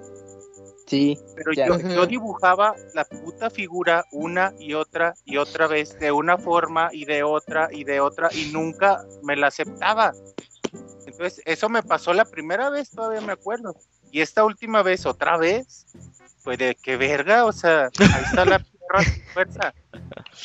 Sí, Pero Ya. yo, dibujaba la puta figura una y otra y otra vez, de una forma y de otra y de otra, y nunca me la aceptaba. Entonces, eso me pasó la primera vez, todavía me acuerdo. Y esta última vez, otra vez, pues de qué verga, o sea, ahí está la perra fuerza.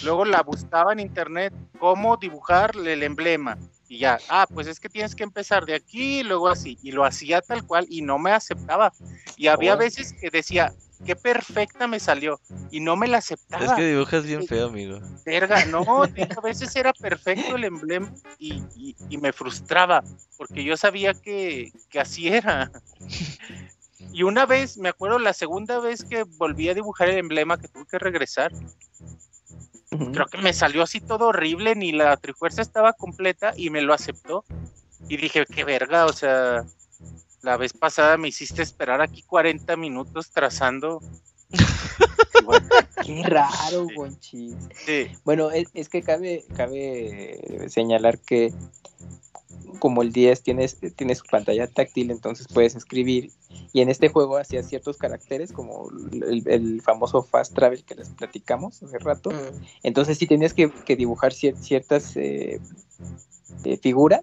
Luego la buscaba en internet, cómo dibujar el emblema. Y ya, ah, pues es que tienes que empezar de aquí y luego así. Y lo hacía tal cual y no me aceptaba. Y había Oh. veces que decía, qué perfecta me salió. Y no me la aceptaba. Es que dibujas bien feo, amigo. Verga, no, a veces era perfecto el emblema y, y- y me frustraba, porque yo sabía que, que así era. Y una vez, me acuerdo la segunda vez que volví a dibujar el emblema que tuve que regresar, Creo que me salió así todo horrible, ni la trifuerza estaba completa y me lo aceptó. Y dije, qué verga, o sea, la vez pasada me hiciste esperar aquí 40 minutos trazando. Bueno, Qué raro, Sí. Gonchi. sí, Bueno, es, es que cabe, cabe señalar que como el 10 tienes, tiene su pantalla táctil, entonces puedes escribir. Y en este juego hacías ciertos caracteres, como el, el famoso fast travel que les platicamos hace rato. Mm. Entonces sí tenías que, que dibujar cier- ciertas eh, eh, figuras.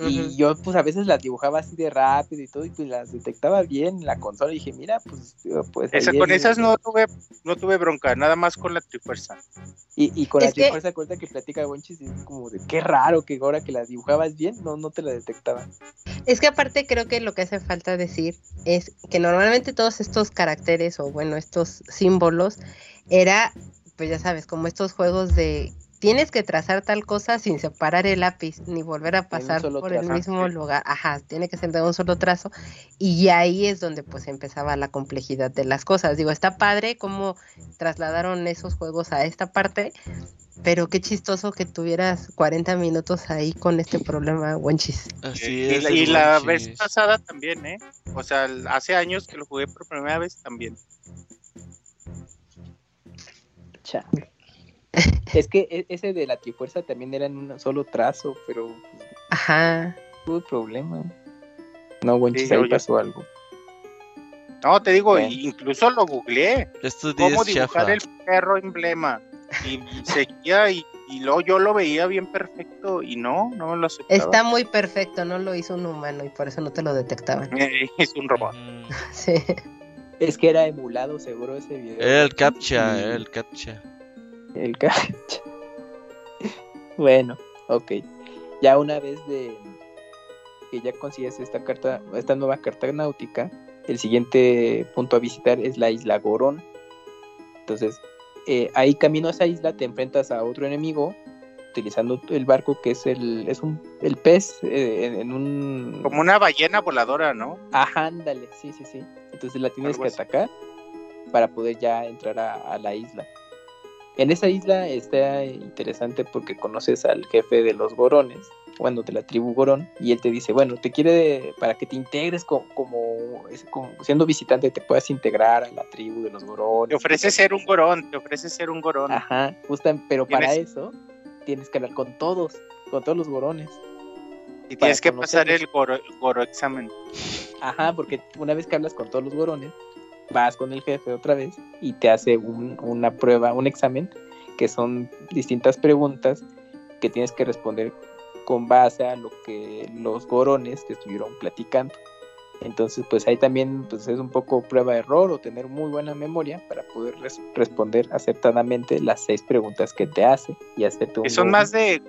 Y yo pues a veces las dibujaba así de rápido y todo, y pues las detectaba bien en la consola. Y dije, mira, pues, pues Esa- con el- esas no tuve, no tuve bronca, nada más con la trifuerza. Y, y con Es la que- trifuerza corta que platica Gonchis, es como de qué raro que ahora que las dibujabas bien, no, no te la detectaban. Es que aparte creo que lo que hace falta decir es que normalmente todos estos caracteres o bueno, estos símbolos era, pues ya sabes, como estos juegos de tienes que trazar tal cosa sin separar el lápiz ni volver a pasar por trazo. el mismo Sí. lugar. Ajá, tiene que ser de un solo trazo y ahí es donde pues empezaba la complejidad de las cosas. Digo, está padre cómo trasladaron esos juegos a esta parte, pero qué chistoso que tuvieras 40 minutos ahí con este problema, Wenchis. Así y es. la, el y la vez pasada también, ¿eh? O sea, hace años que lo jugué por primera vez también. Cha. Es que e- ese de la trifuerza también era en un solo trazo, pero Ajá. tuve problema. No, Gonchis, Sí, ahí oye. pasó algo. No, te digo, incluso lo googleé. Estos Cómo días dibujar chafa. el perro emblema. Y seguía y, y luego yo lo veía bien perfecto y no, no me lo aceptaba. Está muy perfecto, no lo hizo un humano y por eso no te lo detectaban. Es un robot. Sí. Es que era emulado seguro ese video. Era el captcha, el captcha. El cacha. bueno, ok. Ya una vez de que ya consigues esta carta, esta nueva carta náutica, el siguiente punto a visitar es la isla Gorón. Entonces, eh, ahí camino a esa isla te enfrentas a otro enemigo utilizando el barco que es el es un el pez eh, en, en un Como una ballena voladora, ¿no? Ajá, ándale, sí, sí, sí. Entonces la tienes Algo que así. atacar para poder ya entrar a, a la isla. En esa isla está interesante porque conoces al jefe de los Gorones, bueno, de la tribu Gorón, y él te dice, bueno, te quiere para que te integres co- como, siendo visitante, te puedas integrar a la tribu de los Gorones. Te ofrece ser un gorón, te ofrece ser un gorón. Ajá, justa- pero para Tienes- eso tienes que hablar con todos, con todos los Gorones. y tienes que pasar el goro, goro examen. Ajá, porque una vez que hablas con todos los gorones, vas con el jefe otra vez y te hace un- una prueba, un examen, que son distintas preguntas que tienes que responder con base a lo que los gorones te estuvieron platicando. Entonces, pues ahí también pues, es un poco prueba de error o tener muy buena memoria para poder res- responder acertadamente las seis preguntas que te hace y hacerte un Que son más de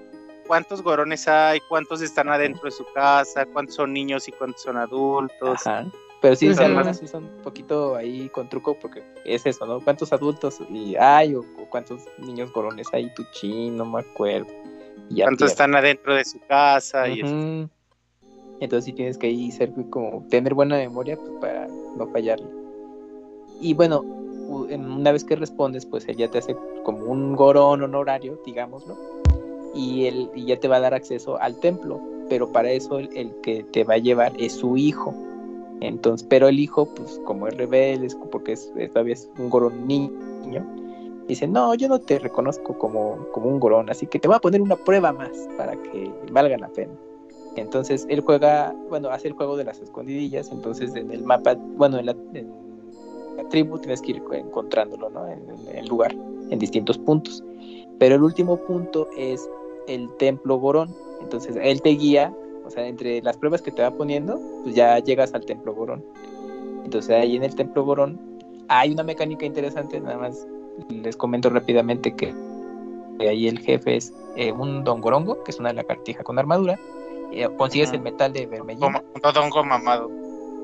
cuántos gorones hay, cuántos están adentro de su casa, cuántos son niños y cuántos son adultos. Ajá. Pero sí, Ujú. algunas sí son un poquito ahí con truco porque es eso, ¿no? ¿Cuántos adultos y hay o, o cuántos niños gorones hay? Tu chin, no me acuerdo. Y ya cuántos están adentro de su casa y eso. Entonces sí tienes que ahí ser como tener buena memoria pues, para no fallarle. Y bueno, una vez que respondes, pues él ya te hace como un gorón honorario, digámoslo, y él y ya te va a dar acceso al templo, pero para eso el, el que te va a llevar es su hijo. Entonces, pero el hijo, pues como es rebelde, es porque es, es- todavía es un gorón niño, dice, no, yo no te reconozco como, como un gorón, así que te voy a poner una prueba más para que valga la pena. Entonces él juega, bueno, hace el juego de las escondidillas, entonces en el mapa, bueno, en la, tribu tienes que ir encontrándolo, ¿no? En en el lugar, en distintos puntos. Pero el último punto es el templo Gorón. Entonces él te guía, o sea, entre las pruebas que te va poniendo, pues ya llegas al templo Gorón. Entonces ahí en el templo Gorón hay una mecánica interesante, nada más les comento rápidamente que ahí el jefe es eh, un Don Gorongo, que es una lagartija con armadura. eh, consigues el metal de vermellina. Un todongo mamado.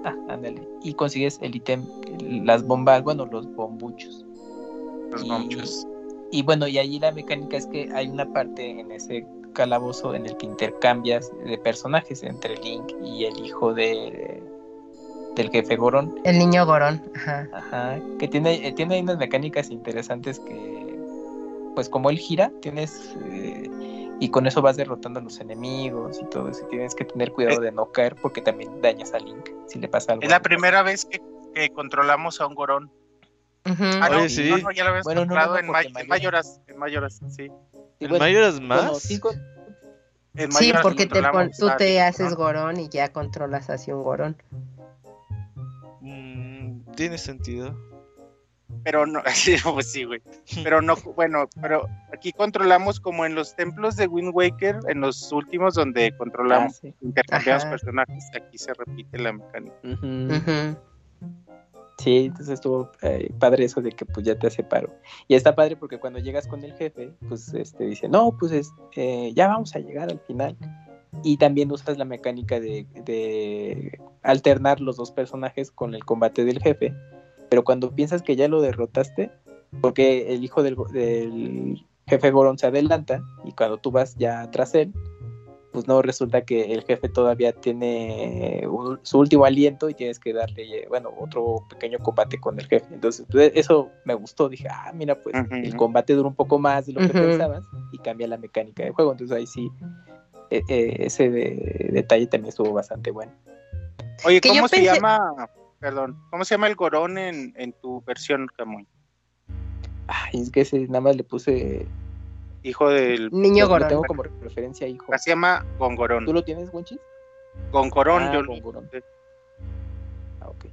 Ah, ándale. Y consigues el ítem, las bombas, bueno, los bombuchos. Los Y- gomchos. Y bueno, y ahí la mecánica es que hay una parte en ese calabozo en el que intercambias de personajes entre Link y el hijo de del jefe Gorón. El niño gorón. Ajá. Ajá, que tiene, eh, tiene ahí unas mecánicas interesantes que, pues como él gira, tienes, eh, y con eso vas derrotando a los enemigos y todo eso, y tienes que tener cuidado de no caer porque también dañas a Link si le pasa algo. Es la primera vez que, que controlamos a un gorón. Ujú. Ah, no, Oye, sí. no, no, ya lo habíamos Bueno, no, controlado no, en, Mayoras, en Mayoras, sí. Y ¿En bueno, Mayoras bueno, más? sí, con- porque te pon- controlamos tú te haces ¿no? gorón y ya controlas así un gorón. Mm, tiene sentido. Pero no, sí, pues sí, güey. Pero no, bueno, pero aquí controlamos como en los templos de Wind Waker, en los últimos donde Ah, controlamos, sí. intercambiamos Ajá. personajes, aquí se repite la mecánica. Ujú. Sí, entonces estuvo eh, padre eso de que pues ya te hace paro. Y está padre porque cuando llegas con el jefe, pues este dice, no, pues es, eh, ya vamos a llegar al final. Y también usas la mecánica de, de alternar los dos personajes con el combate del jefe. Pero cuando piensas que ya lo derrotaste, porque el hijo del, del jefe Gorón se adelanta y cuando tú vas ya tras él, pues no resulta que el jefe todavía tiene un- su último aliento y tienes que darle, bueno, otro pequeño combate con el jefe. Entonces, pues, eso me gustó. Dije, ah, mira, pues el combate dura un poco más de lo que pensabas y cambia la mecánica de juego. Entonces, ahí sí, eh, eh, ese de- detalle también estuvo bastante bueno. Oye, ¿cómo se pensé- llama? Perdón, ¿cómo se llama el gorón en, en tu versión, Camuy? Ay, es que ese nada más le puse. Hijo del. Niño lo- lo gorón. tengo como referencia, hijo. Se llama Gongorón. ¿Tú lo tienes, Wenchis? Gongorón, Ah, yo Gongorón. Ah, ok.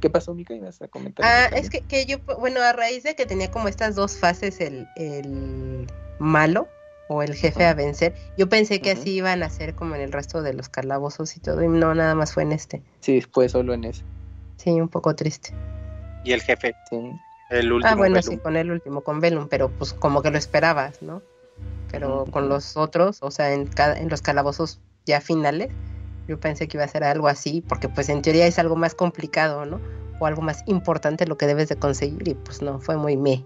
¿Qué pasó, Mica? ¿Ibas a comentar? Ah, es que, que yo, bueno, a raíz de que tenía como estas dos fases el, el malo o el jefe a vencer, yo pensé que así iban a ser como en el resto de los calabozos y todo, y no, nada más fue en este. Sí, fue solo en ese. Sí, un poco triste. y el jefe, Sí. El último. Ah, bueno, sí, con el último, con Velum, pero pues como que lo esperabas, ¿no? Pero con los otros, o sea, en, cada, en los calabozos ya finales, yo pensé que iba a ser algo así, porque pues en teoría es algo más complicado, ¿no? O algo más importante lo que debes de conseguir, y pues no, fue muy me.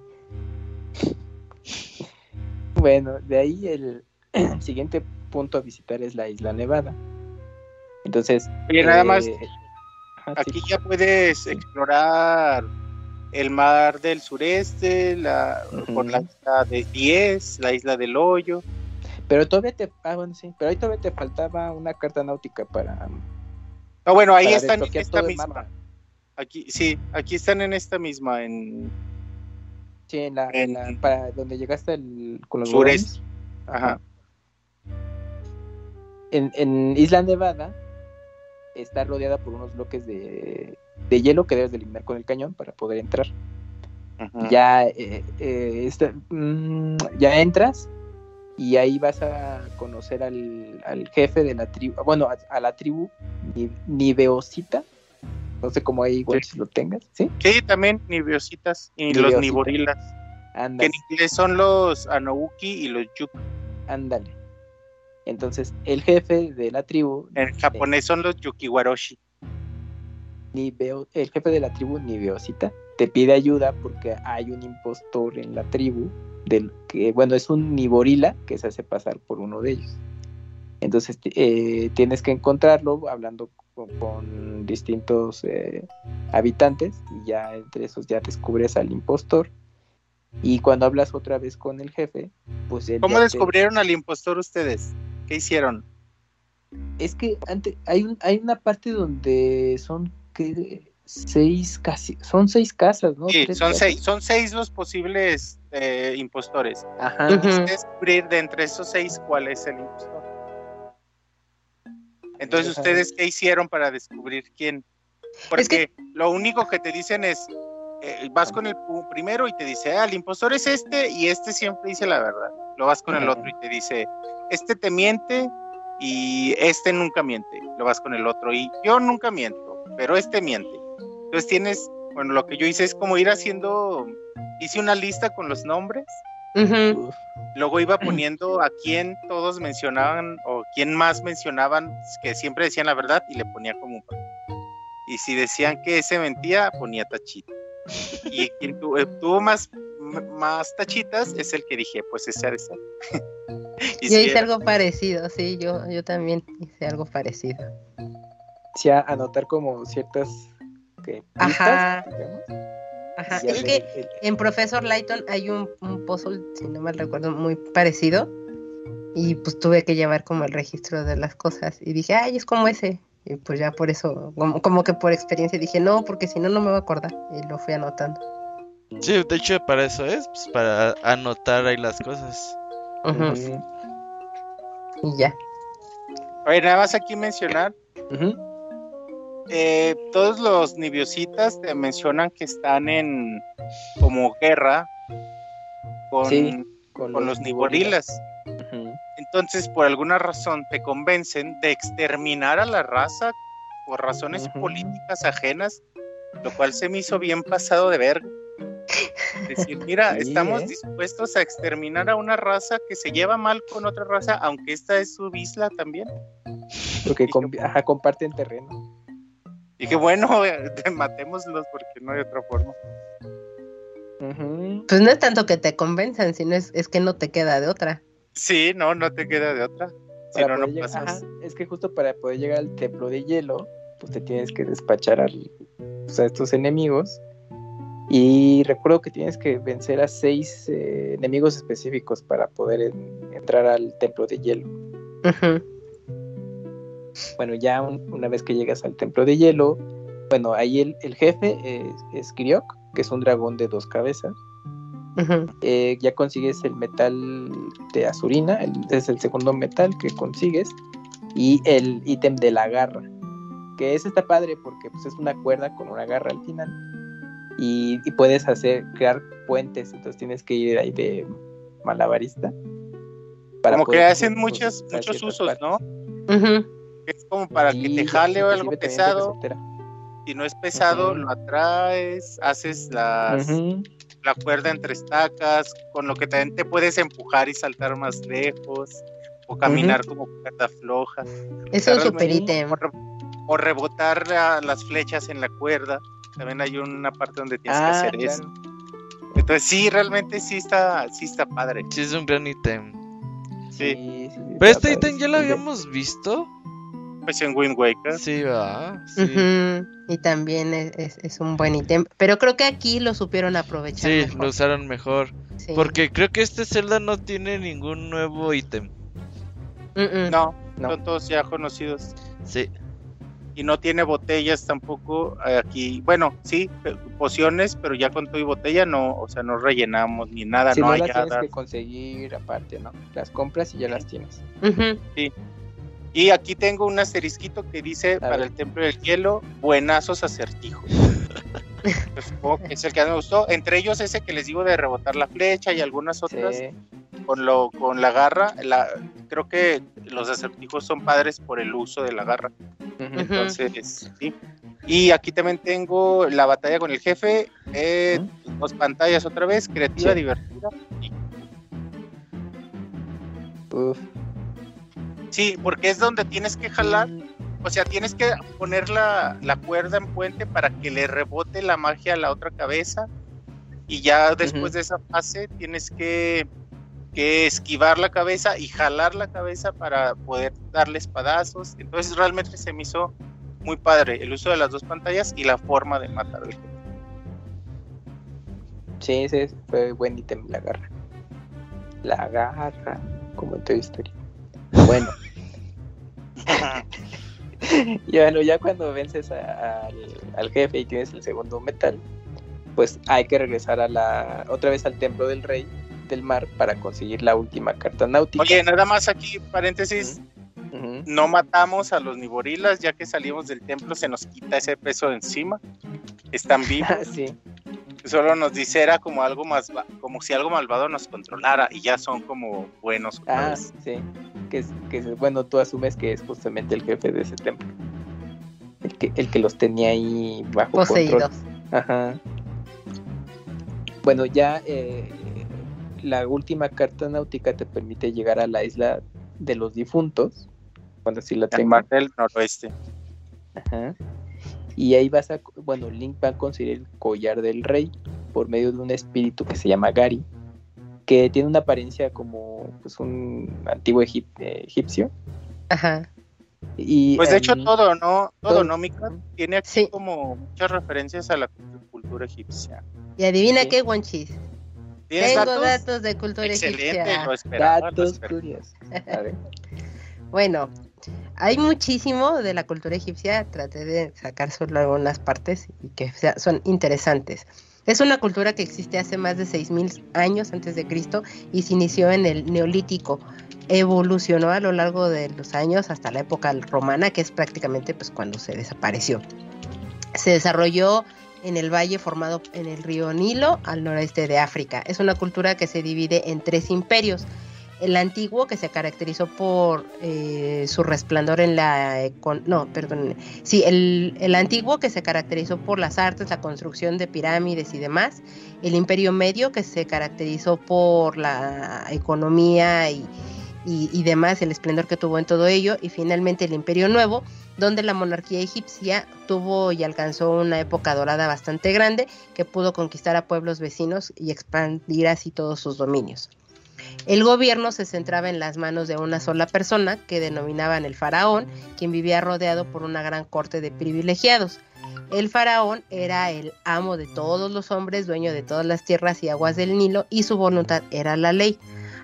Bueno, de ahí el siguiente punto a visitar es la isla Nevada. Entonces. Oye, nada eh, más, ajá, sí. aquí ya puedes explorar el mar del sureste, la, Ujú. por la isla de 10, la isla del hoyo. Pero todavía te. Ah, bueno, sí. Pero ahí todavía te faltaba una carta náutica para. No, bueno, ahí están en esta misma. Aquí, sí, aquí están en esta misma, en Sí, en la, en la- para donde llegaste el, con los sureste. Ajá. En, en Isla Nevada está rodeada por unos bloques de, de hielo que debes de eliminar con el cañón para poder entrar. Ya, eh, eh, esta- mm, ya entras y ahí vas a conocer al, al jefe de la tribu, bueno, a, a la tribu Ni- Niveosita. No sé cómo ahí igual Sí. si lo tengas, ¿sí? Sí, también nibiositas y los niborilas. Que en inglés son los Anouki y los Yuk. ándale. Entonces, el jefe de la tribu, En japonés son los Yukiwaroshi. Niveo- el jefe de la tribu Niveosita, te pide ayuda porque hay un impostor en la tribu del que, bueno, es un Niborila que se hace pasar por uno de ellos. Entonces eh, tienes que encontrarlo hablando con, con distintos eh, habitantes y ya entre esos ya descubres al impostor. Y cuando hablas otra vez con el jefe, pues él ¿Cómo te- descubrieron al impostor ustedes? ¿Qué hicieron? Es que antes hay un, hay una parte donde son que seis casi son seis casas, ¿no? Sí, son casas. seis, son seis los posibles eh, impostores. Ajá. Descubrir de entre esos seis cuál es el impostor. Entonces, Ajá. ¿ustedes qué hicieron para descubrir quién? Porque lo único que te dicen es, eh, vas con el primero y te dice, ah, el impostor es este y este siempre dice la verdad. Lo vas con el otro y te dice, este te miente y este nunca miente. Lo vas con el otro y yo nunca miento, pero este miente. Entonces tienes, bueno, lo que yo hice es como ir haciendo, hice una lista con los nombres Luego iba poniendo a quién todos mencionaban o quién más mencionaban que siempre decían la verdad y le ponía como un Y si decían que ese mentía, ponía tachita. Y quien tu- eh, tuvo más, más tachitas es el que dije, pues ese ha de ser. Y Yo hice era. algo parecido, sí, yo, yo también hice algo parecido. Sí, a anotar como ciertas que, Ajá. que el- en Profesor Lighton hay un, un puzzle, si no mal recuerdo, muy parecido. Y pues tuve que llevar como el registro de las cosas. Y dije, ay, es como ese. Y pues ya por eso, como, como que por experiencia dije, no, porque si no, no me voy a acordar. Y lo fui anotando. Sí, de hecho para eso es, pues, para anotar ahí las cosas. Ujú, Y ya. Oye, nada más aquí mencionar, ujú. Eh, todos los nibiositas te mencionan que están en como guerra con, Sí, con los niborilas. Entonces, por alguna razón, te convencen de exterminar a la raza por razones políticas ajenas, lo cual se me hizo bien pasado de verga. Decir, mira, Sí, estamos ¿eh? dispuestos a exterminar a una raza que se lleva mal con otra raza, aunque esta es su isla también. Porque ajá, comparten terreno. Dije, bueno, matémoslos porque no hay otra forma. Pues no es tanto que te convenzan, sino es, es que no te queda de otra. Sí, no, no te queda de otra. Si no, no llegar- pasas. ajá, es que justo para poder llegar al templo de hielo, pues te tienes que despachar al- pues, a estos enemigos. Y recuerdo que tienes que vencer a seis eh, enemigos específicos para poder en- entrar al templo de hielo. Ujú, Bueno, ya un- una vez que llegas al templo de hielo, bueno, ahí el, el jefe es, es Griok, que es un dragón de dos cabezas. Eh, ya consigues el metal de azurina, el- es el segundo metal que consigues, y el ítem de la garra, que ese está padre porque pues, es una cuerda con una garra al final, y, y puedes hacer, crear puentes, entonces tienes que ir ahí de malabarista. para Como que hacen muchos ciertas usos, partes. ¿no? Es como para que te jale o algo pesado. Si no es pesado, lo atraes, haces las, la cuerda entre estacas, con lo que también te puedes empujar y saltar más lejos, o caminar como cuerda floja. Es un super ítem. O, re- o rebotar la- las flechas en la cuerda. También hay una parte donde tienes Ah, que hacer claro. eso. Entonces sí, realmente sí está, sí está padre. Sí, es un gran ítem. Sí. Sí, sí, Pero este ítem ya lo habíamos visto. Pues en Wind Waker. Sí, va. Sí. Ujú, Y también es, es- es un buen ítem. Pero creo que aquí lo supieron aprovechar. Sí, mejor. lo usaron mejor. Sí. Porque creo que este Zelda no tiene ningún nuevo ítem. No, No. son todos ya conocidos. Sí. y no tiene botellas tampoco eh, aquí. Bueno, sí, pociones, pero ya con todo y botella no, o sea, no rellenamos ni nada, Si no no, hay las tienes hadas. que conseguir aparte, ¿no? Las compras y ya las tienes. Ujú. Y aquí tengo un asterisquito que dice para el Templo del Hielo, buenazos acertijos. Pues, es el que más me gustó. Entre ellos ese que les digo de rebotar la flecha y algunas otras con lo con la garra. La, creo que los acertijos son padres por el uso de la garra. Entonces, sí. Y aquí también tengo la batalla con el jefe, eh, dos pantallas otra vez, creativa, divertida. Uf. Sí, porque es donde tienes que jalar, o sea, tienes que poner la, cuerda en puente para que le rebote la magia a la otra cabeza. Y ya después de esa fase tienes que, que, esquivar la cabeza y jalar la cabeza para poder darle espadazos. Entonces realmente se me hizo muy padre el uso de las dos pantallas y la forma de matar al jefe. Sí, ese fue buen ítem, la garra. La garra, como en toda historia. Bueno. y bueno, ya cuando vences al jefe y tienes el segundo metal, pues hay que regresar a la otra vez al templo del rey del mar para conseguir la última carta náutica. Oye, nada más aquí, paréntesis, no matamos a los niborilas, ya que salimos del templo se nos quita ese peso de encima, están vivos. sí. Solo nos dice era como algo más como si algo malvado nos controlara y ya son como buenos ah sí que es, que bueno tú asumes que es justamente el jefe de ese templo. El que el que los tenía ahí bajo Poseídos. control. Ajá. Bueno ya eh, la última carta náutica te permite llegar a la isla de los difuntos. Cuando si la tengo. del noroeste. Ajá. Y ahí vas a, bueno, Link va a conseguir el collar del rey por medio de un espíritu que se llama Gary, que tiene una apariencia como pues un antiguo egipcio. Ajá. Y, pues de hecho todo, ¿no? Todo, ¿no, Mika? Tiene aquí como muchas referencias a la cultura egipcia. Y adivina qué, Guanchis. Tengo datos? de cultura egipcia. datos curiosos. bueno, hay muchísimo de la cultura egipcia, traté de sacar solo algunas partes y que son interesantes. Es una cultura que existe hace más de 6.000 años antes de Cristo y se inició en el Neolítico. Evolucionó a lo largo de los años hasta la época romana, que es prácticamente pues, cuando se desapareció. Se desarrolló en el valle formado en el río Nilo al noroeste de África. Es una cultura que se divide en tres imperios el antiguo que se caracterizó por eh, su resplandor en la no perdón sí el, el, antiguo que se caracterizó por las artes la construcción de pirámides y demás el imperio medio que se caracterizó por la economía y, y, demás el esplendor que tuvo en todo ello y finalmente el imperio nuevo donde la monarquía egipcia tuvo y alcanzó una época dorada bastante grande que pudo conquistar a pueblos vecinos y expandir así todos sus dominios el gobierno se centraba en las manos de una sola persona, que denominaban el faraón, quien vivía rodeado por una gran corte de privilegiados. El faraón era el amo de todos los hombres, dueño de todas las tierras y aguas del Nilo, y su voluntad era la ley.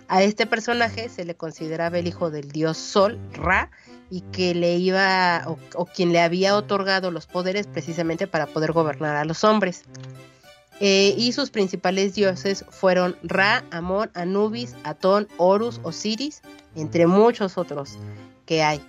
A este personaje se le consideraba el hijo del dios Sol, Ra, y que le iba, o, quien le había otorgado los poderes precisamente para poder gobernar a los hombres. Eh, y sus principales dioses fueron Ra, Amón, Anubis, Atón, Horus, Osiris, entre muchos otros que hay.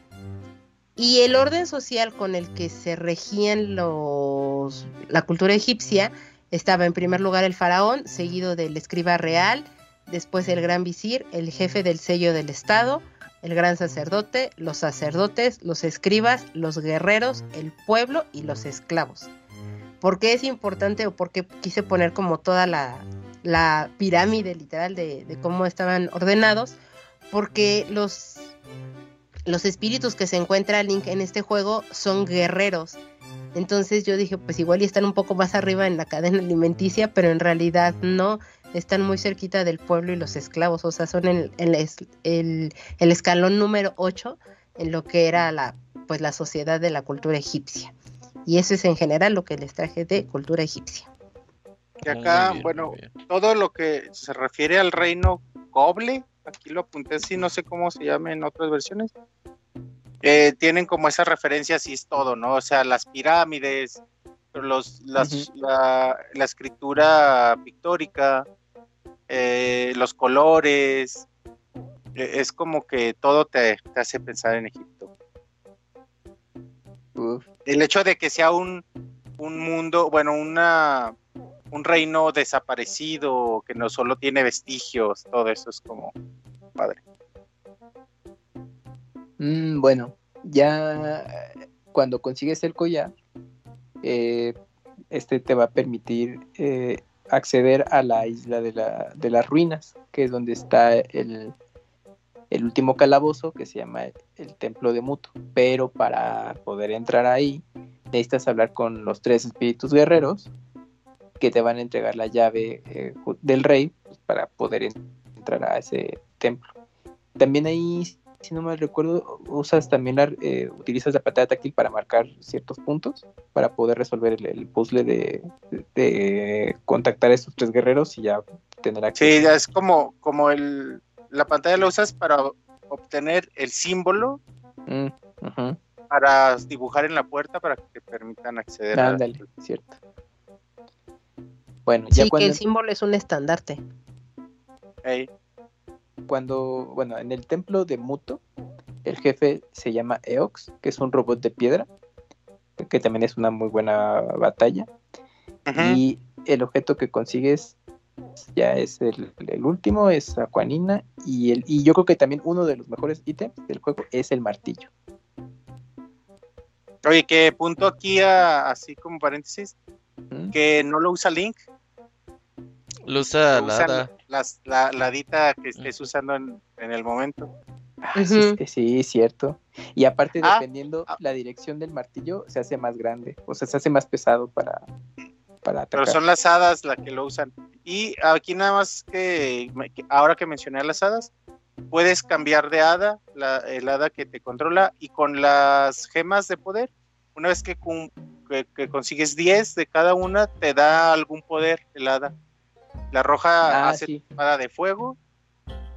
Y el orden social con el que se regían los, la cultura egipcia estaba en primer lugar el faraón, seguido del escriba real, después el gran visir, el jefe del sello del Estado, el gran sacerdote, los sacerdotes, los escribas, los guerreros, el pueblo y los esclavos. ¿Por qué es importante o por qué quise poner como toda la, pirámide literal de, cómo estaban ordenados? Porque los, los espíritus que se encuentra en este juego son guerreros. Entonces yo dije, pues igual y están un poco más arriba en la cadena alimenticia, pero en realidad no, están muy cerquita del pueblo y los esclavos, o sea, son el, el, el escalón número 8 en lo que era la, pues, la sociedad de la cultura egipcia. Y eso es en general lo que les traje de cultura egipcia. Y acá, bueno, todo lo que se refiere al reino Coble, aquí lo apunté así, no sé cómo se llama en otras versiones, eh, tienen como esa referencia, así es todo, ¿no? O sea, las pirámides, los, las, la, escritura pictórica, eh, los colores, e, es como que todo te, te hace pensar en Egipto. Uf. El hecho de que sea un, un mundo, bueno, una un reino desaparecido que no solo tiene vestigios, todo eso es como padre. Mm, bueno, ya eh, cuando consigues el collar, eh, este te va a permitir eh, acceder a la isla de, la- de las ruinas, que es donde está el, el último calabozo que se llama el Templo de Muto. Pero para poder entrar ahí, necesitas hablar con los tres espíritus guerreros que te van a entregar la llave eh, del rey pues, para poder en- entrar a ese templo. También ahí, si no mal recuerdo, usas también la, eh, utilizas la pantalla táctil para marcar ciertos puntos para poder resolver el, puzzle de, de contactar a estos tres guerreros y ya tener acceso. Sí, es como, como el, la pantalla la usas para obtener el símbolo Mm, para dibujar en la puerta para que te permitan acceder a Ándale, cierto. Bueno, ya Sí, que el símbolo es un estandarte. Cuando, bueno, en el templo de Muto, el jefe se llama Eox, que es un robot de piedra, que también es una muy buena batalla. Y el objeto que consigues ya es el, el último, es Aquanina. Y, el, y yo creo que también uno de los mejores ítems del juego es el martillo. Oye, que punto aquí a- así como paréntesis, ¿Mm? que no lo usa Link, Lo usa lo la usan hada. las- la, la dita que estés usando en, en el momento. Ah, sí, sí, sí, cierto. Y aparte, Ah, dependiendo ah. la dirección del martillo, se hace más grande. O sea, se hace más pesado para, para Pero son las hadas las que lo usan. Y aquí nada más que, que ahora que mencioné a las hadas, puedes cambiar de hada, la, el hada que te controla, y con las gemas de poder, una vez que, cum- que, que consigues 10 de cada una, te da algún poder el hada. La roja Ah, hace sí. espada de fuego,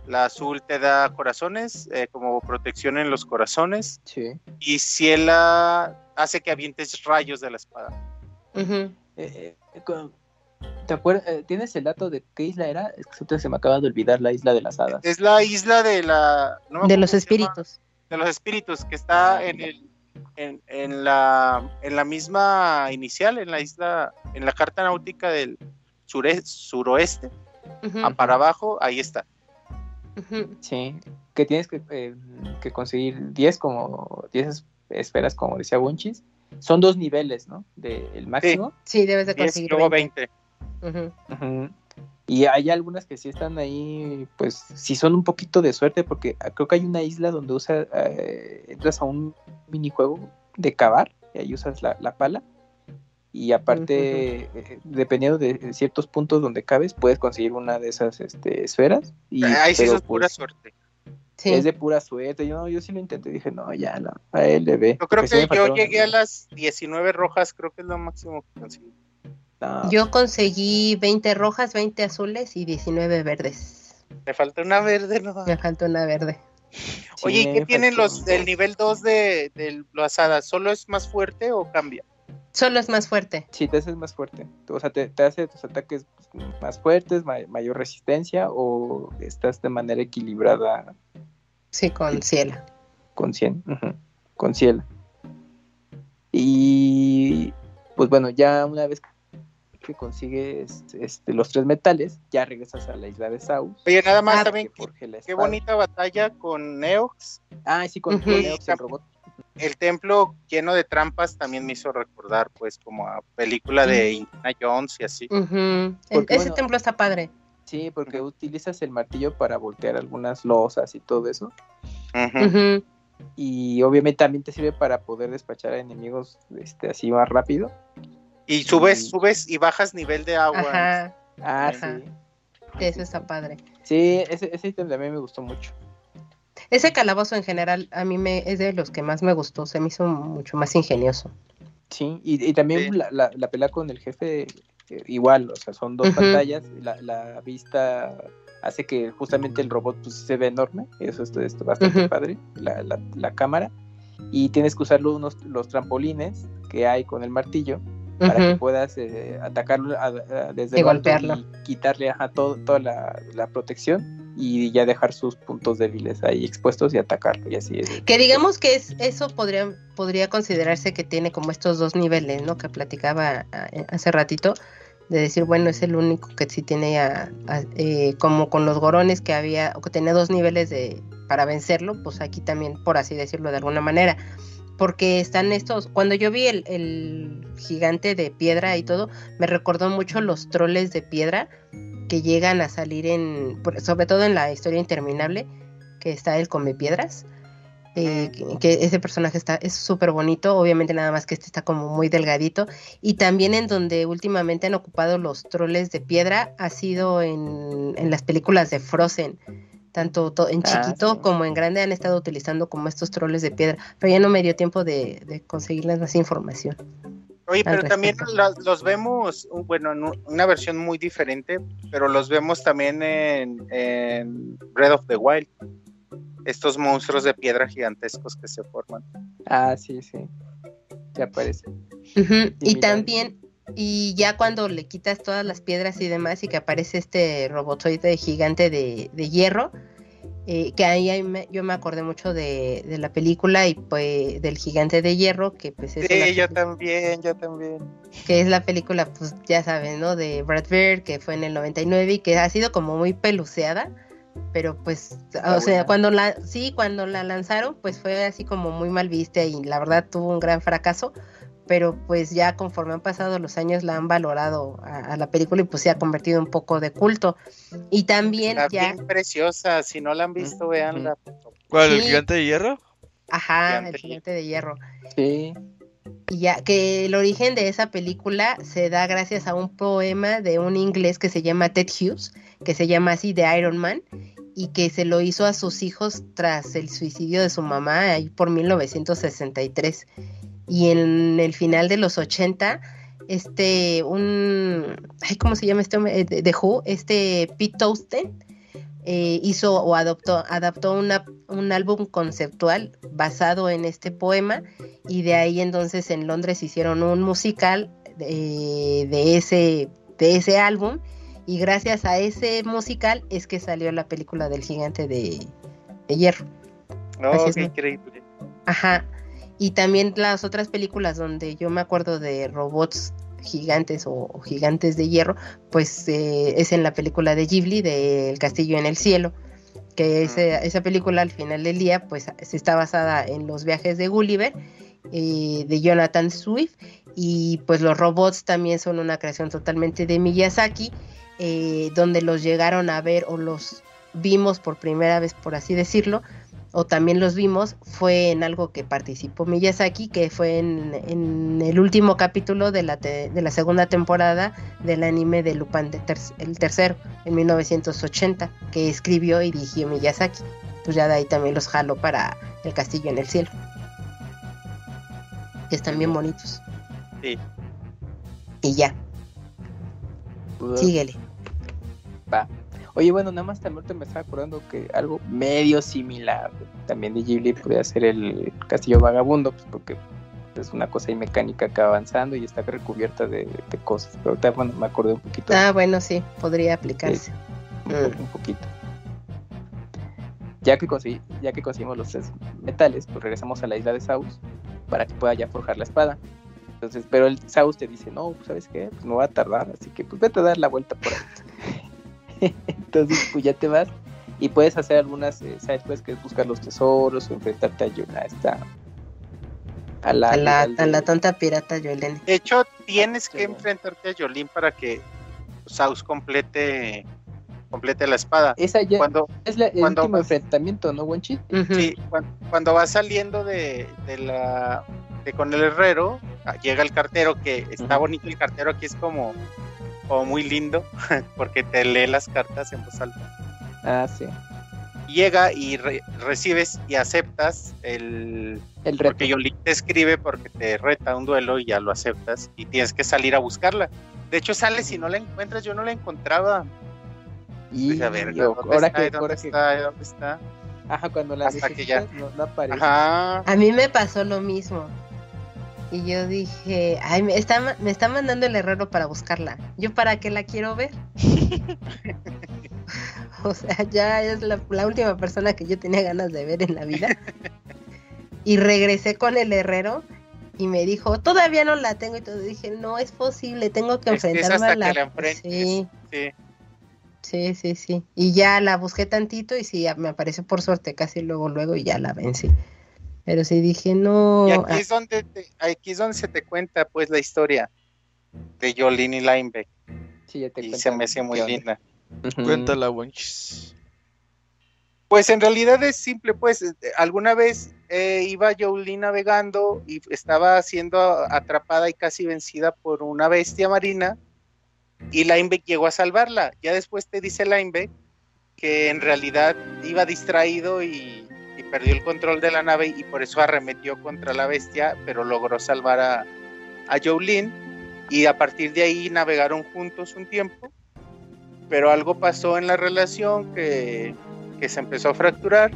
la azul te da corazones, eh, como protección en los corazones, Sí. y ciela hace que avientes rayos de la espada. Eh, con- ¿Te acuerdas? eh, ¿Tienes el dato de qué isla era? Es que se me acaba de olvidar la isla de las hadas. Es la isla de la... no De los espíritus. de los espíritus, que está en el... En, en la, en la misma inicial, en la isla, en la carta náutica del sure- suroeste, a para abajo, ahí está. Sí, que tienes que, eh, que conseguir 10 como 10 es- esferas, como decía Bunchis. Son dos niveles, ¿no? Del máximo. Sí, debes de 10 y conseguir luego 20. 20. Ujú. Ujú. Y hay algunas que sí están ahí, pues sí son un poquito de suerte, porque creo que hay una isla donde usa, eh, entras a un minijuego de cavar, y ahí usas la, la pala. Y aparte, eh, dependiendo de ciertos puntos donde cabes, puedes conseguir una de esas este, esferas. Y, Ahí sí es pura pues, suerte. Sí. Es de pura suerte. Yo, yo sí lo intenté. Dije, no, ya, no, a él le ve. Yo creo que yo llegué a las 19 rojas, creo que es lo máximo que conseguí. No, Yo conseguí 20 rojas, 20 azules y 19 verdes. Me falta una verde, ¿no? Me falta una verde. sí, Oye, ¿y qué tienen los del nivel 2 de, de las hadas? ¿Solo es más fuerte o cambia? Solo es más fuerte. Sí, te haces más fuerte. O sea, te, te hace tus ataques más fuertes, ma- mayor resistencia, o estás de manera equilibrada Sí, con cielo. con 100, ujú, con cielo. Y pues bueno, ya una vez que consigues este, los tres metales, ya regresas a la isla de Saus. Oye, nada más Ah, también, qué bonita batalla con Neox. Ah, sí, con, Ujú. con Neox, el robot. El templo lleno de trampas también me hizo recordar, pues, como a película de Indiana Jones y así. Porque, Ese bueno, templo está padre. Sí, porque utilizas el martillo para voltear algunas losas y todo eso. Y obviamente también te sirve para poder despachar a enemigos este, así más rápido. Y subes, subes y bajas nivel de agua. Ajá. Ah, Ajá. sí. Eso está padre. Sí, ese, ese ítem también me gustó mucho. Ese calabozo en general a mí me es de los que más me gustó. Se me hizo mucho más ingenioso. Sí, y, y también Sí. la, la, la pelea con el jefe, eh, igual, o sea, son dos Ujú. pantallas. La, la vista hace que justamente el robot pues, se ve enorme. Eso es, es bastante Ujú. padre, la, la, la cámara. Y tienes que usar unos, los trampolines que hay con el martillo para que puedas eh, atacarlo a- a- desde Y golpearlo. y quitarle ajá, todo, toda la, la protección y ya dejar sus puntos débiles ahí expuestos y atacarlo y así es. Que digamos que es, eso podría, podría considerarse que tiene como estos dos niveles, ¿no? Que platicaba hace ratito, de decir, bueno, es el único que sí tiene a, eh, como con los gorones que había, o que tenía dos niveles de para vencerlo, pues aquí también, por así decirlo de alguna manera. Porque están estos, cuando yo vi el, el gigante de piedra y todo, me recordó mucho los troles de piedra, que llegan a salir en, sobre todo en la historia interminable, que está el come piedras. Eh, que, ese personaje está es súper bonito, obviamente nada más que este está como muy delgadito y también en donde últimamente han ocupado los troles de piedra ha sido en, en las películas de Frozen, tanto en ah, chiquito como en grande han estado utilizando como estos troles de piedra, pero ya no me dio tiempo de, de conseguirles más información. Oye, pero también los, vemos, bueno, en una versión muy diferente, pero los vemos también en, en Breath of the Wild. Estos monstruos de piedra gigantescos que se forman. Ah, sí, sí. Ya aparece. Y, también, y ya cuando le quitas todas las piedras y demás, y que aparece este robotoide gigante de, de hierro, eh, que ahí, yo me acordé mucho de, la película y pues del gigante de hierro, que pues es... Sí, yo también, yo también. Que es la película, pues ya saben, ¿no? De Brad Bird, que fue en el 99 y que ha sido como muy peluceada, pero pues, o sea, cuando la, sí, cuando la lanzaron, pues fue así como muy mal vista y la verdad tuvo un gran fracaso, pero pues ya conforme han pasado los años la han valorado a, la película y pues se ha convertido un poco de culto. Y también ya... Bien preciosa, si no la han visto, veanla. ¿Cuál, el gigante de hierro? Ajá, el gigante de hierro. Sí. Y ya que el origen de esa película se da gracias a un poema de un inglés que se llama Ted Hughes, que se llama así The Iron Man, y que se lo hizo a sus hijos tras el suicidio de su mamá ahí por 1963 y en el final de los 80 este un ay, cómo se llama este hombre de, Who este Pete Toaston eh, hizo o adoptó adaptó una, un álbum conceptual basado en este poema y de ahí entonces en Londres hicieron un musical de, de ese de ese álbum y gracias a ese musical es que salió la película del gigante de, de hierro. Oh, qué increíble. Ajá, y también las otras películas donde yo me acuerdo de robots gigantes o, gigantes de hierro, pues eh, es en la película de Ghibli, de El Castillo en el Cielo, que esa película al final del día pues está basada en los viajes de Gulliver, eh, de Jonathan Swift, y pues los robots también son una creación totalmente de Miyazaki, eh, donde los llegaron a ver o los vimos por primera vez, por así decirlo, o también los vimos, fue en algo que participó Miyazaki, que fue en, el último capítulo de la, de la segunda temporada del anime de Lupin, el tercero, en 1980, que escribió y dirigió Miyazaki. Pues ya de ahí también los jalo para El Castillo en el Cielo. Que están bien bonitos. Sí. Y ya. Síguele. Va. Oye, bueno, nada más también me estaba acordando que algo medio similar también de Ghibli podría ser el Castillo Vagabundo, pues porque es una cosa y mecánica que va avanzando y está recubierta de, cosas. Pero ahorita, bueno, me acordé un poquito. Ah, bueno, sí, podría aplicarse. Mm. un, poquito. Ya que, ya que conseguimos los tres metales, pues regresamos a la isla de Saus para que pueda ya forjar la espada. Entonces, pero el Saus te dice, no, pues, ¿sabes qué? Pues no va a tardar, así que pues vete a dar la vuelta por ahí. Entonces, pues ya te vas y puedes hacer algunas eh, sabes que es buscar los tesoros o enfrentarte a, a esta a la, a la, tonta pirata Yolene. De hecho, tienes que enfrentarte a Yolín para que Saus complete complete la espada. Esa ya cuando, es el último enfrentamiento, ¿no, Wenchi? Sí, cuando, va saliendo de, de la de con el herrero, ah, llega el cartero que está bonito el cartero aquí es como o muy lindo, porque te lee las cartas en voz alta. Ah, sí. Llega y recibes y aceptas el, el reto. Porque Yolín te escribe porque te reta un duelo y ya lo aceptas y tienes que salir a buscarla. De hecho, sales y no la encuentras, yo no la encontraba. Y a ver, ahora que, ¿dónde está? ¿Dónde está? Ajá, cuando la Hasta que ya... no, aparece. Ajá. A mí me pasó lo mismo. Y yo dije, ay, me está, me está mandando el herrero para buscarla. ¿Yo para qué la quiero ver? O sea, ya es la, la última persona que yo tenía ganas de ver en la vida. y regresé con el herrero y me dijo, todavía no la tengo y todo. Dije, no es posible, tengo que Es que es enfrentarme hasta a la... que la enfrentes. sí, Sí. sí, sí, sí. Y ya la busqué tantito y sí, me apareció por suerte casi luego, luego y ya la vencí. Pero sí dije, no... Y ah, aquí es donde te- aquí es donde se te cuenta pues la historia de Jolene y Linebeck Sí, ya te y se me hace muy onda. linda. Cuéntala, Wenchis. Pues en realidad es simple, pues eh, alguna vez eh, iba Jolene navegando y estaba siendo atrapada y casi vencida por una bestia marina y Linebeck llegó a salvarla. Ya después te dice Linebeck que en realidad iba distraído y perdió el control de la nave y por eso arremetió contra la bestia, pero logró salvar a, a Jolene y a partir de ahí navegaron juntos un tiempo, pero algo pasó en la relación que que se empezó a fracturar.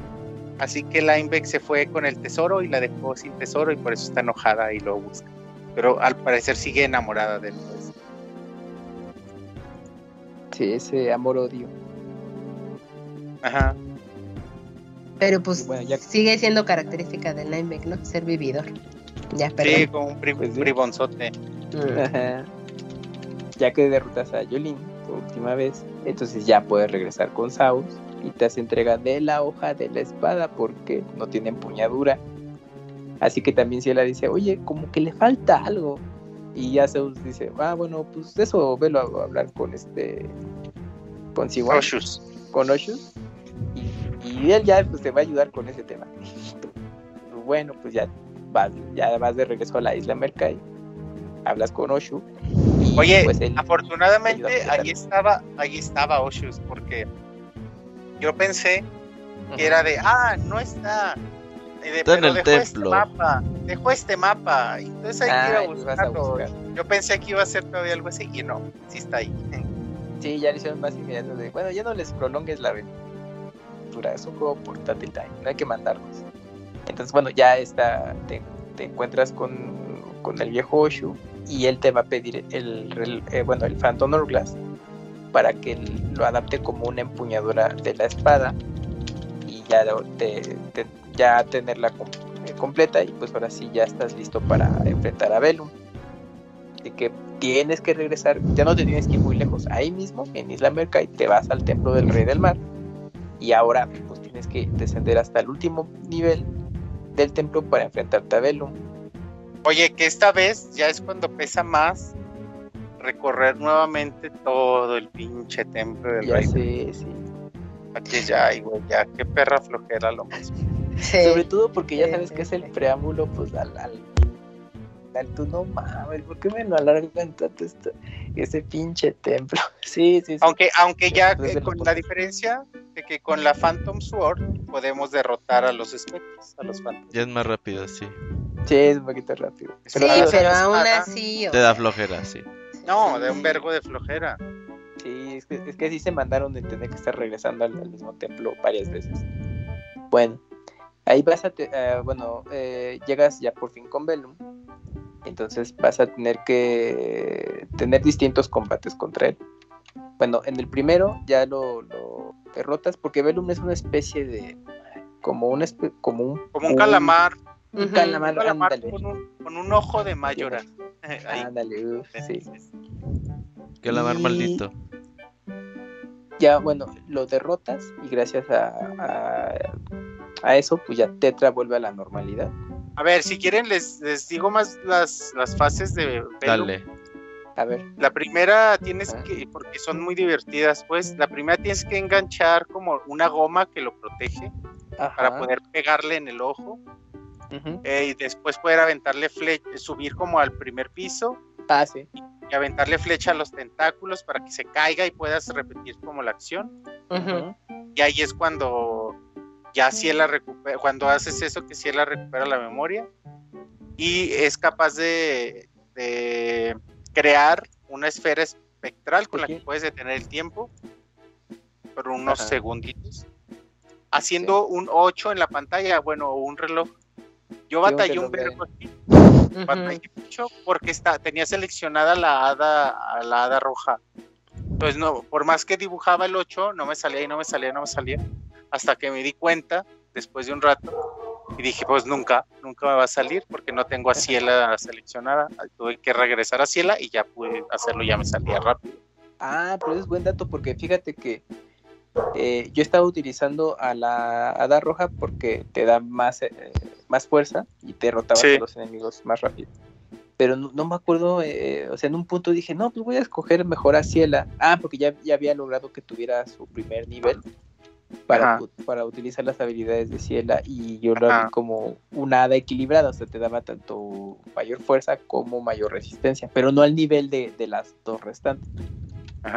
Así que Linebeck se fue con el tesoro y la dejó sin tesoro y por eso está enojada y lo busca. Pero al parecer sigue enamorada de él. pues. Sí, ese amor-odio. Ajá. Pero pues Bueno, ya- sigue siendo característica del Lineback, ¿no? Ser vividor. Ya, perdón. Sí, con un bri- Pues sí. bribonzote. Ajá. Ya que derrotas a Yolin por última vez, entonces ya puedes regresar con Saus y te hace entrega de la hoja de la espada porque no tiene empuñadura. Así que también si la dice, oye, como que le falta algo. Y ya Zeus dice, ah, bueno, pues eso, velo a hablar con este. con Siwan, Oshus. con Oshus. Y, él ya pues, te va a ayudar con ese tema. Bueno, pues ya vas, ya vas de regreso a la isla Mercai. Hablas con Oshu. Y Oye, pues él Afortunadamente Ayuda a ahí estaba, ahí estaba Oshus, porque yo pensé que era de, ah, no está. De, Está en el dejó este templo. mapa, dejó este mapa, entonces hay que ir Ah, a vas a buscarlo. buscar. Yo pensé que iba a ser todavía algo así, y no, sí está ahí. Sí, ya le hicieron más inmediato de, bueno, ya no les prolongues la aventura, es un juego portátil time, no hay que mandarlos. Entonces, bueno, ya está, te, encuentras con, con el viejo Oshu y él te va a pedir el, eh, bueno, el Phantom Hourglass para que lo adapte como una empuñadura de la espada y ya, te, ya tenerla eh, completa y pues ahora sí ya estás listo para enfrentar a Velum. De que tienes que regresar, ya no te tienes que ir muy lejos, ahí mismo en Isla Mercai te vas al templo del rey del mar y ahora pues tienes que descender hasta el último nivel del templo para enfrentarte a Velum. Oye, que esta vez ya es cuando pesa más recorrer nuevamente todo el pinche templo del Ya rey. sé, sí. Aquí ya, güey, ya, qué perra flojera lo más. Sí. Sobre todo porque ya Sí, sabes sí, que es el sí. preámbulo pues al, al tú no mames, ¿por qué me lo alargan tanto esto, ese pinche templo? Sí, sí, sí. Aunque, aunque ya eh, con la diferencia de que con la Phantom Sword podemos derrotar a los espectros, a los Phantom. Ya es más rápido, sí. Sí, es un poquito rápido. Sí, Pero sí, aún así. o Te da flojera, sí. No, de un vergo de flojera. Sí, es que, es que sí se mandaron de tener que estar regresando al, al mismo templo varias veces. Bueno, ahí vas a, te- eh, bueno, eh, llegas ya por fin con Velum. Entonces vas a tener que tener distintos combates contra él. Bueno, en el primero ya lo, lo derrotas porque Velum es una especie de, como un, espe- como un, Como un calamar, un calamar, un calamar ándale, con, un, con un ojo de mayora. Ándale, uf, sí. Que la mar Y- maldito. ya bueno, lo derrotas y gracias a, a, a eso, pues ya Tetra vuelve a la normalidad. A ver, si quieren les, les digo más las, las fases de. Dale. A ver, La primera tienes Ah. que, porque son muy divertidas, pues, la primera tienes que enganchar como una goma que lo protege ajá, para poder pegarle en el ojo eh, y después poder aventarle flecha, subir como al primer piso Ah, sí. y aventarle flecha a los tentáculos para que se caiga y puedas repetir como la acción. Y ahí es cuando ya Ciela recupera, cuando haces eso que Ciela recupera la memoria y es capaz de, de crear una esfera espectral con la que puedes detener el tiempo por unos Ajá. segunditos, haciendo un 8 en la pantalla, bueno, un reloj. Yo batallé un vergo aquí, Ujú. batallé mucho porque está, tenía seleccionada la hada, a la hada roja. pues no, por más que dibujaba el 8, no me salía y no me salía, no me salía. Hasta que me di cuenta, después de un rato, y dije, pues nunca, nunca me va a salir porque no tengo a Ciela seleccionada. Tuve que regresar a Ciela y ya pude hacerlo, ya me salía rápido. Ah, pero es buen dato porque fíjate que eh, yo estaba utilizando a la hada roja porque te da más, eh, más fuerza y te rotaba a los enemigos más rápido. Pero no, me acuerdo, eh, o sea, en un punto dije, no, pues voy a escoger mejor a Ciela. Ah, porque ya, ya había logrado que tuviera su primer nivel para, para utilizar las habilidades de Ciela y yo lo vi como una hada equilibrada, o sea, te daba tanto mayor fuerza como mayor resistencia, pero no al nivel de, de las dos restantes.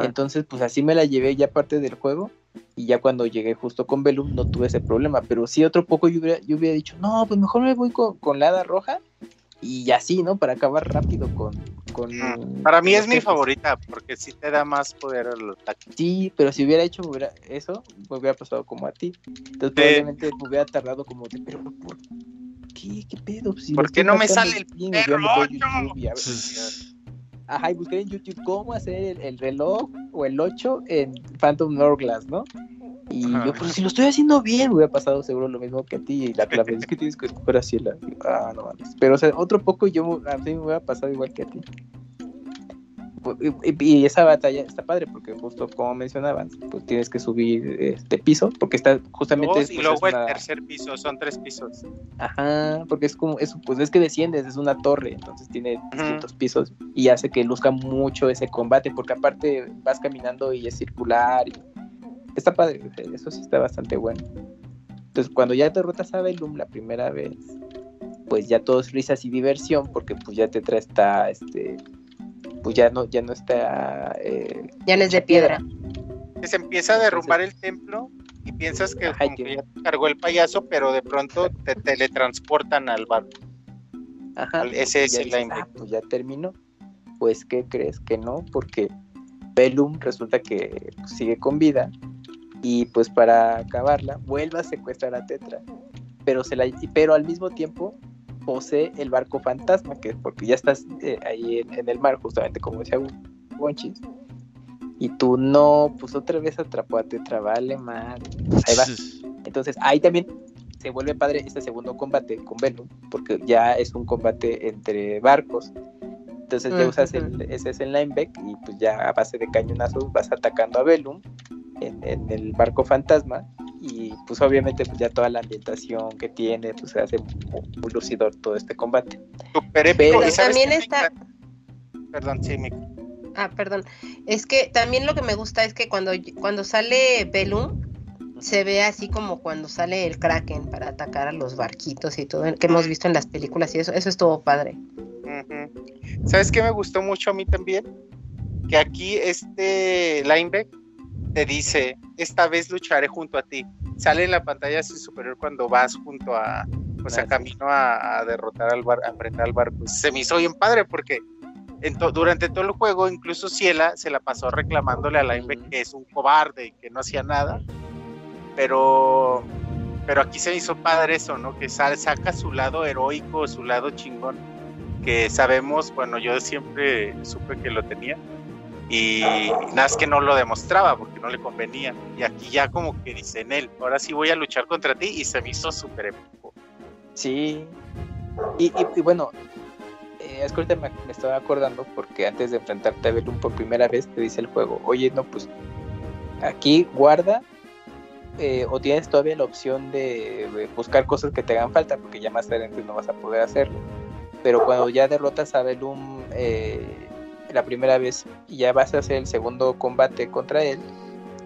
Entonces, pues así me la llevé ya parte del juego y ya cuando llegué justo con Velum no tuve ese problema, pero sí otro poco yo hubiera, yo hubiera dicho, no, pues mejor me voy con, con la hada roja y así, ¿no? Para acabar rápido con... con Para mí es mi favorita porque sí te da más poder al ataque. Sí, pero si hubiera hecho eso, me hubiera pasado como a ti. Entonces probablemente me hubiera tardado como de, pero ¿por qué? ¿Qué pedo? Si ¿Por qué no me sale el perro Ajá, y busqué en YouTube cómo hacer el, reloj o el 8 en Phantom Hourglass, ¿no? Y yo, pues si lo estoy haciendo bien, me hubiera pasado seguro lo mismo que a ti. Y la clave es que tienes que escoger así. La... Ah, no mames. Pero, o sea, otro poco yo a mí me hubiera pasado igual que a ti. Y, esa batalla está padre porque justo como mencionaban, pues tienes que subir este piso porque está justamente Dos, y pues, luego el tercer piso, son tres pisos. Ajá, porque es como eso, pues es que desciendes, es una torre, entonces tiene distintos pisos y hace que luzca mucho ese combate porque aparte vas caminando y es circular y está padre, eso sí está bastante bueno. Entonces cuando ya derrotas a Velum la primera vez, pues ya todo es risas y diversión porque pues ya te trae esta este pues ya no, ya no está... Eh, ya no es de piedra. Se empieza a derrumbar el templo y piensas que, ya te cargó el payaso, pero de pronto te teletransportan al barco. Ajá. ese es el ah, pues ya terminó. Pues, ¿qué crees que no? Porque Bellum resulta que sigue con vida y pues para acabarla vuelve a secuestrar a Tetra. Pero, se la, pero al mismo tiempo posee el barco fantasma, que porque ya estás eh, ahí en, el mar, justamente como decía Wonchis. Y tú no, pues otra vez atrapó a Tetra, vale, madre. Ahí va. Entonces, ahí también se vuelve padre este segundo combate con Venom, porque ya es un combate entre barcos. Entonces ya usas el, ese es el lineback y pues ya a base de cañonazos vas atacando a Velum en, en, el barco fantasma y pues obviamente pues ya toda la ambientación que tiene pues se hace muy, lucidor todo este combate. Super Pero también está... Perdón, sí, Ah, perdón. Es que también lo que me gusta es que cuando, cuando sale Belum se ve así como cuando sale el Kraken para atacar a los barquitos y todo, que hemos visto en las películas y eso, eso estuvo padre. ¿Sabes qué me gustó mucho a mí también? Que aquí este lineback te dice, esta vez lucharé junto a ti. Sale en la pantalla así superior cuando vas junto a, pues a camino a, derrotar al bar, a enfrentar al barco. Se me hizo bien padre porque durante todo el juego, incluso Ciela se la pasó reclamándole a la que es un cobarde y que no hacía nada. Pero, pero aquí se me hizo padre eso, ¿no? Que sale, saca su lado heroico, su lado chingón, que sabemos, bueno, yo siempre supe que lo tenía y nada es que no lo demostraba porque no le convenía. Y aquí ya como que dice en él, ahora sí voy a luchar contra ti y se me hizo súper épico. Sí. Y, bueno, eh, me, estaba acordando porque antes de enfrentarte a Belum por primera vez te dice el juego, oye, no, pues aquí guarda eh, o tienes todavía la opción de, buscar cosas que te hagan falta porque ya más adelante no vas a poder hacerlo. Pero cuando ya derrotas a Belum... Eh, la primera vez y ya vas a hacer el segundo combate contra él,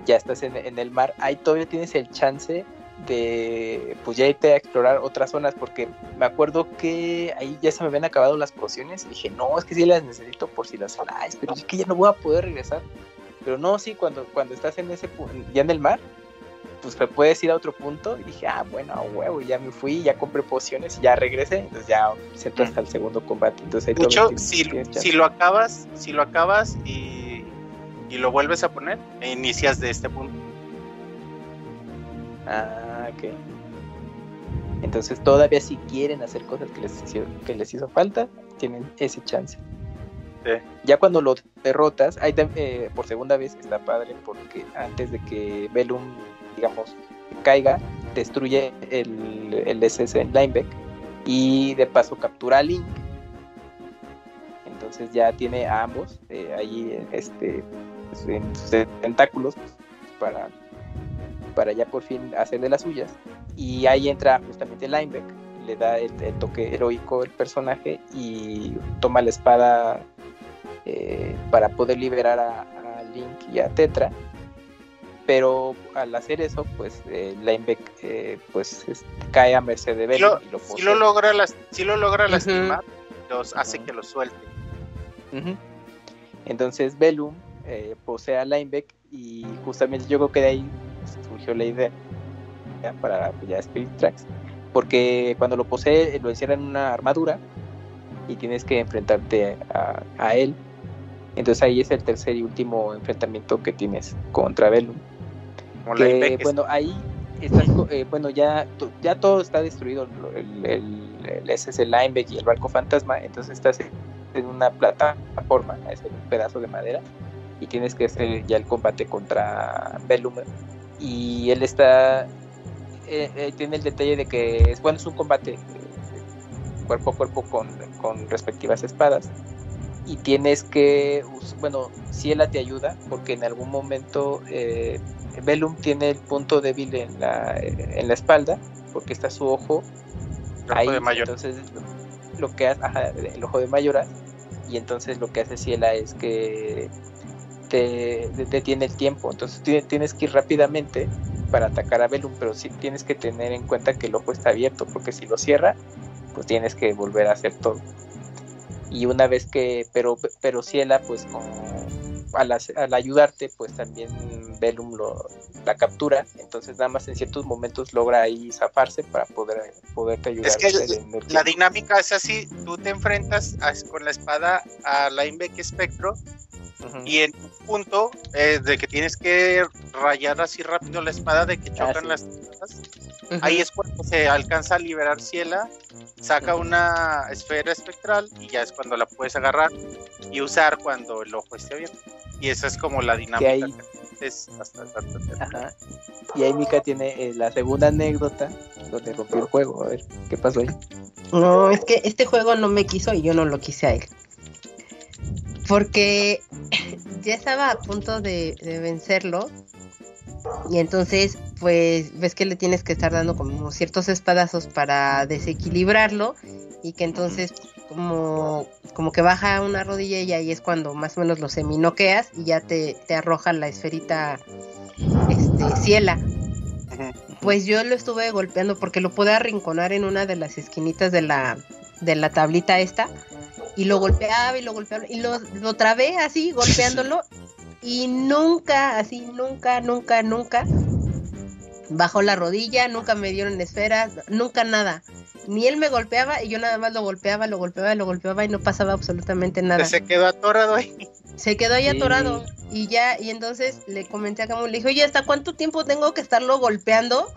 ya estás en, el mar, ahí todavía tienes el chance de pues ya irte a explorar otras zonas porque me acuerdo que ahí ya se me habían acabado las pociones y dije no es que sí las necesito por si las pero es que ya no voy a poder regresar pero no sí cuando cuando estás en ese ya en el mar pues puedes ir a otro punto. Y dije, ah, bueno, huevo, ya me fui, ya compré pociones y ya regresé. Entonces ya se hasta el segundo combate. Entonces si, si, lo acabas, si lo acabas y, y lo vuelves a poner, e inicias de este punto. Ah, ok. Entonces todavía si quieren hacer cosas que les hizo, que les hizo falta, tienen ese chance. Ya cuando lo derrotas, ahí eh, por segunda vez está padre porque antes de que Velum, digamos, caiga, destruye el, el SS en Lineback y de paso captura a Link. Entonces ya tiene a ambos eh, ahí este, pues, en sus tentáculos pues, para, para ya por fin hacer de las suyas. Y ahí entra justamente Lineback, le da el, toque heroico el personaje y toma la espada eh, para poder liberar a Link y a Tetra. Pero al hacer eso, pues eh, Lineback eh, pues, es- cae a merced de Sí Velum lo, y lo lo logra, las, sí lo logra Ujú. lastimar, los hace que lo suelte. Entonces Velum eh, posee a Lineback y justamente yo creo que de ahí surgió la idea para ya Spirit Tracks. Porque cuando lo posee lo encierra en una armadura y tienes que enfrentarte a, a él. Entonces ahí es el tercer y último enfrentamiento que tienes contra Velum. Que, bueno ahí estás eh, bueno ya ya todo está destruido el, el, el SS Lineback y el barco fantasma entonces estás en una plataforma es un pedazo de madera y tienes que hacer ya el combate contra Velum. Y él está eh, eh, tiene el detalle de que es bueno es un combate eh, cuerpo a cuerpo con, con respectivas espadas y tienes que bueno Ciela te ayuda porque en algún momento eh, Velum tiene el punto débil en la, en la espalda, porque está su ojo El ojo ahí. de Mayor. Entonces, lo que hace, ajá, el ojo de Mayoras, y entonces lo que hace Ciela es que te detiene el tiempo. Entonces ti- tienes que ir rápidamente para atacar a Velum, pero sí tienes que tener en cuenta que el ojo está abierto, porque si lo cierra, pues tienes que volver a hacer todo. Y una vez que, pero, pero Ciela, pues como al, al ayudarte, pues también Velum lo, la captura, entonces nada más en ciertos momentos logra ahí zafarse para poder poderte ayudar. Es que La dinámica es así, tú te enfrentas a- con la espada a Lineback Spectro Ujú. y en un punto eh, de que tienes que rayar así rápido la espada de que chocan Ah, sí. las espadas, ahí es cuando se alcanza a liberar Ciela, saca una esfera espectral y ya es cuando la puedes agarrar y usar cuando el ojo esté abierto. Y esa es como la dinámica ahí- que es hasta, hasta. Ajá. Y ahí Mika tiene eh, la segunda anécdota donde rompió el juego. A ver, ¿qué pasó ahí? No, es que este juego no me quiso y yo no lo quise a él. Porque ya estaba a punto de, de vencerlo. Y entonces, pues, ves que le tienes que estar dando como ciertos espadazos para desequilibrarlo. Y que entonces, como, como que baja una rodilla y ahí es cuando más o menos lo seminoqueas y ya te, te arroja la esferita este, ciela. Pues yo lo estuve golpeando porque lo pude arrinconar en una de las esquinitas de la, de la tablita esta. Y lo golpeaba y lo golpeaba y lo, lo trabé así, golpeándolo. Y nunca, así, nunca, nunca, nunca bajó la rodilla, nunca me dieron esferas, nunca nada. Ni él me golpeaba y yo nada más lo golpeaba, lo golpeaba, lo golpeaba y no pasaba absolutamente nada. Se quedó atorado ahí. Se quedó ahí Sí. atorado y ya, y entonces le comenté a Camus, le dije, oye, ¿hasta cuánto tiempo tengo que estarlo golpeando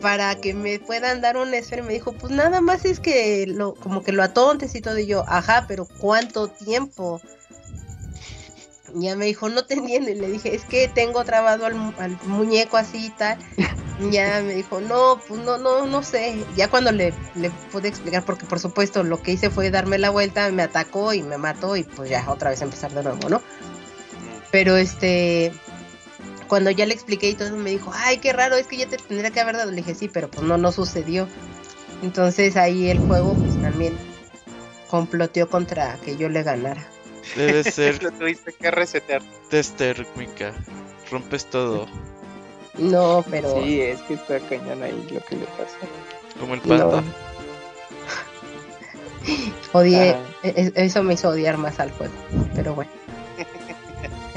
para que me puedan dar una esfera? Y me dijo, pues nada más es que lo, como que lo atontes y todo, y yo, ajá, pero ¿cuánto tiempo? Y ya me dijo, no te entiendo, y le dije, es que tengo trabado al, mu- al muñeco así y tal. Y ya me dijo, no, pues no, no, no sé. Ya cuando le, le pude explicar, porque por supuesto lo que hice fue darme la vuelta, me atacó y me mató y pues ya otra vez empezar de nuevo, ¿no? Pero este, cuando ya le expliqué y todo, me dijo, ay, qué raro, es que ya te tendría que haber dado. Le dije, sí, pero pues no, no sucedió. Entonces ahí el juego pues también comploteó contra que yo le ganara. Debe ser Lo tuviste que resetear. térmica. Rompes todo. No, pero Sí, es que está cañón ahí lo que le pasó. Como el panda. No. odié, Ajá. e- e- eso me hizo odiar más al juego. Pero bueno.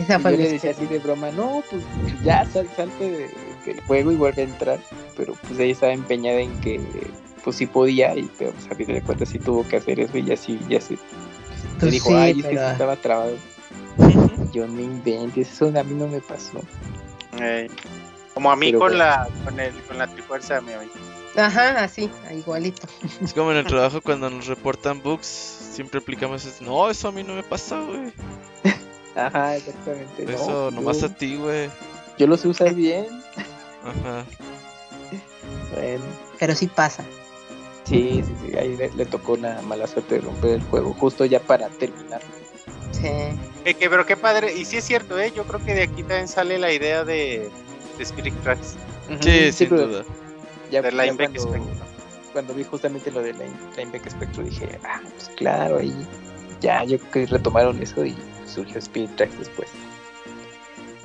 Esa fue yo le decía así de broma, no, pues ya sal, salte de- del juego y vuelve a entrar. Pero pues ella estaba empeñada en que pues sí podía, y pero pues a fin de cuentas sí tuvo que hacer eso y ya sí, ya sí. Me Pues dijo, sí, ay, es que pero- sí estaba trabado. Yo no inventes, eso a mí no me pasó. Eh, como a mí Pero con bueno. la con el con la trifuerza me oí. Ajá, así, igualito. Es como en el trabajo cuando nos reportan bugs. siempre aplicamos es, no, eso a mí no me pasa, güey. Ajá, exactamente. no, Eso nomás yo, a ti, güey. yo lo sé usar bien. Ajá. Bueno, Pero sí pasa. sí, sí, sí. Ahí le, le tocó la mala suerte de romper el juego, justo ya para terminar. Sí. Eh, que, pero qué padre, y sí es cierto, ¿eh? yo creo que de aquí también sale la idea de, de Spirit Tracks, Sí, sin pero duda. Ya, de ya Lineback cuando, Spectrum. cuando vi justamente lo de Line- Lineback Spectrum dije, ah, pues claro, ahí ya yo creo que retomaron eso y surgió Spirit Tracks después.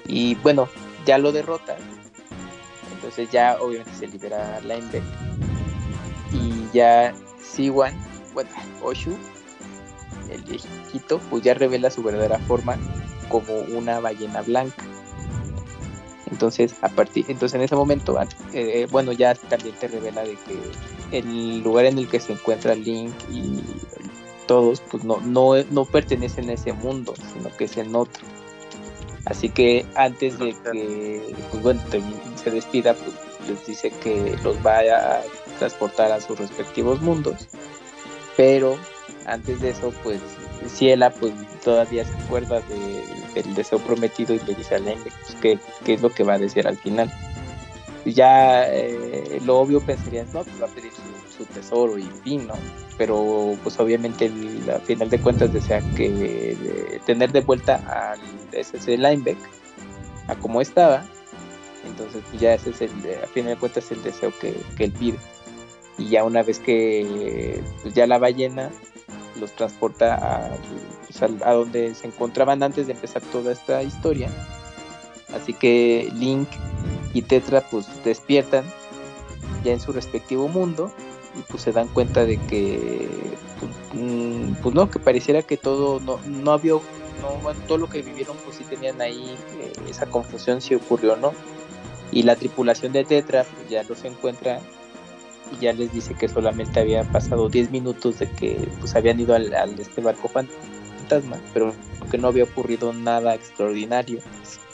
Y bueno, ya lo derrotan. Entonces ya obviamente se libera Lineback. Y ya Siwan, bueno, Oshu, el viejito, pues ya revela su verdadera forma como una ballena blanca. Entonces, a partir, entonces en ese momento, ah, eh, bueno, ya también te revela de que el lugar en el que se encuentra Link y todos, pues no, no, no pertenecen a ese mundo, sino que es en otro. Así que antes de que, pues bueno, se despida, pues les dice que los va a transportar a sus respectivos mundos. Pero antes de eso, pues Ciela pues todavía se acuerda de- del deseo prometido y le dice a Lane pues, qué, qué es lo que va a decir al final. Ya eh, lo obvio pensarías, no, pues va a pedir su, su tesoro y fin, ¿no? Pero pues obviamente el- al final de cuentas desea que de- tener de vuelta al SC Lineback a como estaba. Entonces pues, ya ese es el, de- al final de cuentas el deseo que, que él pide. Y ya una vez que pues, ya la ballena los transporta a, pues, al- a donde se encontraban antes de empezar toda esta historia. Así que Link y Tetra pues despiertan ya en su respectivo mundo y pues se dan cuenta de que pues, mm, pues no, que pareciera que todo no, no había no, bueno, todo lo que vivieron pues sí tenían ahí eh, esa confusión si ocurrió no y la tripulación de Tetra pues, ya los encuentra y ya les dice que solamente había pasado 10 minutos de que pues habían ido al, al este barco fantasma, pero que no había ocurrido nada extraordinario.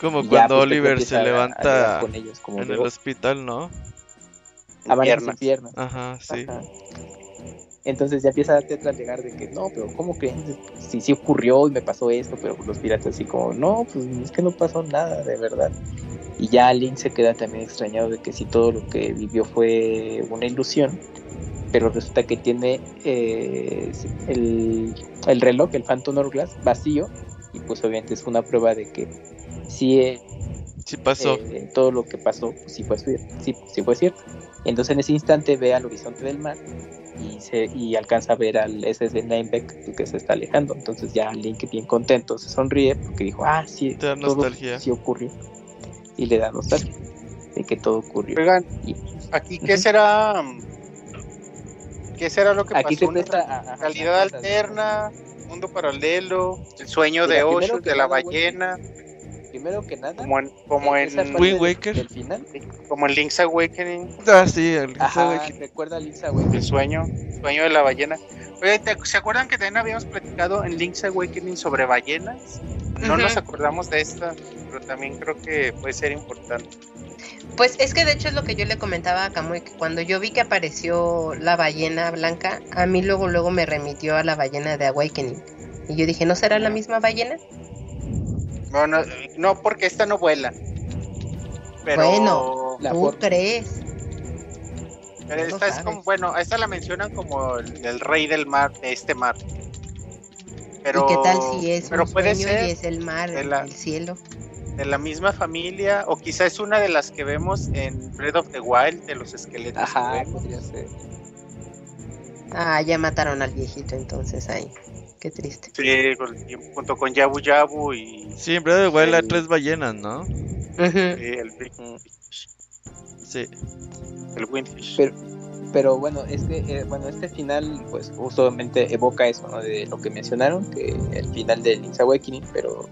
Como Y ya, cuando pues, Oliver se a- a llegar levanta con ellos como en el "Oh, hospital, ¿no? Amanece piernas. sin piernas". Ajá, sí. Ajá. Entonces ya empieza Tetra a llegar de que no, pero ¿cómo que sí, sí ocurrió y me pasó esto? Pero los piratas así como, no, pues es que no pasó nada, de verdad. Y ya Link se queda también extrañado de que si todo lo que vivió fue una ilusión, pero resulta que tiene eh, el, el reloj, el Phantom Hourglass, vacío, y pues obviamente es una prueba de que sí, eh, Sí pasó. eh, todo lo que pasó pues, sí, fue cierto, sí, sí fue cierto. Entonces en ese instante ve al horizonte del mar y, se, y alcanza a ver al SS Lineback que se está alejando. Entonces ya Link bien contento se sonríe porque dijo, ah, sí, Te da todo nostalgia. sí ocurrió. Y le da nostalgia de que todo ocurrió. Oigan, Y aquí qué será, qué será lo que aquí se pasó, Una presta a, a- realidad alterna, mundo paralelo, el sueño Mira, de Osho, de la ballena, Primero que nada, como en, como eh, en, Wind Waker. del final. como en Link's Awakening, Ah, sí, el Ajá, recuerda a Lisa, güey. el sueño, sueño de la ballena. Oye, ¿te- ¿se acuerdan que también habíamos platicado en Link's Awakening sobre ballenas? No nos acordamos de esta, pero también creo que puede ser importante. Pues es que de hecho es lo que yo le comentaba a Kamui, que cuando yo vi que apareció la ballena blanca, a mí luego luego me remitió a la ballena de Awakening. Y yo dije, ¿no será la misma ballena? No, no, no, porque esta no vuela. Pero Bueno. La ¿Tú forma. crees? pero esta es como, bueno, a esta la mencionan como el, el rey del mar, de este mar. Pero, ¿Y qué tal si es pero un puede sueño ser y es el mar, de el, la- el cielo? de la misma familia, o quizá es una de las que vemos en Breath of the Wild, de los esqueletos. que Ajá, podría ser. Ah, ya mataron al viejito entonces ahí. Qué triste. Sí, con el tiempo, junto con Yabu Yabu y Sí, en Breath of the Wild hay El- tres ballenas, ¿no? Y el, Big Mm. Fish, Sí. el Windfish. Pero, pero bueno, este, eh, bueno, este final, pues justamente evoca eso, ¿no? De lo que mencionaron, que el final de Link's Awakening, pero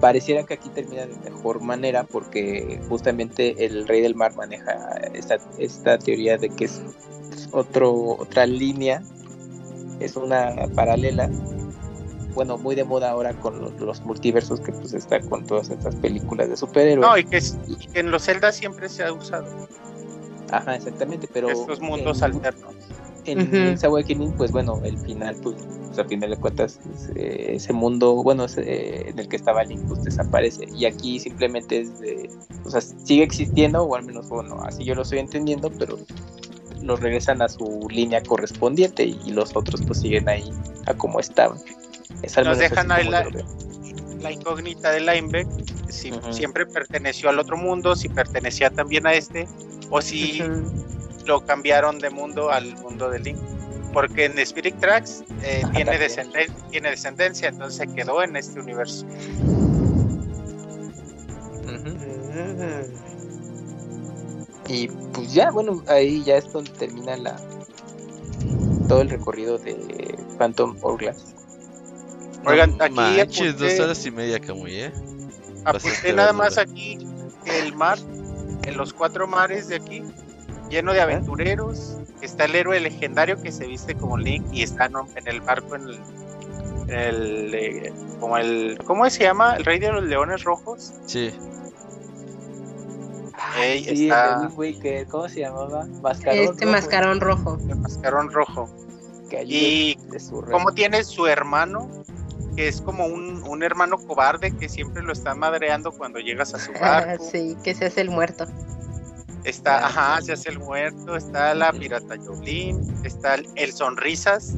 pareciera que aquí termina de mejor manera porque justamente el Rey del Mar maneja esta, esta teoría de que es otro, otra línea, es una paralela, bueno, muy de moda ahora con los, los multiversos que pues está con todas estas películas de superhéroes. No, y que, es- y que en los Zelda siempre se ha usado Ajá, exactamente, pero estos mundos en- alternos. en. Link's Awakening, pues bueno, el final, pues, pues, a final de cuentas, eh, ese mundo, bueno, ese, eh, en el que estaba Link, pues desaparece. Y aquí simplemente es de, o sea, sigue existiendo, o al menos, bueno, así yo lo estoy entendiendo, pero los regresan a su línea correspondiente y los otros pues siguen ahí a como estaban. Menos dejan la-. La incógnita de Linebeck, si siempre perteneció al otro mundo, si pertenecía también a este, o si lo cambiaron de mundo al mundo de Link. Porque en Spirit Tracks eh, Ajá, tiene, descenden- tiene descendencia, entonces se quedó en este universo. Y pues ya, bueno, ahí ya es donde termina la todo el recorrido de Phantom Hourglass. Oigan, aquí manches, apunté- dos horas y media, Camuy, ¿eh? Apunté nada más aquí el mar, en los cuatro mares de aquí, lleno de aventureros, está el héroe legendario que se viste como Link y está en el barco en el, en el, eh, como el ¿cómo se llama? El rey de los leones rojos. Sí. Ey, sí, está- el Waker, ¿cómo se llamaba? Mascarón. Este rojo, mascarón rojo. El mascarón rojo. que Y de su rey. cómo tiene su hermano, que es como un, un hermano cobarde que siempre lo está madreando cuando llegas a su barco. sí, que se hace el muerto. Está, ajá, se hace el muerto, está la pirata Jolín, está el, el sonrisas,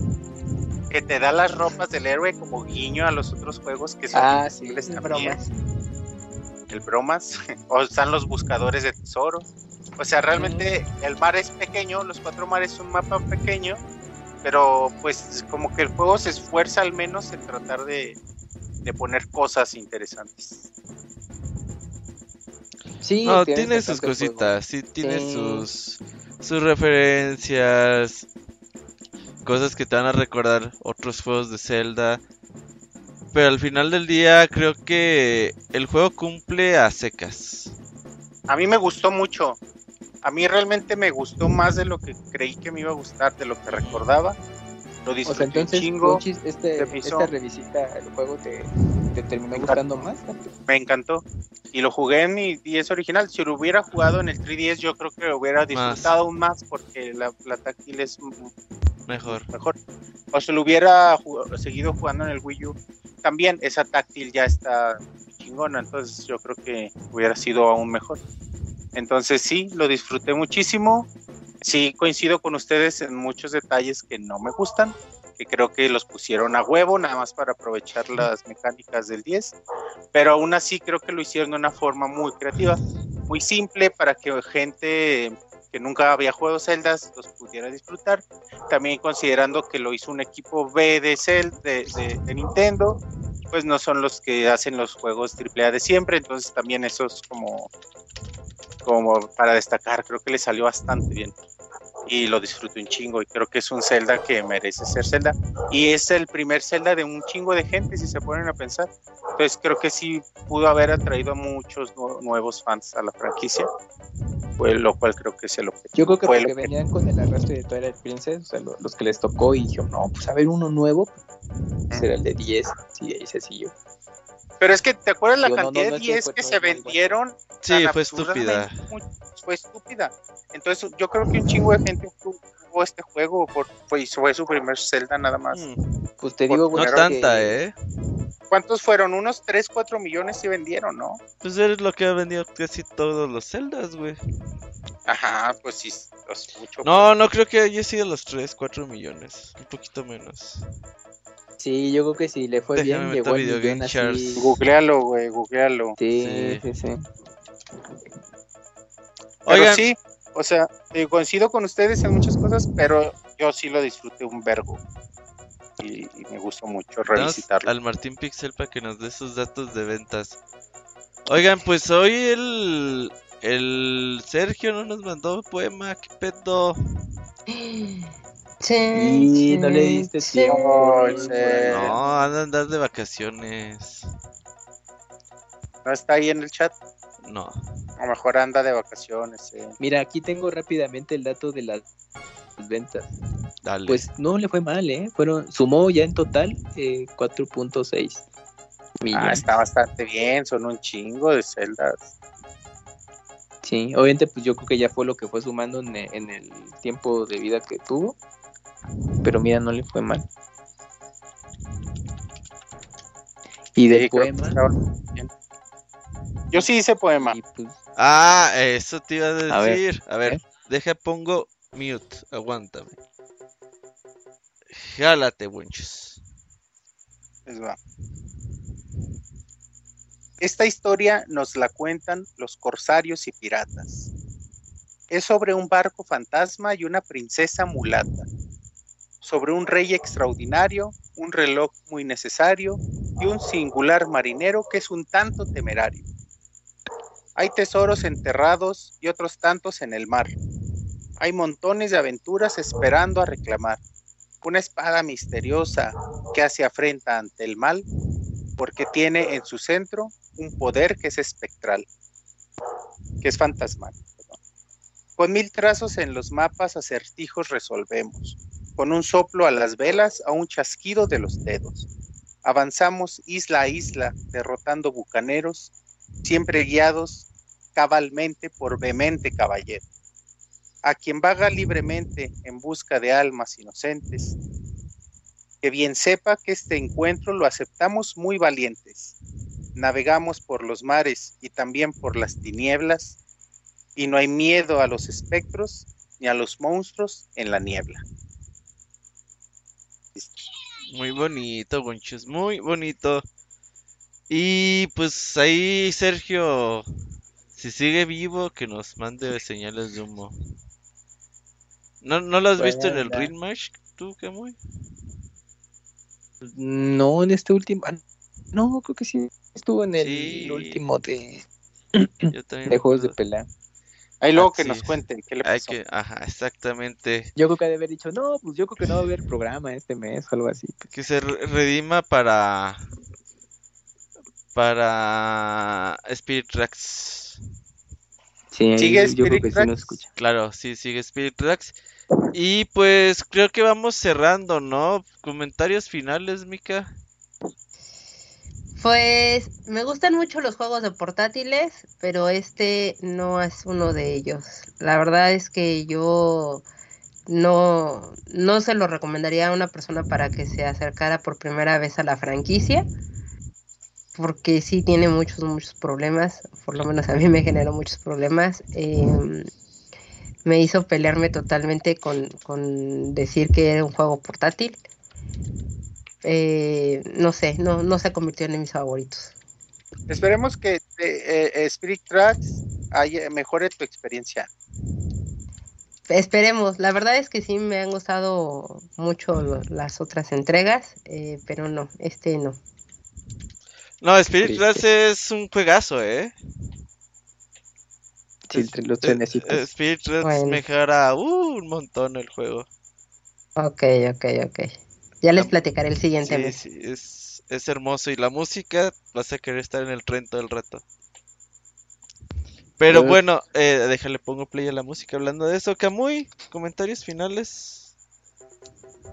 que te da las ropas del héroe como guiño a los otros juegos que son Ah, sí, El bromas. el bromas, o están los buscadores de tesoro. O sea, realmente el mar es pequeño, los cuatro mares es un mapa pequeño, pero pues como que el juego se esfuerza al menos en tratar de, de poner cosas interesantes. Sí, No, tiene sus cositas, sí, tiene Sí. sus sus referencias, cosas que te van a recordar otros juegos de Zelda. Pero al final del día creo que el juego cumple a secas. A mí me gustó mucho. A mí realmente me gustó más de lo que creí que me iba a gustar, de lo que recordaba. Lo O disfruté sea, entonces, un chingo, Conchis, este, esta revisita, el juego te, te terminó Me gustando más. me encantó. Y lo jugué en mi 10 original. Si lo hubiera jugado en el 3DS, yo creo que lo hubiera disfrutado aún más porque la, la táctil es Mejor. mejor. O si lo hubiera seguido jugando en el Wii U, también esa táctil ya está chingona. Entonces yo creo que hubiera sido aún mejor. Entonces sí, lo disfruté muchísimo. Sí, coincido con ustedes en muchos detalles que no me gustan, que creo que los pusieron a huevo, nada más para aprovechar las mecánicas del 10, pero aún así creo que lo hicieron de una forma muy creativa, muy simple para que gente que nunca había jugado Zeldas los pudiera disfrutar, también considerando que lo hizo un equipo B de, Zelda, de, de- de Nintendo, pues no son los que hacen los juegos AAA de siempre, entonces también eso es como como para destacar, creo que le salió bastante bien. Y lo disfruté un chingo y creo que es un Zelda que merece ser Zelda. Y es el primer Zelda de un chingo de gente, si se ponen a pensar. Entonces creo que sí pudo haber atraído a muchos nu- nuevos fans a la franquicia, pues, lo cual creo que se lo Yo creo que porque que- venían con el arrastre de Twilight Princess, o sea, lo- los que les tocó y dijeron, no, pues a ver uno nuevo, será el de 10, sí, ahí sencillo. Pero es que, ¿te acuerdas la cantidad no, no de es que 10 fue que se vendieron? Sí, fue estúpida. Fue estúpida. Entonces, yo creo que un chingo de gente jugó este juego, por, fue, fue su primer Zelda nada más. Mm, Pues te digo, No tanta, que- ¿eh? ¿Cuántos fueron? Unos 3, 4 millones se vendieron, ¿no? Pues es lo que ha vendido casi todos los Zeldas, güey. Ajá, pues sí, pues, mucho. No, no creo que haya sido los 3, 4 millones. Un poquito menos. Sí, yo creo que si le fue Déjame bien, llegó Video Game así. Googlealo, güey, googlealo. Sí, Sí. sí, sí. Pero Oigan, sí, o sea, eh, coincido con ustedes en muchas cosas, pero yo sí lo disfruté un vergo. Y, y me gustó mucho revisitarlo. al Martín Pixel para que nos dé sus datos de ventas. Oigan, pues hoy el, el Sergio no nos mandó poema, qué pedo. Y no le diste tiempo. Sí. No, anda a andar de vacaciones. ¿No está ahí en el chat? No. A lo mejor anda de vacaciones. eh. Mira, aquí tengo rápidamente el dato de las ventas. Dale. Pues no le fue mal, ¿eh? Fueron, sumó ya en total eh, 4.6 Ah, millones. está bastante bien, son un chingo de celdas. Sí, obviamente pues yo creo que ya fue lo que fue sumando en, en el tiempo de vida que tuvo. Pero mira, no le fue mal. Y del Sí, creo que poema. Yo sí hice poema. pues, Ah, eso te iba a A ver, decir. A ver, ¿eh? deja pongo mute, aguántame. Jálate, bunches. Pues va. Esta historia nos la cuentan los corsarios y piratas. Es sobre un barco fantasma y una princesa mulata. Sobre un rey extraordinario, un reloj muy necesario y un singular marinero que es un tanto temerario. Hay tesoros enterrados y otros tantos en el mar. Hay montones de aventuras esperando a reclamar. Una espada misteriosa que hace afrenta ante el mal porque tiene en su centro un poder que es espectral, que es fantasmal. Con mil trazos en los mapas acertijos resolvemos, con un soplo a las velas a un chasquido de los dedos. Avanzamos isla a isla, derrotando bucaneros, siempre guiados cabalmente por vehemente caballero. A quien vaga libremente en busca de almas inocentes, que bien sepa que este encuentro lo aceptamos muy valientes. Navegamos por los mares y también por las tinieblas, y no hay miedo a los espectros ni a los monstruos en la niebla. Muy bonito, bunches, muy bonito. Y pues ahí, Sergio, si sigue vivo, que nos mande señales de humo. ¿No, no lo has visto en el Ring Match, tú, Camuy? no en este último. ah, No, creo que sí estuvo en el Sí. último de, Yo de juegos de pelea. Ahí luego que Así nos cuente qué le Hay pasó. que, ajá, exactamente. Yo creo que ha de haber dicho, no, pues yo creo que no va a haber programa este mes o algo así. Que se re- redima para. Para Spirit Tracks. Sí, ¿Sigue yo creo Spirit que sí Tracks? nos escucha. Claro, sí, sigue Spirit Tracks. Y pues creo que vamos cerrando, ¿no? Comentarios finales, Mika. Pues me gustan mucho los juegos de portátiles, pero este no es uno de ellos. La verdad es que yo no, no se lo recomendaría a una persona para que se acercara por primera vez a la franquicia, porque sí tiene muchos, muchos problemas, por lo menos a mí me generó muchos problemas. Em, me hizo pelearme totalmente con, con decir que era un juego portátil. Eh, no sé, no, no se convirtió en mis favoritos. Esperemos que eh, eh, Spirit Tracks haya- mejore tu experiencia. Esperemos, la verdad es que sí me han gustado mucho lo- las otras entregas, eh, pero no, este no. No, Spirit. Tracks es un juegazo, ¿eh? Sí, los eh, eh, Spirit Tracks Bueno. mejora uh, un montón el juego. Ok, ok, ok. Ya les La- platicaré el siguiente Sí, mes. sí, es, es hermoso. Y la música, vas a querer estar en el tren todo el rato. Pero Pues- bueno, eh, déjale, pongo play a la música. Hablando de eso, Camuy, comentarios finales.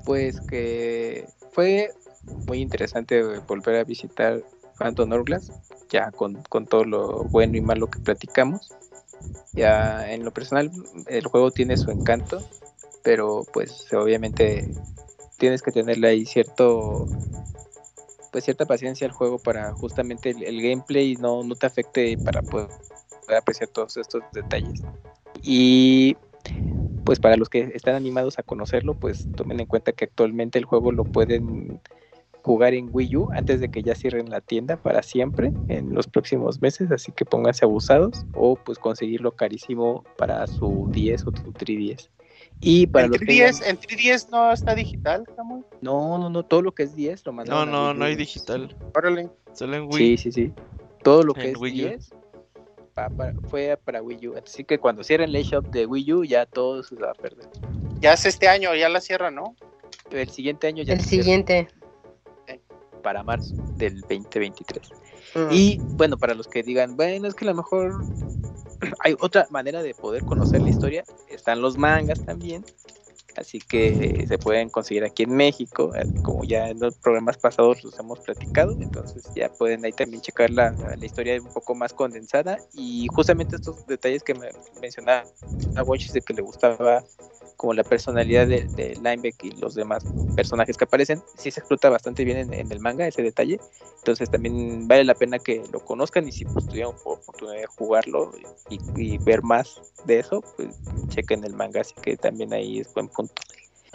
Pues que fue muy interesante volver a visitar Phantom Hourglass, ya con, con todo lo bueno y malo que platicamos. Ya en lo personal, el juego tiene su encanto, pero pues obviamente tienes que tenerle ahí cierto pues cierta paciencia al juego para justamente el, gameplay no, no te afecte para poder apreciar todos estos detalles. Y pues para los que están animados a conocerlo, pues tomen en cuenta que actualmente el juego lo pueden jugar en Wii U antes de que ya cierren la tienda para siempre en los próximos meses, así que pónganse abusados o pues conseguirlo carísimo para su 10 o su 3DS. Y para ¿En los que 3DS, digan, ¿En 3DS no está digital, Camuy? no, no, no, todo lo que es 10 lo No, mandaron no, Wii no hay digital. Órale. Solo en Sí, Wii. sí, sí. Todo lo que En es Wii U. 10 pa- pa- fue para Wii U. Así que cuando cierren la eShop de Wii U, ya todo se va a perder. Ya es este año, ya la cierra, ¿no? El siguiente año ya El cierra siguiente. para marzo del 2023. mm, Y bueno, para los que digan, bueno, es que a lo mejor hay otra manera de poder conocer la historia. Están los mangas también. Así que se pueden conseguir aquí en México, eh, como ya en los programas pasados los hemos platicado. Entonces ya pueden ahí también checar la, la historia un poco más condensada. Y justamente estos detalles que me mencionaba a Watch de que le gustaba como la personalidad de, de Linebeck y los demás personajes que aparecen, sí se explota bastante bien en, en el manga ese detalle. Entonces también vale la pena que lo conozcan y si pues, tuvieron oportunidad de jugarlo y, y ver más de eso, pues chequen el manga, así que también ahí es buen punto.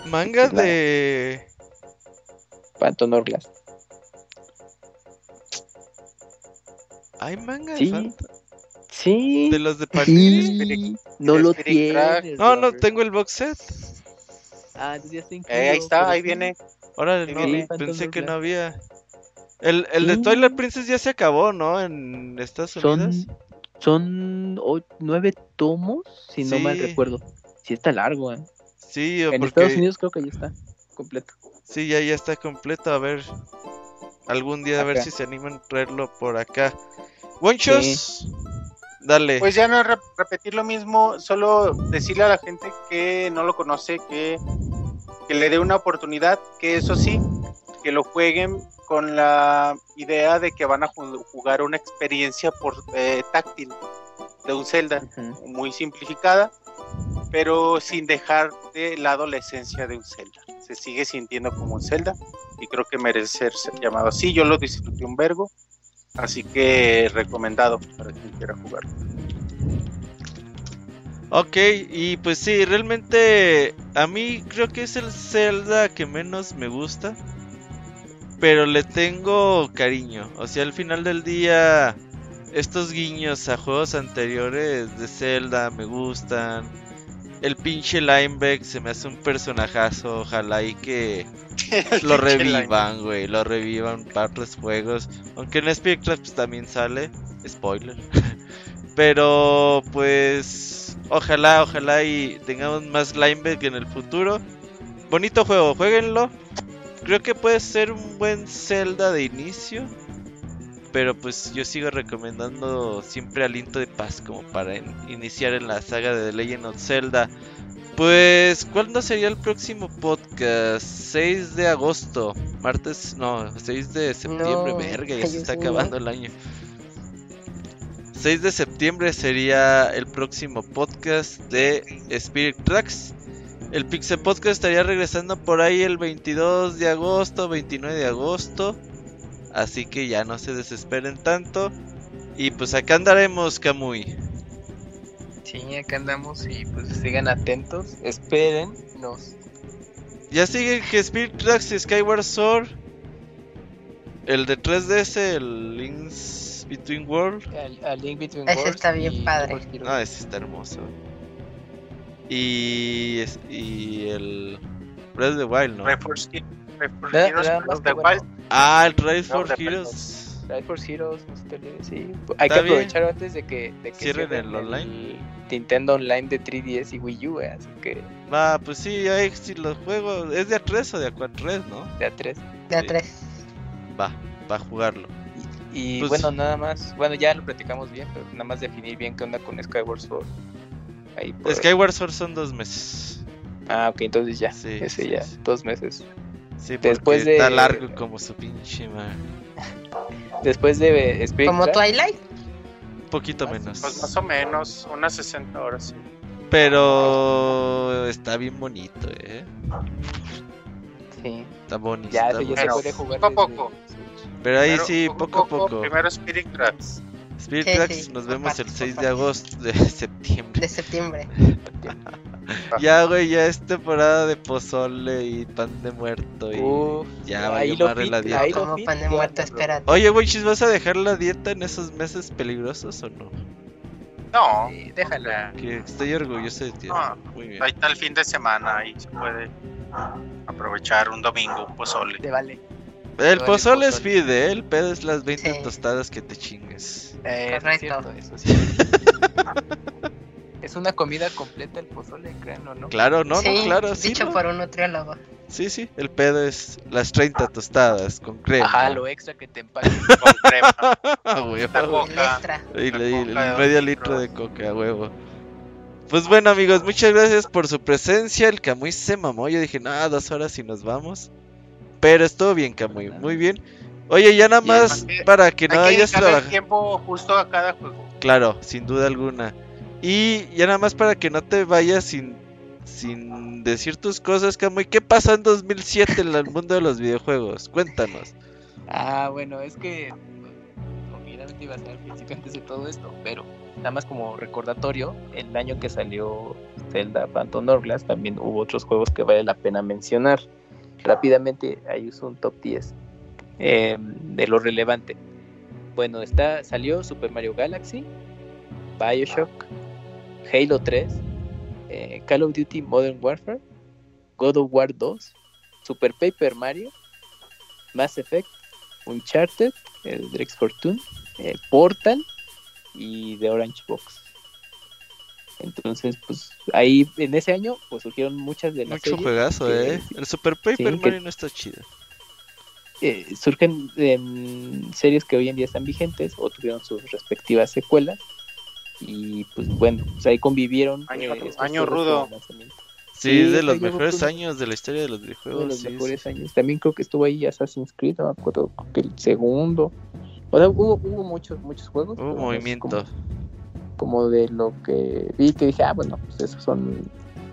Manga Claro. de. Phantom Hourglass. ¿Hay manga de Sí. Sí. De los de Panini. Sí. No lo tienes. No, no, tengo el box set. Ah, entonces ya está Eh, ahí está, ahí sí. viene. Ahora Sí, no, viene. pensé que no había. El, el de Sí. Twilight Princess ya se acabó, ¿no? En Estados Unidos. Son, son nueve tomos, si no mal Sí. recuerdo. Sí está largo, ¿eh? Sí, o En porque. Estados Unidos creo que ya está completo. Sí, ya, ya está completo. A ver. Algún día a ver Acá. si se animan a traerlo por acá. Wonchos. Dale. Pues ya no rep- repetir lo mismo, solo decirle a la gente que no lo conoce que, que le dé una oportunidad, que eso sí, que lo jueguen con la idea de que van a ju- jugar una experiencia por eh, táctil de un Zelda muy simplificada, pero sin dejar de lado la esencia de un Zelda. Se sigue sintiendo como un Zelda y creo que merece ser llamado así. Yo lo disfruté un vergo, así que recomendado para quien quiera jugarlo. Ok, y pues sí, realmente a mí creo que es el Zelda que menos me gusta. Pero le tengo cariño. O sea, al final del día, estos guiños a juegos anteriores de Zelda me gustan. El pinche Lineback se me hace un personajazo. Ojalá y que lo revivan, güey. Lo revivan para otros juegos. Aunque en Tracks pues, también sale. Spoiler. Pero pues ojalá, ojalá y tengamos más Lineback en el futuro. Bonito juego, jueguenlo. Creo que puede ser un buen Zelda de inicio. Pero pues yo sigo recomendando siempre Aliento de Paz como para in- iniciar en la saga de The Legend of Zelda. Pues, ¿cuándo sería el próximo podcast? 6 de agosto. Martes, no, 6 de septiembre. No, Verga, ya se está acabando el año. 6 de septiembre sería el próximo podcast de Spirit Tracks. El Pixel Podcast estaría regresando por ahí el 22 de agosto, 29 de agosto. Así que ya no se desesperen tanto. Y pues acá andaremos, Kamui. Sí, acá andamos y pues sigan atentos, esperen, nos Ya sigue que Spirit Tracks y Skyward Sword. El de 3DS, el Links Between World. al Link Between Ese Worlds está bien y padre. Ah, ese está hermoso. Y, y el Breath of the Wild, ¿no? Red Force He- Red Force Nada- Heroes, nada Breath of the Wild. Ah, el Rise No, for Heroes. Ride Force Heroes, no se te olvide, sí. Hay que aprovechar antes de que, de que Cierren cierren el online. Nintendo Online de 3DS y Wii U, eh, así que Va, pues sí, ahí sí los juegos. ¿Es de A3 o de A4 ¿no? de A3. De a Sí. tres. Va, va a jugarlo. Y Pues- bueno, nada más, bueno, ya lo platicamos bien, pero nada más definir bien qué onda con Skyward Sword. Ahí por- Skyward Sword son dos meses. Ah, ok, entonces ya, Sí, ese sí, ya, sí. dos meses. Sí, porque Después está de- largo como su pinche madre. Después de Spirit Como Twilight. Un poquito menos. Pues más o menos, unas 60 horas. sí. Pero está bien bonito, eh. Sí, Está bonito. ya está eso ya se puede jugar. poco a poco. Pero ahí Primero, sí, poco a poco. Primero Spirit Tracks. Spirit Sí, Tracks sí, nos por vemos el partes, 6 por de agosto de septiembre. De septiembre. Ya, güey, ya es temporada de pozole y pan de muerto y Uf, ya valió lo madre la ahí dieta. Oye, güey, ¿chis, ¿vas a dejar la dieta en esos meses peligrosos o no? No, Sí, déjala. Que estoy orgulloso de ti. Ah, Muy bien. ahí está el fin de semana, ahí se puede aprovechar un domingo, un pozole. Te vale. El pozole es fide, ¿eh? el pedo es las 20 Sí. tostadas que te chingues. Eh, Correcto. es cierto, eso sí. es una comida completa el pozole, crean o no. Claro, no, sí, no, claro, sí. Dicho ¿no? por un nutriólogo. Sí, sí, el pedo es las 30 tostadas con crema. Ajá, lo extra que te empaque. Con crema. Ah, huevo. La coca. Y La coca, medio litro de coca, a huevo. Pues bueno, amigos, muchas gracias por su presencia. El Camuy se mamó. Yo dije, nada, dos horas y nos vamos. Pero estuvo bien, Camuy, muy bien. Oye, ya nada más para que no Hay que hayas trabajado. tiempo justo a cada juego. Claro, sin duda alguna. Y ya nada más para que no te vayas sin sin decir tus cosas, Camuy, ¿qué pasó en 2007 en el mundo de los videojuegos? Cuéntanos. Ah, bueno, es que obviamente iba a ser al antes de todo esto, pero nada más como recordatorio, el año que salió Zelda Phantom Hourglass también hubo otros juegos que vale la pena mencionar. Rápidamente, ahí uso un top 10 eh, de lo relevante. Bueno, está, salió Super Mario Galaxy, Bioshock, Halo 3, eh, Call of Duty Modern Warfare, God of War 2, Super Paper Mario, Mass Effect, Uncharted, el Drex Fortune, eh, Portal y The Orange Box. Entonces, pues ahí en ese año pues surgieron muchas de las Mucho series juegazo, que- eh. El Super Paper sí, Mario no está chido. eh, surgen series que hoy en día están vigentes o tuvieron sus respectivas secuelas y pues bueno, pues ahí convivieron Año- estos año rudo. Sí, Sí, es de los mejores años de la historia de los Uno de videojuegos. los sí, mejores sí. años. También creo que estuvo ahí Assassin's Creed, no me acuerdo, creo que el segundo. O sea, hubo, hubo muchos, muchos juegos. Hubo pero no sé, movimiento. Como, como de lo que vi, que dije, ah, bueno, pues esos son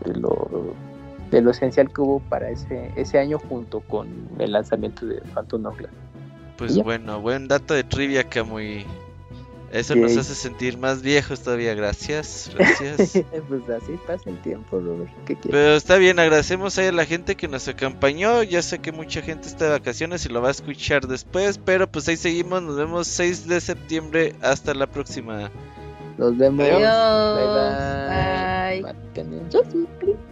de lo, de lo esencial que hubo para ese, ese año junto con el lanzamiento de Phantom Hourglass. Pues bueno, buen dato de trivia, Camuy. Eso nos hace sentir más viejos todavía. Gracias, gracias. pues así pasa el tiempo, Robert. ¿Qué quieres? Pero está bien, agradecemos a la gente que nos acompañó. Ya sé que mucha gente está de vacaciones y lo va a escuchar después, pero pues ahí seguimos. Nos vemos 6 de septiembre. Hasta la próxima. Nos vemos. Adiós. Bye bye. Bye. Maten